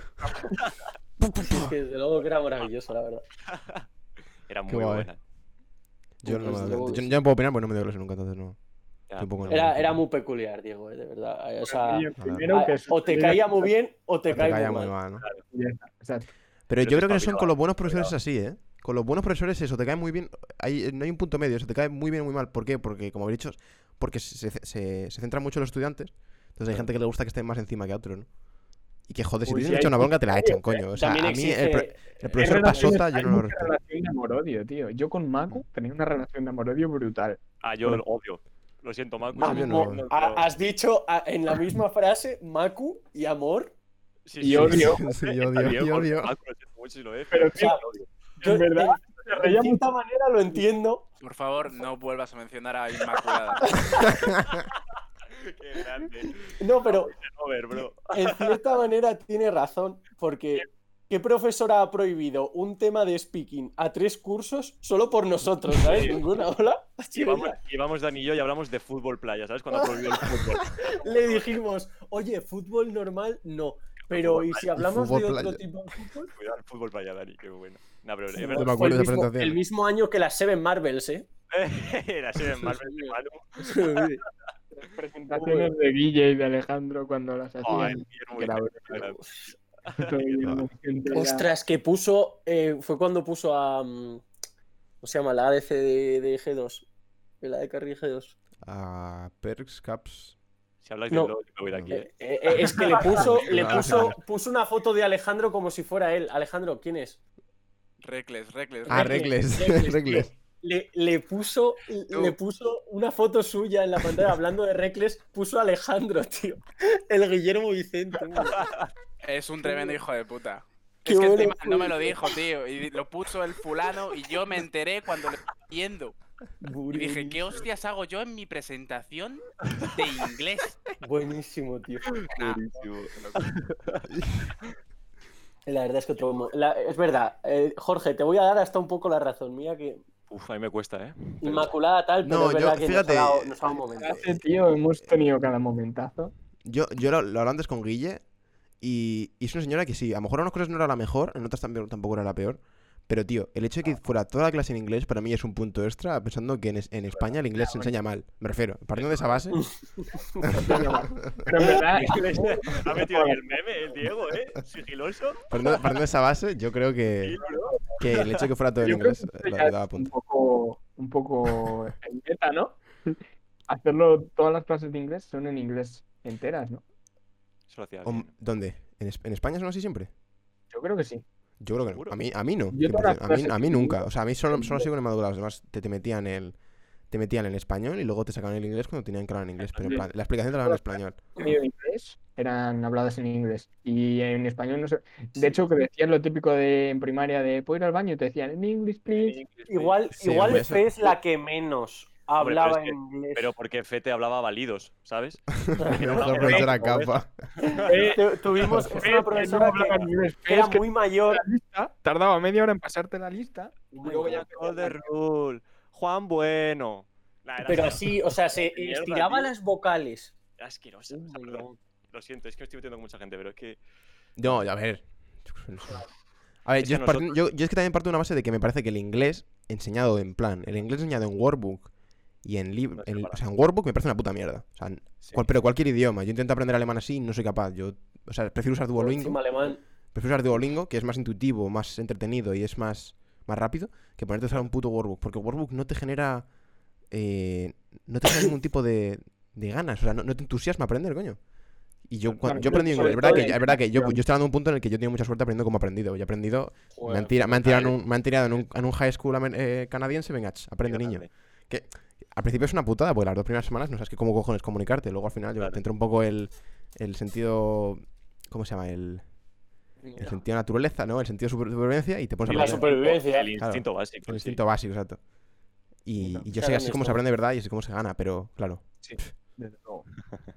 Speaker 3: Es que desde luego que era maravilloso, la verdad.
Speaker 2: Era
Speaker 1: Qué
Speaker 2: muy
Speaker 1: guay. Yo no, me yo, yo no puedo opinar porque no me dio clase nunca, entonces no.
Speaker 2: Ya.
Speaker 3: Era, era muy peculiar, Diego, eh, de verdad. O sea,
Speaker 4: Y el primero
Speaker 3: a-
Speaker 4: que es-
Speaker 3: o te caía muy bien o te,
Speaker 1: O te
Speaker 3: caía
Speaker 1: caía
Speaker 3: muy mal.
Speaker 1: mal, ¿no? Pero
Speaker 2: Pero
Speaker 1: yo creo que son con los buenos profesores así, ¿eh? con los buenos profesores eso, te cae muy bien. Hay, no hay un punto medio, eso te cae muy bien o muy mal. ¿Por qué? Porque, como habéis dicho, porque se, se, se centran mucho en los estudiantes. Entonces hay gente que le gusta que estén más encima que a otros, ¿no? Y que joder, si tienes hecho una bronca, te la echan, coño. O sea, a mí el, el profesor Pasota yo no lo respeto.
Speaker 4: relación de amor-odio, tío. Yo con Maku tenía una relación de amor-odio brutal.
Speaker 2: Ah, yo lo odio. Lo siento,
Speaker 1: no.
Speaker 3: ha- Has dicho ah, en la misma frase Maku y amor.
Speaker 2: Sí,
Speaker 4: y
Speaker 2: sí,
Speaker 4: odio.
Speaker 1: Sí,
Speaker 2: Está
Speaker 1: odio,
Speaker 2: por
Speaker 1: odio.
Speaker 2: Macu, lo siento mucho si lo es,
Speaker 4: Pero,
Speaker 3: O
Speaker 4: tío,
Speaker 3: sea, yo
Speaker 4: en verdad,
Speaker 3: de cierta manera lo entiendo.
Speaker 5: Por favor, no vuelvas a mencionar a Inmaculada.
Speaker 2: Qué grande.
Speaker 3: No, pero
Speaker 2: Over, bro.
Speaker 3: en cierta manera tiene razón, porque ¿qué profesora ha prohibido un tema de speaking a tres cursos solo por nosotros, ¿sabes? Ninguna ola.
Speaker 2: Y vamos, y vamos Dani y yo y hablamos de fútbol playa, ¿sabes? Cuando prohibió el fútbol.
Speaker 3: Le dijimos, oye, fútbol normal, no. Pero, ¿y si hablamos de otro
Speaker 1: playa.
Speaker 3: tipo de fútbol?
Speaker 2: Cuidado, el fútbol playa, Dani, qué bueno. No, pero es
Speaker 3: Sí,
Speaker 1: No
Speaker 3: fue el mismo,
Speaker 1: presentación.
Speaker 3: el mismo año que las Seven Marvels, ¿eh?
Speaker 2: Era así en Marvel de Manu.
Speaker 4: Las presentaciones de Guille y de Alejandro cuando las hacían.
Speaker 3: Ostras, que puso. eh, fue cuando puso a. mm, ¿Cómo se llama? La ADC de, de G2. La de Carry G2.
Speaker 1: A Perks, Caps.
Speaker 2: Si habláis
Speaker 3: No.
Speaker 2: de LOL, yo me voy de aquí.
Speaker 3: Eh, eh, eh, es que le puso, le puso, puso una foto de Alejandro como si fuera él. Alejandro, ¿quién es?
Speaker 5: Recles, Recles.
Speaker 1: Ah,
Speaker 3: Recles,
Speaker 1: Regles.
Speaker 3: Recles,
Speaker 1: Regles.
Speaker 3: Le, le puso, le puso una foto suya en la pantalla hablando de Recles, puso a Alejandro, tío. El Guillermo Vicente. tío.
Speaker 5: Es un tremendo hijo de puta.
Speaker 3: Qué
Speaker 5: es que encima no me lo dijo, tío. Y lo puso el fulano y yo me enteré cuando lo estaba viendo. Y dije, ¿qué hostias hago yo en mi presentación de inglés?
Speaker 3: Buenísimo, tío.
Speaker 5: Nah,
Speaker 3: La verdad es que otro la- es verdad, eh, Jorge, te voy a dar hasta un poco la razón mía que
Speaker 2: Uf, a mí me cuesta, ¿eh?
Speaker 3: inmaculada tal, pero
Speaker 1: No,
Speaker 3: es
Speaker 1: yo-
Speaker 3: que
Speaker 1: fíjate,
Speaker 3: nos ha dado, nos ha dado un momento.
Speaker 4: Hace, tío, hemos tenido cada momentazo.
Speaker 1: Yo, yo lo, lo hablaba antes con Guille y, y es una señora que sí, a lo mejor en unas cosas no era la mejor, en otras también, tampoco era la peor. Pero, tío, el hecho de que fuera toda la clase en inglés para mí es un punto extra, pensando que en, en España el inglés se enseña mal. Me refiero, partiendo de esa base.
Speaker 4: Pero en verdad,
Speaker 2: ha metido ahí el meme, el Diego, ¿eh? Sigiloso.
Speaker 1: Partiendo, partiendo de esa base, yo creo que, que el hecho de que fuera todo en inglés le
Speaker 4: ya
Speaker 1: daba
Speaker 4: es un
Speaker 1: punto.
Speaker 4: poco, un poco en meta, ¿no? Hacerlo, todas las clases de inglés son en inglés enteras, ¿no?
Speaker 2: Eso lo hacía
Speaker 1: O-
Speaker 2: bien.
Speaker 1: ¿Dónde? ¿En, en España son así siempre?
Speaker 4: Yo creo que sí.
Speaker 1: Yo creo que no. A mí, a mí no.
Speaker 4: Yo todas las
Speaker 1: 100%. A mí, a mí nunca. O sea, a mí solo, solo sigo en Madura. Los demás te, te metían el. Te metían en español y luego te sacaban el inglés cuando tenían que hablar en inglés. Pero en plan, la explicación te la daban en español.
Speaker 4: en inglés eran habladas en inglés y en español no sé. De hecho, que decían lo típico de en primaria de puedo ir al baño y te decían en English, please.
Speaker 3: Igual,
Speaker 1: Sí,
Speaker 3: igual
Speaker 1: hombre, eso-
Speaker 3: Fe es la que menos
Speaker 2: Hombre, pero
Speaker 3: hablaba
Speaker 2: es que-
Speaker 3: en inglés.
Speaker 2: Pero porque Fete hablaba validos, ¿sabes?
Speaker 1: Profesora capa.
Speaker 4: Eh,
Speaker 3: Tu- Tuvimos es una profesora
Speaker 4: hablaba
Speaker 3: que,
Speaker 4: inglés,
Speaker 3: que era muy mayor.
Speaker 4: lista tardaba media hora en pasarte la lista y luego ya
Speaker 2: the rule. Juan Bueno. Nah,
Speaker 3: Pero así, o sea, se
Speaker 2: Mierda,
Speaker 3: estiraba
Speaker 2: tío.
Speaker 3: las vocales.
Speaker 2: era asquerosa. o sea, perdón. Lo siento, es que me estoy metiendo con mucha gente, pero es que.
Speaker 1: No, a ver. A ver,
Speaker 2: Es
Speaker 1: yo, es part- yo, yo es que también parto de una base de que me parece que el inglés enseñado en plan, el inglés enseñado en workbook y en libro,
Speaker 2: No
Speaker 1: o sea, en workbook me parece una puta mierda. O sea,
Speaker 2: sí.
Speaker 1: cual- pero cualquier idioma. Yo intento aprender alemán así y no soy capaz. Yo, o sea, prefiero usar Duolingo. Prefiero usar Duolingo, que es más intuitivo, más entretenido y es más, más rápido, que ponerte a usar un puto workbook. Porque workbook no te genera. eh, no te genera ningún tipo de, de ganas. O sea, no, no te entusiasma aprender, coño. Y yo, cuando, yo aprendí inglés. Es verdad que,
Speaker 4: en
Speaker 1: es verdad que yo, yo hablando de un punto en el que yo tenido mucha suerte aprendiendo como he aprendido. Yo he aprendido. me, han
Speaker 3: Joder,
Speaker 1: tira- me han tirado en un, me han tirado en un, en un high school eh, canadiense. Venga, ch, aprende, niño.
Speaker 2: grande.
Speaker 1: Al principio es una putada, porque las dos primeras semanas no sabes que cómo cojones comunicarte. Luego al final yo,
Speaker 2: Claro.
Speaker 1: te entra un poco el, el sentido. ¿Cómo se llama? El, el sentido de naturaleza, ¿no? El sentido de super- supervivencia y te pones a
Speaker 3: Y la supervivencia.
Speaker 2: El instinto básico.
Speaker 1: El
Speaker 2: sí.
Speaker 1: instinto básico, exacto. Y,
Speaker 2: No.
Speaker 1: y yo sé así
Speaker 3: grande
Speaker 1: cómo se aprende de verdad y así cómo se gana, pero claro.
Speaker 4: Desde luego.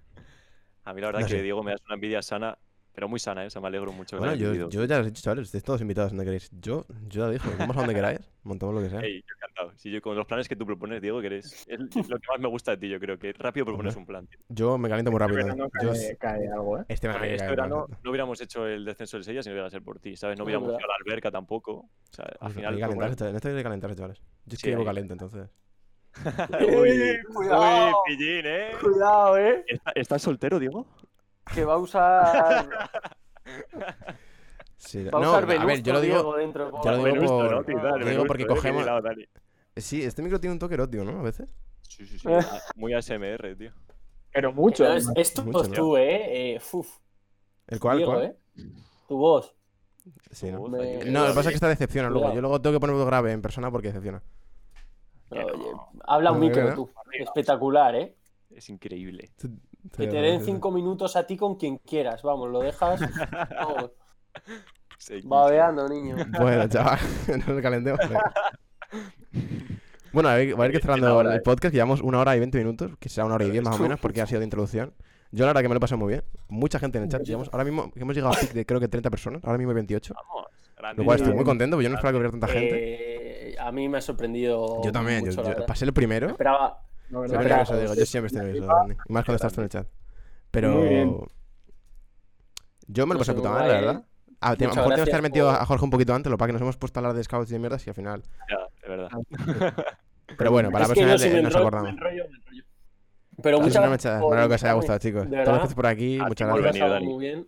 Speaker 2: A mí la verdad
Speaker 1: No
Speaker 2: que
Speaker 1: sé.
Speaker 2: Diego me das una envidia sana, pero muy sana, ¿eh? O sea, me alegro mucho.
Speaker 1: Bueno, yo, ya os he dicho, chavales, estáis todos invitados donde queréis. Yo, yo ya dije, vamos a donde queráis, montamos lo que sea.
Speaker 2: Ey, yo encantado. Si yo con los planes que tú propones, Diego, que eres es lo que más me gusta de ti, yo creo, que rápido propones
Speaker 1: Hombre.
Speaker 2: un plan. tío.
Speaker 1: Yo me caliento muy
Speaker 4: Este
Speaker 1: rápido.
Speaker 4: verano
Speaker 1: Yo,
Speaker 4: cae, algo, ¿eh?
Speaker 1: este verano
Speaker 2: este verano no hubiéramos hecho el descenso del Sella si no hubiera sido por ti, ¿sabes? No hubiéramos ido a la alberca tampoco. O sea, al
Speaker 1: Hay que
Speaker 2: final.
Speaker 1: calentarse, chavales. En esto hay que calentarse, chavales. Yo es
Speaker 2: Sí,
Speaker 1: que llevo
Speaker 2: hay-
Speaker 1: caliente, entonces.
Speaker 2: uy, uy,
Speaker 3: cuidado.
Speaker 2: pillín, ¿eh?
Speaker 3: Cuidado, eh.
Speaker 2: ¿Está- ¿Estás soltero, Diego?
Speaker 3: Que va a usar.
Speaker 1: Sí,
Speaker 3: Va a
Speaker 1: no,
Speaker 3: usar
Speaker 1: a ver, yo lo digo.
Speaker 3: Diego, dentro.
Speaker 1: yo lo digo
Speaker 2: Venusto,
Speaker 1: por-
Speaker 2: ¿no? Tío, dale,
Speaker 1: lo digo porque
Speaker 2: eh,
Speaker 1: cogemos-. Sí, este micro tiene un toque erótico, ¿no? A veces.
Speaker 2: Sí, sí, sí. Muy ASMR, tío.
Speaker 4: Pero mucho.
Speaker 3: Pero es, es tu
Speaker 1: Mucho,
Speaker 3: voz
Speaker 1: ¿no?
Speaker 3: tú, ¿eh? eh uf,
Speaker 1: ¿El cual?
Speaker 3: Diego,
Speaker 1: cuál?
Speaker 3: ¿eh? Tu voz.
Speaker 1: Sí, ¿no?
Speaker 3: Me-
Speaker 1: No, lo que pasa es que esta decepciona luego.
Speaker 3: Cuidado.
Speaker 1: Yo luego tengo que ponerlo grave en persona porque decepciona.
Speaker 3: Oye, habla un micro
Speaker 1: ¿no?
Speaker 3: tú. Espectacular, ¿eh?
Speaker 2: Es increíble.
Speaker 3: Que te den cinco minutos a ti con quien quieras. Vamos, lo dejas. Vamos,
Speaker 2: Sí,
Speaker 3: babeando, niño.
Speaker 1: Bueno, chaval, no nos calentemos. Bueno, a ver, va a ir que cerrando el
Speaker 2: eh.
Speaker 1: podcast. Llevamos una hora y veinte minutos, que será una hora y diez más o menos, porque ha sido de introducción. Yo la verdad que me lo he pasado muy bien. Mucha gente en el chat. Llevamos, ahora mismo hemos llegado a pic de creo que 30 personas. Ahora mismo hay 28.
Speaker 2: Vamos. grande.
Speaker 1: Lo cual estoy muy contento, porque yo no esperaba que hubiera tanta gente.
Speaker 3: Eh, a mí me ha sorprendido.
Speaker 1: Yo también, yo,
Speaker 3: mucho,
Speaker 1: yo pasé el primero.
Speaker 3: Esperaba.
Speaker 4: No,
Speaker 1: Siempre
Speaker 4: ¿verdad?
Speaker 3: Espera,
Speaker 1: nervioso, digo, yo siempre estoy nervioso, Dani. Más cuando estás tú en el chat. Pero. Yo me lo pasé
Speaker 3: sé
Speaker 1: puta madre, la
Speaker 3: ¿eh?
Speaker 1: verdad. Ah, te- a lo mejor tenemos que
Speaker 3: gracias
Speaker 1: haber metido a Jorge un poquito antes, lo para que nos hemos puesto a hablar de scouts y de mierdas y al final.
Speaker 2: Ya, de verdad.
Speaker 1: Pero bueno, para la
Speaker 3: que
Speaker 1: próxima vez
Speaker 3: me
Speaker 1: nos acordamos.
Speaker 3: me enrollo, me enrollo. Pero muchas
Speaker 1: no me echa-
Speaker 3: por
Speaker 1: espero que os haya gustado, chicos. Todos los que estéis por aquí,
Speaker 2: A
Speaker 1: muchas gracias.
Speaker 3: muy bien.
Speaker 1: Los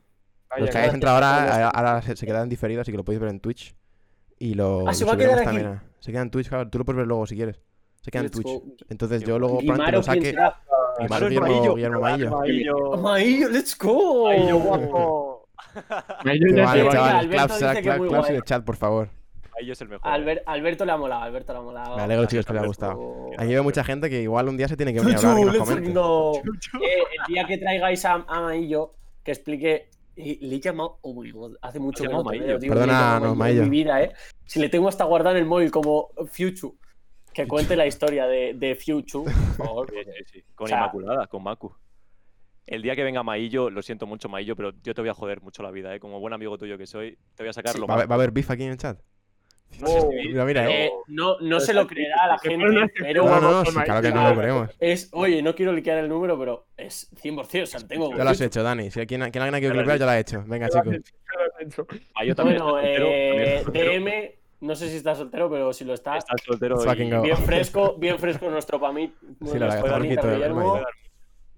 Speaker 1: que hayáis
Speaker 3: gracias
Speaker 1: entrado ahora, ahora, se, quedan diferidos, así que lo podéis ver en Twitch. Y lo
Speaker 3: Ah, ¿se va a quedar aquí?
Speaker 1: a- Se queda en Twitch, claro. Tú lo puedes ver luego si quieres. Se queda en
Speaker 3: Let's
Speaker 1: Twitch.
Speaker 3: go.
Speaker 1: Entonces yo luego probablemente
Speaker 3: Guimaro,
Speaker 1: lo
Speaker 3: ¿quién
Speaker 1: saque. Guimaro Guillermo,
Speaker 2: Maillo.
Speaker 1: Guillermo Maillo.
Speaker 4: Maillo.
Speaker 3: Maillo, let's go.
Speaker 4: Maillo, guapo. Maillo
Speaker 1: Que
Speaker 4: ya
Speaker 1: vale, chavales, claps,
Speaker 3: que
Speaker 1: en el chat, por favor.
Speaker 2: Ahí es el mejor.
Speaker 3: Albert- Alberto le ha molado, Alberto le ha molado.
Speaker 1: Me alegro, chicos, que haya
Speaker 2: Alberto.
Speaker 1: gustado. Aquí veo mucha gente que igual un día se tiene que venir a hablar y nos comente.
Speaker 3: Eh, el día que traigáis a, a Maillo, que explique. y Le he llamado. Oh my god, hace mucho
Speaker 2: ¿Le
Speaker 3: que no.
Speaker 1: Perdona,
Speaker 3: Le
Speaker 1: no,
Speaker 3: Maillo en
Speaker 1: Maillo.
Speaker 3: mi vida, eh. Si le tengo hasta guardado en el móvil como Future, que cuente la historia de, de Future, por favor.
Speaker 2: Sí, sí, sí. Con
Speaker 3: O sea-
Speaker 2: Inmaculada, con Macu. El día que venga Maillo, lo siento mucho, Maillo, pero yo te voy a joder mucho la vida, ¿eh? Como buen amigo tuyo que soy, te voy a sacar
Speaker 3: Sí.
Speaker 2: lo
Speaker 1: ¿Va, a
Speaker 2: más.
Speaker 1: haber- va a haber beef aquí en el chat?
Speaker 2: No sé si-
Speaker 1: Mira, mira, eh.
Speaker 3: Eh, no, no se lo creerá la
Speaker 4: Que
Speaker 3: gente, pero
Speaker 1: No, no, no, sí, claro que no lo creemos.
Speaker 3: es. Oye, no quiero liquear el número, pero es 100%. O sea, tengo.
Speaker 1: Ya lo has hecho, Dani. Si alguien, quien alguien ha querido clipear, ya lo ha hecho. Venga, chicos.
Speaker 2: También
Speaker 3: Bueno, eh, DM, no sé si está soltero, pero si lo está,
Speaker 2: Está soltero y-
Speaker 1: go.
Speaker 3: bien fresco, bien fresco nuestro.
Speaker 1: Sí, la verdad, Maillo.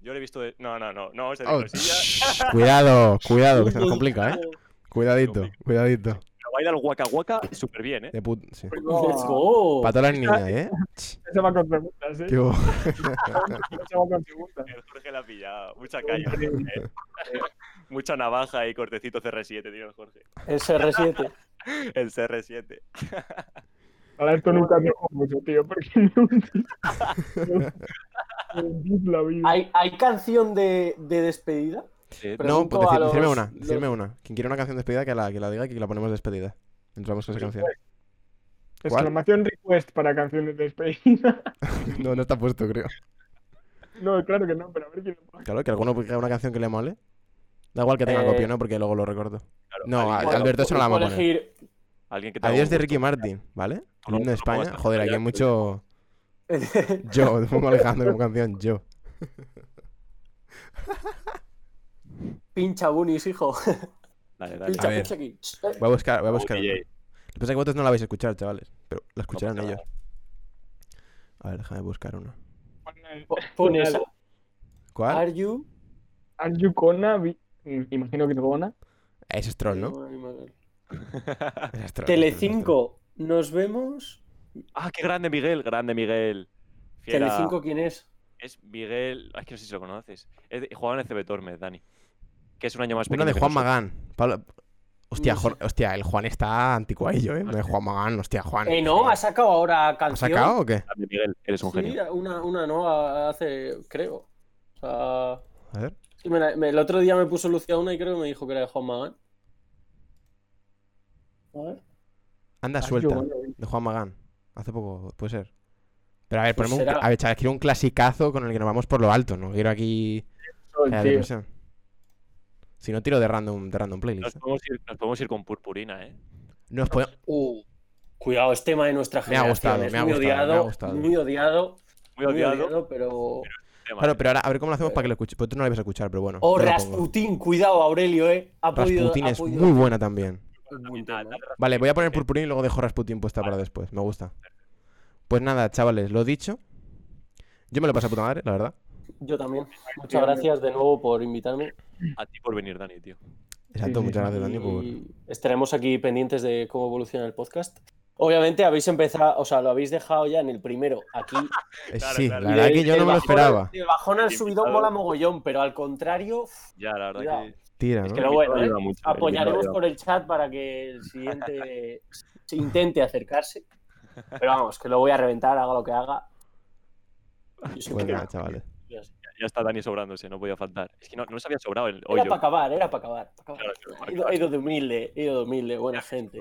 Speaker 2: Yo le he visto de... No, no, no, no,
Speaker 1: Oh, shh, cuidado, cuidado, que se nos complica, eh. Cuidadito, cuidadito.
Speaker 2: Pero baila el guaca guaca súper bien, ¿eh?
Speaker 1: De put... sí.
Speaker 3: Let's go.
Speaker 1: Para todas las niñas, eh.
Speaker 4: Ese va con preguntas, ¿eh?
Speaker 1: Qué
Speaker 4: Ese va con preguntas.
Speaker 2: El Jorge la ha pillado. Mucha caña. ¿eh? Mucha navaja y cortecito CR7, tío, el Jorge.
Speaker 3: El CR7.
Speaker 2: El CR7.
Speaker 4: Ahora esto nunca me mucho, tío, porque la vida.
Speaker 3: ¿Hay, hay canción de, de despedida?
Speaker 2: Eh,
Speaker 3: Pero-
Speaker 1: No, pues decirme una,
Speaker 3: los-
Speaker 1: decirme una. Quien quiera una canción de despedida, que la, que la diga y que la ponemos de despedida. Entramos con esa canción.
Speaker 4: Exclamación request para canciones de despedida.
Speaker 1: No, no está puesto, creo.
Speaker 4: No, claro que no, pero a ver quién lo pone.
Speaker 1: Claro, que alguno ponga una canción que le mole. Da igual que tenga
Speaker 3: Eh,
Speaker 1: copia, ¿no? Porque luego lo recuerdo.
Speaker 2: claro,
Speaker 1: No,
Speaker 2: alguien,
Speaker 1: a- Alberto eso no la vamos a poner.
Speaker 3: elegir
Speaker 2: alguien que
Speaker 1: Adiós de
Speaker 2: gusto.
Speaker 1: Ricky Martin, ¿vale?
Speaker 2: No,
Speaker 1: himno de
Speaker 2: no
Speaker 1: España. Joder, aquí hay mucho. Yo, te pongo Alejandro como canción, yo.
Speaker 3: Pincha Bunis, hijo.
Speaker 2: Dale, dale.
Speaker 3: Pincha, pincha aquí.
Speaker 1: Voy a buscar, voy a buscar. Lo que pasa es que vosotros no la vais a escuchar, chavales. Pero la escucharán
Speaker 2: pasa
Speaker 1: ellos. A ver, déjame buscar una.
Speaker 3: Po- Pon esa.
Speaker 1: ¿Cuál?
Speaker 3: Are you?
Speaker 4: Are you Gonna mm, Imagino que es Gona.
Speaker 1: Ese es troll, ¿no? Es troll, ese es troll.
Speaker 3: Telecinco, nos vemos.
Speaker 2: ah, qué grande Miguel, grande Miguel. Fiera.
Speaker 3: Telecinco, ¿quién es?
Speaker 2: Es Miguel. Es que no sé si lo conoces. Es de, jugaba en el CB Tormes, Dani. Que es un año más
Speaker 1: Una
Speaker 2: pequeño.
Speaker 1: de
Speaker 2: que
Speaker 1: Juan. Magán. Pablo- Hostia,
Speaker 3: No sé.
Speaker 1: Jor- hostia, el Juan está anticuadillo, ¿eh? No de Juan Magán, hostia, Juan.
Speaker 3: Eh, no, ha sacado ahora
Speaker 1: ¿Ha
Speaker 3: canción.
Speaker 1: sacado o qué?
Speaker 2: Miguel, eres un
Speaker 3: Sí,
Speaker 2: genio.
Speaker 3: una, una nueva hace, creo. O sea,
Speaker 1: A ver.
Speaker 3: Sí, me la- me- el otro día me puso Lucia una y creo que me dijo que era de Juan Magán. A ver.
Speaker 1: Anda,
Speaker 4: you
Speaker 1: suelta. De Juan Magán. Hace poco, puede ser. Pero a ver,
Speaker 3: Pues
Speaker 1: ponemos un, a ver, chaval, quiero un clasicazo con el que nos vamos por lo alto, ¿no? Quiero aquí.
Speaker 4: Sol,
Speaker 1: eh. Si no, tiro de random, de random
Speaker 2: Nos
Speaker 1: playlist. ¿eh?
Speaker 2: podemos, ir, nos podemos ir con purpurina, ¿eh?
Speaker 1: Nos pone-
Speaker 3: Uh, cuidado, es tema de nuestra
Speaker 1: Me ha
Speaker 3: generación.
Speaker 1: gustado,
Speaker 3: es
Speaker 1: me ha gustado, me ha gustado.
Speaker 3: Muy odiado.
Speaker 2: Muy odiado.
Speaker 3: pero.
Speaker 2: Tema,
Speaker 1: Claro,
Speaker 2: ¿eh?
Speaker 1: pero ahora a ver cómo lo hacemos para que lo escuche. Pues tú no lo vais a escuchar, pero bueno.
Speaker 3: Oh,
Speaker 1: pongo.
Speaker 3: Rasputín, cuidado, Aurelio, eh. Ha podido,
Speaker 1: Rasputin
Speaker 3: ha
Speaker 1: es
Speaker 3: podido-
Speaker 1: muy buena también. Vale, voy a poner Purpurín y luego dejo Rasputin puesta para después. Me gusta. Pues nada, chavales, lo dicho. Yo me lo pasé a puta madre, la verdad.
Speaker 3: Yo también. Muchas gracias de nuevo por invitarme.
Speaker 2: A ti por venir, Dani, tío.
Speaker 1: Exacto,
Speaker 4: sí,
Speaker 1: muchas gracias, Dani, por.
Speaker 3: Estaremos aquí pendientes de cómo evoluciona el podcast. Obviamente habéis empezado, o sea, lo habéis dejado ya en el primero aquí.
Speaker 1: Eh,
Speaker 2: Claro,
Speaker 1: sí,
Speaker 2: claro.
Speaker 1: la verdad que yo no me lo esperaba.
Speaker 3: El bajón al
Speaker 2: El
Speaker 3: subidón mola mogollón, pero al contrario,
Speaker 2: Ya, la verdad que.
Speaker 1: Tira,
Speaker 3: es
Speaker 1: ¿no?
Speaker 3: que lo bueno, ¿eh?
Speaker 2: mucho,
Speaker 3: apoyaremos por el chat para que el siguiente se intente acercarse. Pero vamos, que lo voy a reventar, haga lo que haga. Yo soy muy-
Speaker 1: nada, chavales.
Speaker 2: Ya está Dani sobrándose, no podía faltar. Es que no, no nos había sobrado el
Speaker 3: Era
Speaker 2: hoyo.
Speaker 3: para acabar, era para acabar. pa' acabar.
Speaker 2: Claro, claro,
Speaker 3: He ido, he ido de humilde, he ido de humilde, buena gente.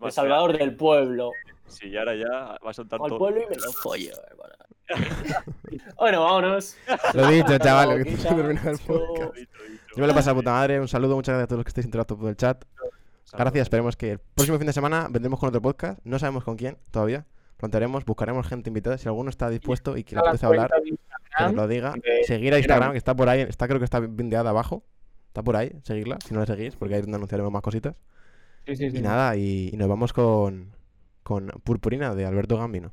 Speaker 3: El salvador del pueblo.
Speaker 2: Sí, y ahora ya va a soltar
Speaker 3: Al
Speaker 2: todo.
Speaker 3: pueblo y me lo follo, hermano. bueno, vámonos.
Speaker 1: Lo dicho, chavales, que terminar el podcast. Yo me lo he pasado de puta madre. Un saludo, muchas gracias a todos los que estáis interactuando por el chat. Gracias, esperemos que el próximo fin de semana vendremos con otro podcast. No sabemos con quién todavía. Plantearemos, buscaremos gente invitada. Si alguno está dispuesto y que le
Speaker 4: A
Speaker 1: hablar, que nos lo diga. Seguir a Instagram, que está por ahí. Está, creo que está vindeada abajo. Está por ahí, seguirla, si no la seguís, porque ahí es donde anunciaremos más cositas.
Speaker 4: Sí, sí, sí.
Speaker 1: Y nada, y, y nos vamos con, con Purpurina de Alberto Gambino.